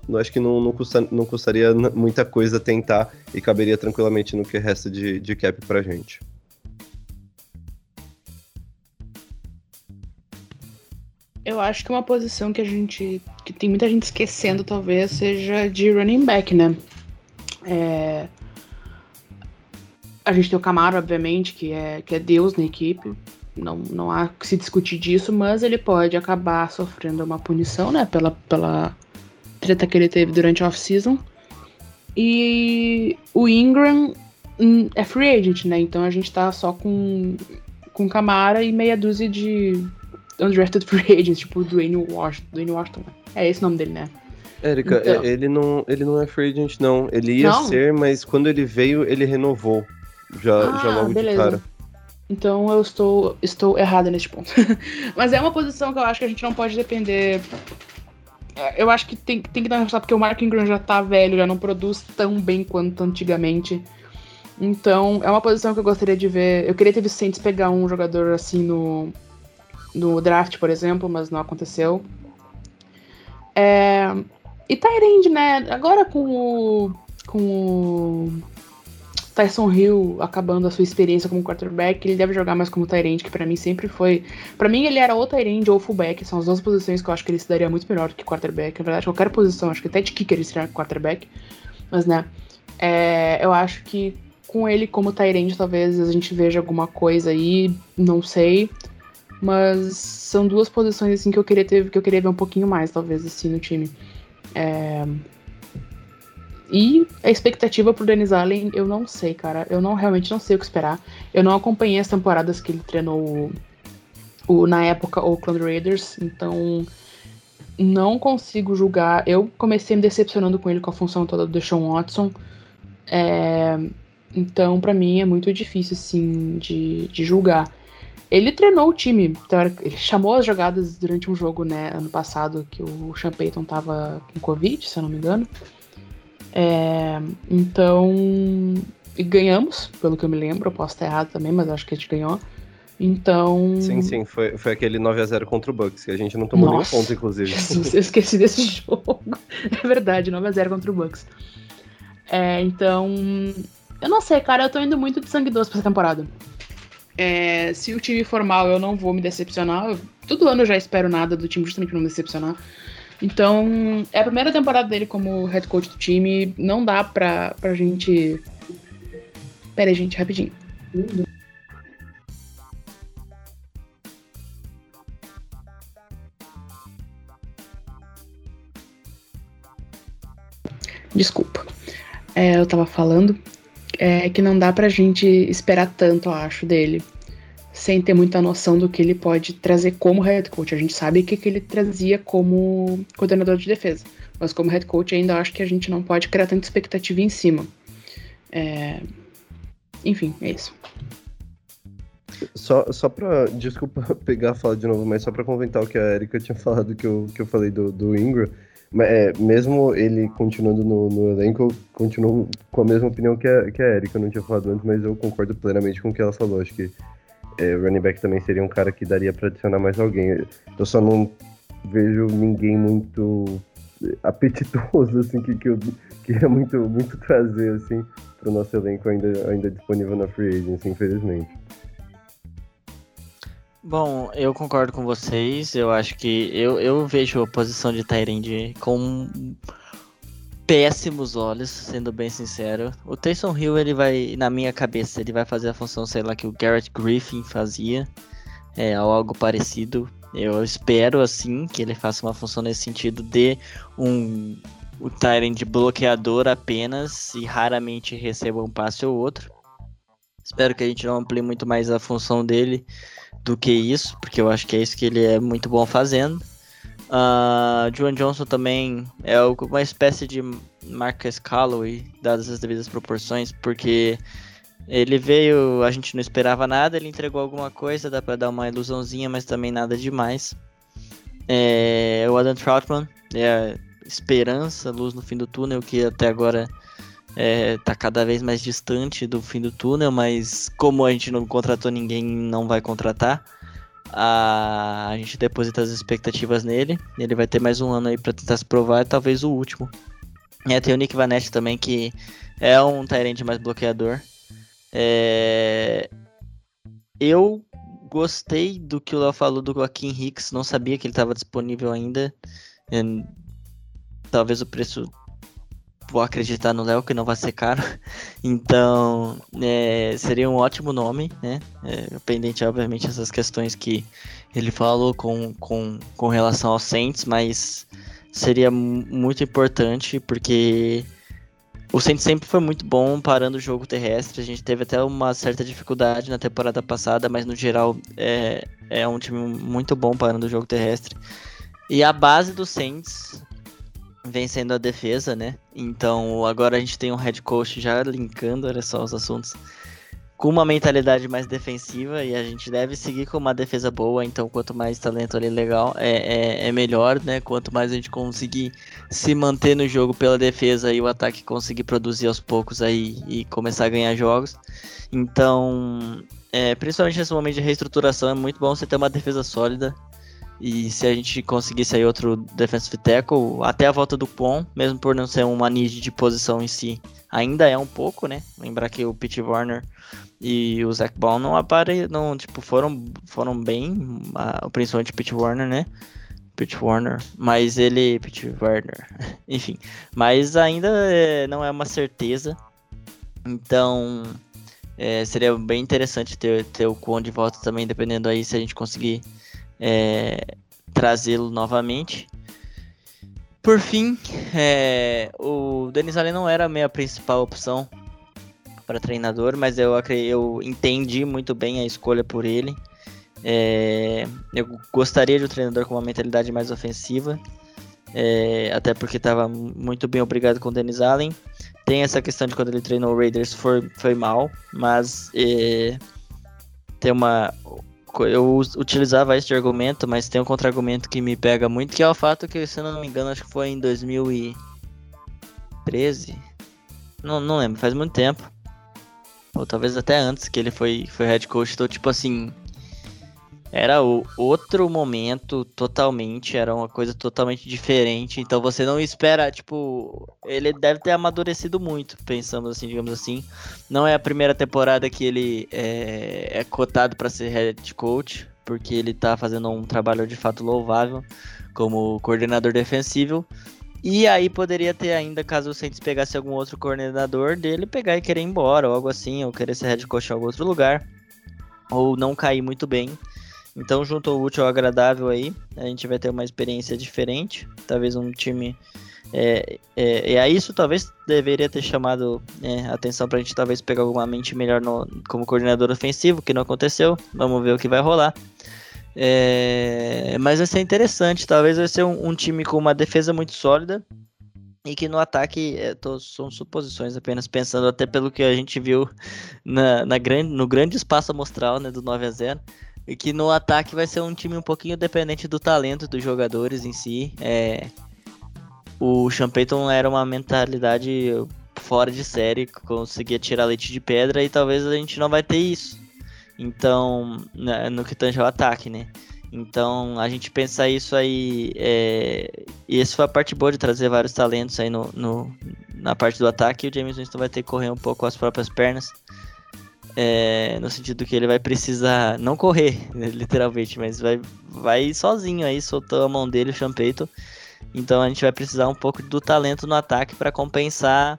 Eu acho que não, não, custa, não custaria muita coisa tentar e caberia tranquilamente no que resta de, de cap pra gente. Eu acho que uma posição que a gente. que tem muita gente esquecendo, talvez, seja de running back, né? É... A gente tem o Camaro, obviamente, que é, que é Deus na equipe não, não há que se discutir disso, mas ele pode acabar sofrendo uma punição, né, pela, pela treta que ele teve durante a off-season. E o Ingram hum, é free agent, né, então a gente tá só com, com Camara e meia dúzia de undrafted free agents, tipo o Dwayne Washington, Dwayne Washington. É esse o nome dele, né? Érica, então... ele, não, ele não é free agent, não. Ele ia não? ser, mas quando ele veio, ele renovou. Já, ah, já logo beleza. de cara. Então eu estou, estou errada neste ponto. Mas é uma posição que eu acho que a gente não pode depender. É, eu acho que tem, tem que dar uma porque o Mark Ingram já tá velho, já não produz tão bem quanto antigamente. Então, é uma posição que eu gostaria de ver. Eu queria ter Vicentes pegar um jogador assim no, no draft, por exemplo, mas não aconteceu. É, e Tyrande, né? Agora com o. Com o Tyson Hill acabando a sua experiência como quarterback, ele deve jogar mais como Tyrande, que para mim sempre foi. para mim, ele era ou Tyrande ou fullback. São as duas posições que eu acho que ele se daria muito melhor do que quarterback. Na verdade, qualquer posição, acho que até de kicker ele seria quarterback. Mas, né, é, eu acho que com ele como Tyrande, talvez a gente veja alguma coisa aí, não sei. Mas são duas posições assim que eu queria ter, que eu queria ver um pouquinho mais, talvez, assim, no time. É, e a expectativa pro Dennis Allen, eu não sei, cara. Eu não realmente não sei o que esperar. Eu não acompanhei as temporadas que ele treinou o, o na época Oakland Raiders, então não consigo julgar. Eu comecei me decepcionando com ele com a função toda do Deshaun Watson. É, então, para mim, é muito difícil, assim, de, de julgar. Ele treinou o time, ele chamou as jogadas durante um jogo, né, ano passado, que o Sean Payton tava com Covid, se eu não me engano. É, então, e ganhamos, pelo que eu me lembro. Eu posso estar errado também, mas acho que a gente ganhou. Então. Sim, sim, foi, foi aquele 9x0 contra o Bucks, que a gente não tomou Nossa, nenhum ponto, inclusive. Jesus, eu esqueci desse jogo. É verdade, 9x0 contra o Bucks. É, então. Eu não sei, cara, eu tô indo muito de sangue doce pra essa temporada. É, se o time for mal, eu não vou me decepcionar. todo ano eu já espero nada do time, justamente pra não me decepcionar. Então, é a primeira temporada dele como head coach do time. Não dá pra, pra gente. Pera aí, gente, rapidinho. Desculpa. É, eu tava falando é, que não dá pra gente esperar tanto, eu acho, dele sem ter muita noção do que ele pode trazer como head coach. A gente sabe o que, que ele trazia como coordenador de defesa, mas como head coach ainda acho que a gente não pode criar tanta expectativa em cima. É... Enfim, é isso. Só, só pra. Desculpa pegar a fala de novo, mas só pra comentar o que a Erika tinha falado que eu, que eu falei do, do Ingram. É, mesmo ele continuando no, no, elenco, eu continuo com a mesma opinião que a, que a Erika. Eu não tinha falado antes, mas eu concordo plenamente com o que ela falou. Acho que é, o running back também seria um cara que daria pra adicionar mais alguém. Eu só não vejo ninguém muito apetitoso, assim, que, que eu queria muito, muito trazer, assim, pro nosso elenco ainda, ainda disponível na Free Agency, infelizmente. Bom, eu concordo com vocês. Eu acho que eu, eu vejo a posição de Tyrande com péssimos olhos, sendo bem sincero. O Taysom Hill, ele vai, na minha cabeça, ele vai fazer a função, sei lá, que o Garrett Griffin fazia, é, algo parecido. Eu espero, assim, que ele faça uma função nesse sentido de um o Tyrant bloqueador apenas e raramente receba um passe ou outro. Espero que a gente não amplie muito mais a função dele do que isso, porque eu acho que é isso que ele é muito bom fazendo. Uh, John Johnson também é uma espécie de Marcus Calloway, dadas as devidas proporções, porque ele veio, a gente não esperava nada, ele entregou alguma coisa, dá pra dar uma ilusãozinha, mas também nada demais. É, o Adam Troutman é esperança, luz no fim do túnel, que até agora é, tá cada vez mais distante do fim do túnel, mas como a gente não contratou ninguém, não vai contratar. A, a gente deposita as expectativas nele. Ele vai ter mais um ano aí para tentar se provar, talvez o último. E tem o Nick Vanette também, que é um Tyrant mais bloqueador. É... Eu gostei do que o Léo falou do Joaquim Hicks, não sabia que ele estava disponível ainda. É, talvez o preço vou acreditar no Léo que não vai ser caro. Então, é, seria um ótimo nome, né? É, pendente, obviamente, essas questões que ele falou com, com, com relação aos Saints, mas seria muito importante porque o Saints sempre foi muito bom parando o jogo terrestre. A gente teve até uma certa dificuldade na temporada passada, mas no geral é, é um time muito bom parando o jogo terrestre. E a base do Saints vencendo a defesa, né? Então agora a gente tem um head coach já linkando, olha só os assuntos, com uma mentalidade mais defensiva e a gente deve seguir com uma defesa boa. Então quanto mais talento ali legal é, é, é melhor, né? Quanto mais a gente conseguir se manter no jogo pela defesa e o ataque conseguir produzir aos poucos aí e começar a ganhar jogos. Então, é, principalmente nesse momento de reestruturação, é muito bom você ter uma defesa sólida e se a gente conseguisse aí outro defensive tackle, até a volta do Pon, mesmo por não ser uma need de posição em si, ainda é um pouco, né? Lembrar que o Pete Warner e o Zach Ball não apare, não, tipo, foram, foram bem, principalmente o Pete Warner, né? Pete Warner, mas ele, Pete Warner, enfim, mas ainda é, não é uma certeza, então é, seria bem interessante ter, ter o Kwon de volta também, dependendo aí se a gente conseguir é, trazê-lo novamente. Por fim, é, o Denis Allen não era a minha principal opção para treinador, mas eu, eu entendi muito bem a escolha por ele. É, eu gostaria de um treinador com uma mentalidade mais ofensiva, é, até porque estava muito bem obrigado com o Denis Allen. Tem essa questão de quando ele treinou o Raiders foi, foi mal, mas é, tem uma eu utilizava este argumento, mas tem um contra-argumento que me pega muito, que é o fato que, se eu não me engano, acho que foi em 2013. Não, não lembro, faz muito tempo. Ou talvez até antes que ele foi, foi head coach. Então, tipo assim, era o outro momento totalmente, era uma coisa totalmente diferente. Então você não espera, tipo, ele deve ter amadurecido muito, pensamos assim, digamos assim. Não é a primeira temporada que ele é, é cotado para ser head coach, porque ele tá fazendo um trabalho de fato louvável como coordenador defensivo. E aí poderia ter ainda, caso o Saints pegasse algum outro coordenador dele, pegar e querer ir embora, ou algo assim, ou querer ser head coach em algum outro lugar, ou não cair muito bem Então, junto ao útil ao agradável aí, a gente vai ter uma experiência diferente. Talvez um time. É, é, é isso talvez deveria ter chamado é, atenção pra gente talvez pegar alguma mente melhor no, como coordenador ofensivo, que não aconteceu. Vamos ver o que vai rolar. É, mas vai ser interessante. Talvez vai ser um, um, time com uma defesa muito sólida. E que no ataque, é, tô, são suposições apenas, pensando até pelo que a gente viu na, na grande, no grande espaço amostral né, do 9 a 0 e que no ataque vai ser um time um pouquinho dependente do talento dos jogadores em si. É, o Champeyton era uma mentalidade fora de série, conseguia tirar leite de pedra e talvez a gente não vai ter isso. Então, no que tange ao ataque, né? Então, a gente pensa isso aí. É... E essa foi a parte boa de trazer vários talentos aí no, no na parte do ataque. E o James Winston vai ter que correr um pouco com as próprias pernas. É, no sentido que ele vai precisar não correr, literalmente, mas vai, vai sozinho aí, soltou a mão dele, o Champeito. Então a gente vai precisar um pouco do talento no ataque para compensar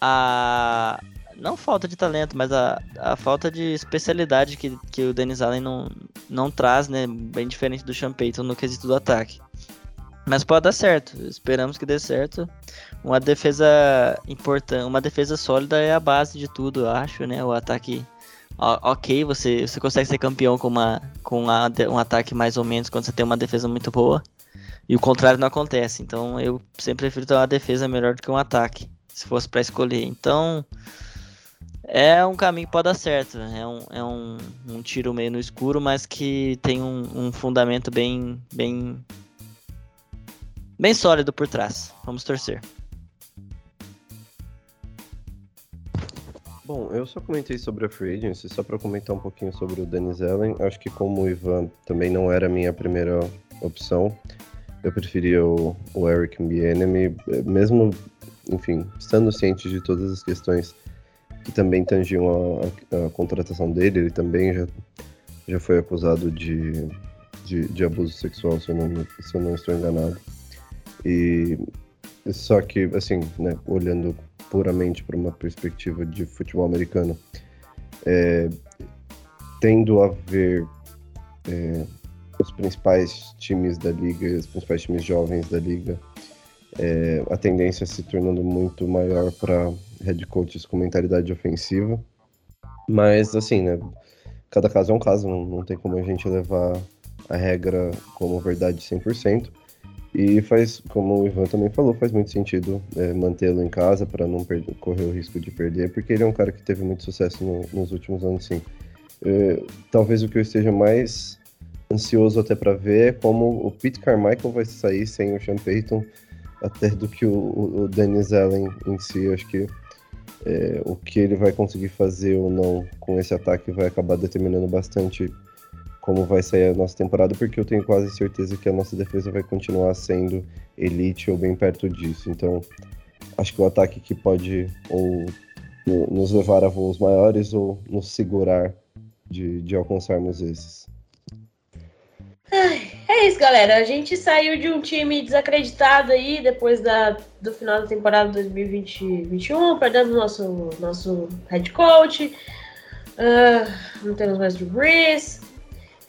a. Não falta de talento, mas a, a falta de especialidade que, que o Dennis Allen não, não traz, né? Bem diferente do Champeito no quesito do ataque. Mas pode dar certo. Esperamos que dê certo. Uma defesa importante, uma defesa sólida é a base de tudo, eu acho, né? O ataque ok, você, você consegue ser campeão com, uma, com uma, um ataque mais ou menos quando você tem uma defesa muito boa. E o contrário não acontece. Então eu sempre prefiro ter uma defesa melhor do que um ataque, se fosse para escolher. Então é um caminho que pode dar certo. É um, é um, um tiro meio no escuro, mas que tem um, um fundamento bem, bem bem sólido por trás. Vamos torcer. Bom, eu só comentei sobre a Free Agency, só para comentar um pouquinho sobre o Dennis Allen. Acho que como o Ivan também não era a minha primeira opção, eu preferia o, o Eric Bienemy, mesmo, enfim, estando ciente de todas as questões que também tangiam a, a, a contratação dele, ele também já, já foi acusado de, de, de abuso sexual, se eu não, se eu não estou enganado. E só que, assim, né, olhando puramente para uma perspectiva de futebol americano, é, tendo a ver é, os principais times da liga, os principais times jovens da liga, é, a tendência se tornando muito maior para head coaches com mentalidade ofensiva. Mas, assim, né, cada caso é um caso, não, não tem como a gente levar a regra como verdade 100%. E faz, como o Ivan também falou, faz muito sentido é, mantê-lo em casa para não perder, correr o risco de perder, porque ele é um cara que teve muito sucesso no, nos últimos anos, sim. É, talvez o que eu esteja mais ansioso até para ver é como o Pete Carmichael vai sair sem o Sean Payton, até do que o, o Dennis Allen em si. Acho que é, o que ele vai conseguir fazer ou não com esse ataque vai acabar determinando bastante como vai sair a nossa temporada, porque eu tenho quase certeza que a nossa defesa vai continuar sendo elite ou bem perto disso. Então, acho que o ataque que pode ou nos levar a voos maiores ou nos segurar de, de alcançarmos esses. É isso, galera. A gente saiu de um time desacreditado aí depois da, do final da temporada 2020-21, perdendo nosso, nosso head coach. Uh, não temos mais o Breeze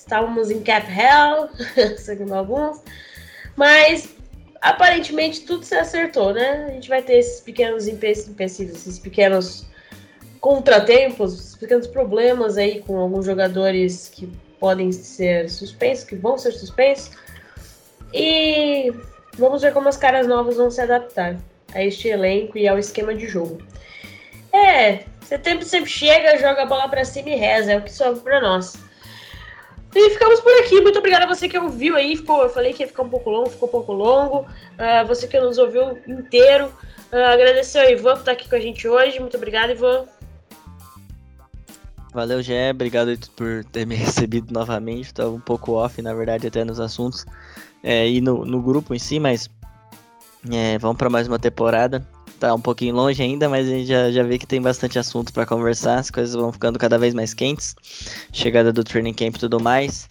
estávamos em cap hell, segundo alguns, mas aparentemente tudo se acertou, né? A gente vai ter esses pequenos empecilhos, esses pequenos contratempos, esses pequenos problemas aí com alguns jogadores que podem ser suspensos, que vão ser suspensos. E vamos ver como as caras novas vão se adaptar a este elenco e ao esquema de jogo. É, setembro sempre chega, joga a bola para cima e reza, é o que sobra para nós. E ficamos por aqui. Muito obrigada a você que ouviu aí. Ficou, eu falei que ia ficar um pouco longo, ficou um pouco longo. Uh, você que nos ouviu inteiro. Uh, agradecer ao Ivan por estar aqui com a gente hoje. Muito obrigado, Ivan. Valeu, Gé. Obrigado por ter me recebido novamente. Estava um pouco off, na verdade, até nos assuntos é, e no, no grupo em si, mas é, vamos para mais uma temporada tá um pouquinho longe ainda, mas a gente já, já vê que tem bastante assunto para conversar, as coisas vão ficando cada vez mais quentes. Chegada do training camp e tudo mais.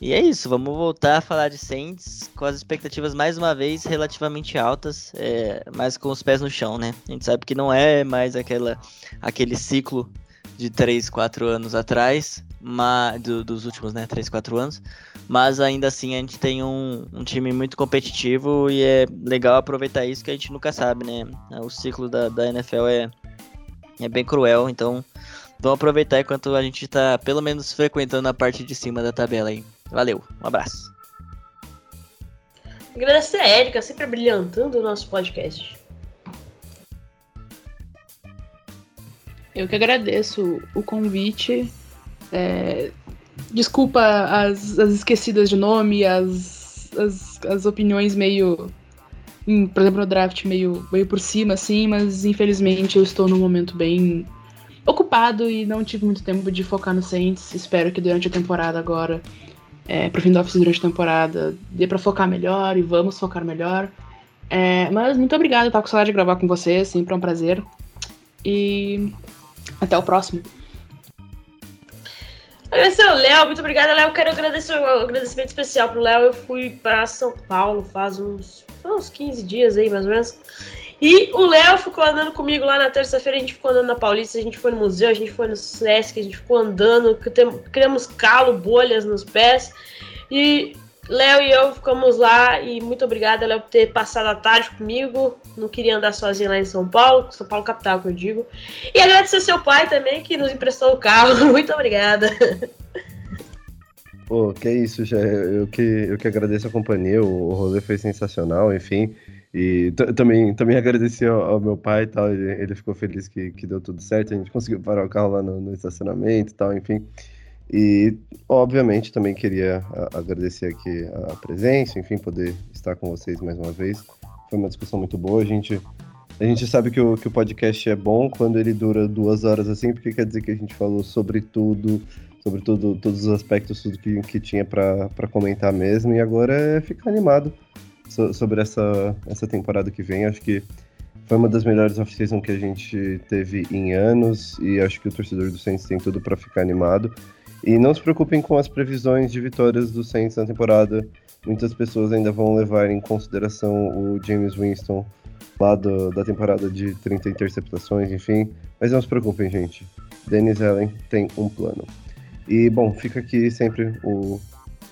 E é isso, vamos voltar a falar de Saints com as expectativas mais uma vez relativamente altas, é, mas com os pés no chão, né? A gente sabe que não é mais aquela, aquele ciclo de 3, 4 anos atrás, mas, do, dos últimos, né, 3, 4 anos. Mas ainda assim a gente tem um, um, time muito competitivo e é legal aproveitar isso que a gente nunca sabe, né? O ciclo da, da NFL é, é bem cruel, então vamos aproveitar enquanto a gente está pelo menos frequentando a parte de cima da tabela aí. Valeu, um abraço. Agradecer a Erika, sempre brilhantando o nosso podcast. Eu que agradeço o convite. É, desculpa as, as esquecidas de nome, as, as, as opiniões meio. por exemplo, no draft meio, meio por cima, assim, mas infelizmente eu estou num momento bem ocupado e não tive muito tempo de focar no Saints. Espero que durante a temporada agora, é, pro fim do office durante a temporada, dê pra focar melhor e vamos focar melhor. É, mas muito obrigado, tava com saudade de gravar com vocês, sempre é um prazer. E até o próximo. Agradecer ao Léo, muito obrigada, Léo. Quero agradecer um agradecimento especial pro Léo. Eu fui para São Paulo faz uns, uns 15 dias aí, mais ou menos. E o Léo ficou andando comigo lá na terça-feira. A gente ficou andando na Paulista, a gente foi no museu, a gente foi no Sesc, a gente ficou andando, criamos calo, bolhas nos pés. E Léo e eu ficamos lá e muito obrigada, Léo, por ter passado a tarde comigo. Não queria andar sozinho lá em São Paulo, São Paulo capital que eu digo. E agradecer seu pai também que nos emprestou o carro. Muito obrigada. Pô, que isso, já eu que eu que agradeço a companhia, o, rolê foi sensacional, enfim. E também, também agradeci ao, ao, meu pai e tal, ele, ele ficou feliz que, que deu tudo certo, a gente conseguiu parar o carro lá no, no estacionamento e tal, enfim. E, obviamente, também queria agradecer aqui a presença, enfim, poder estar com vocês mais uma vez. Foi uma discussão muito boa. A gente, a gente sabe que o, que o podcast é bom quando ele dura duas horas assim, porque quer dizer que a gente falou sobre tudo, sobre tudo, todos os aspectos, tudo que, que tinha para comentar mesmo. E agora é ficar animado so, sobre essa, essa temporada que vem. Acho que foi uma das melhores off-season que a gente teve em anos e acho que o torcedor do Saints tem tudo para ficar animado. E não se preocupem com as previsões de vitórias do Saints na temporada. Muitas pessoas ainda vão levar em consideração o James Winston lá do, da temporada de 30 interceptações, enfim. Mas não se preocupem, gente. Dennis Allen tem um plano. E, bom, fica aqui sempre o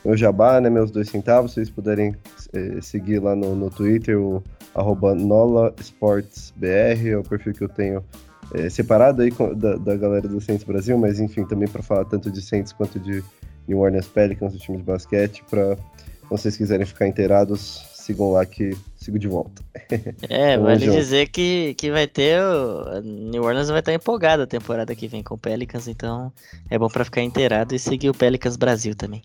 meu jabá, né? Meus dois centavos. Se vocês puderem eh, seguir lá no, no Twitter, o arroba NolaSportsBR, é o perfil que eu tenho é, separado aí da, da galera do Saints Brasil, mas enfim, também para falar tanto de Saints quanto de New Orleans Pelicans, o time de basquete, para vocês quiserem ficar inteirados, sigam lá que sigo de volta. É, vale junto. dizer que, que vai ter. O New Orleans vai estar empolgada a temporada que vem com o Pelicans, então é bom para ficar inteirado e seguir o Pelicans Brasil também.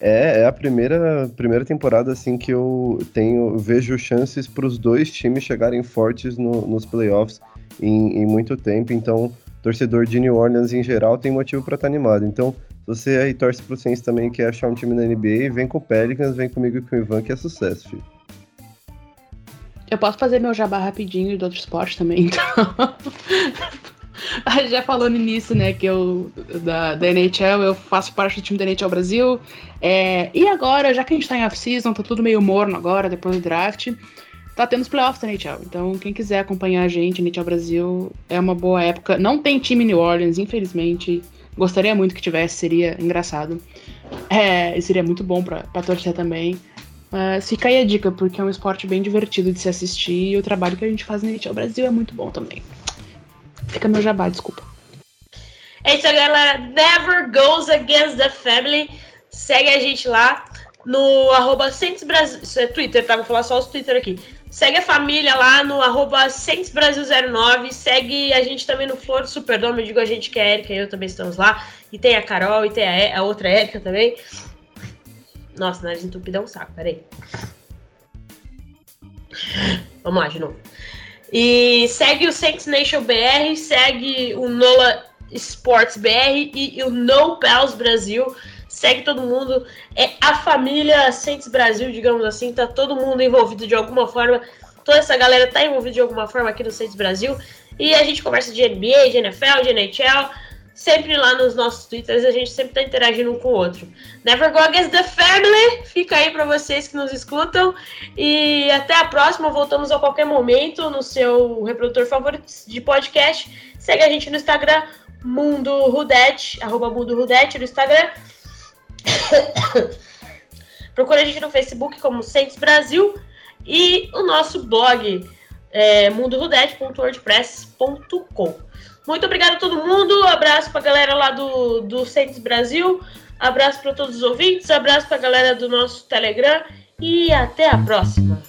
É, é a primeira, primeira temporada assim que eu tenho vejo chances para os dois times chegarem fortes no, nos playoffs em, em muito tempo, então torcedor de New Orleans em geral tem motivo para estar tá animado. Então, se você aí torce pro Saints também quer achar um time na NBA, vem com o Pelicans, vem comigo e com o Ivan, que é sucesso, filho. Eu posso fazer meu jabá rapidinho de outro esporte também, então. Já falando nisso, né, que eu, da, da NHL, eu faço parte do time da NHL Brasil. É, e agora, já que a gente tá em off-season, tá tudo meio morno agora, depois do draft tá tendo os playoffs da NHL. Então, quem quiser acompanhar a gente, NHL Brasil, é uma boa época. Não tem time New Orleans, infelizmente. Gostaria muito que tivesse, seria engraçado. É, seria muito bom pra, pra torcer também. Mas fica aí a dica, porque é um esporte bem divertido de se assistir e o trabalho que a gente faz no NHL Brasil é muito bom também. Fica meu jabá, desculpa. É isso, galera. Never goes against the family. Segue a gente lá no arroba Brasil. Isso é Twitter, tá? Vou falar só os Twitter aqui. Segue a família lá no arroba Brasil09. Segue a gente também no Flor Superdome. Eu digo a gente que é a Erika e eu também estamos lá. E tem a Carol e tem a, a outra Erika também. Nossa, nariz entupido é um saco, peraí. Vamos lá de novo. E segue o Saints Nation BR, segue o Nola Sports BR e, e o No Pals Brasil segue todo mundo. É a família Saints Brasil, digamos assim, tá todo mundo envolvido de alguma forma. Toda essa galera tá envolvida de alguma forma aqui no Saints Brasil. E a gente conversa de NBA, de NFL, de NHL. Sempre lá nos nossos twitters, a gente sempre tá interagindo um com o outro. Never go against the family. Fica aí para vocês que nos escutam. E até a próxima. Voltamos a qualquer momento no seu reprodutor favorito de podcast. Segue a gente no Instagram, Mundo Rudete, arroba Mundo Rudete no Instagram. Procure a gente no Facebook como Saints Brasil e o nosso blog é, mundorudete.wordpress.com. Muito obrigado a todo mundo, abraço para a galera lá do, do Saints Brasil, abraço para todos os ouvintes, abraço para a galera do nosso Telegram e até a próxima.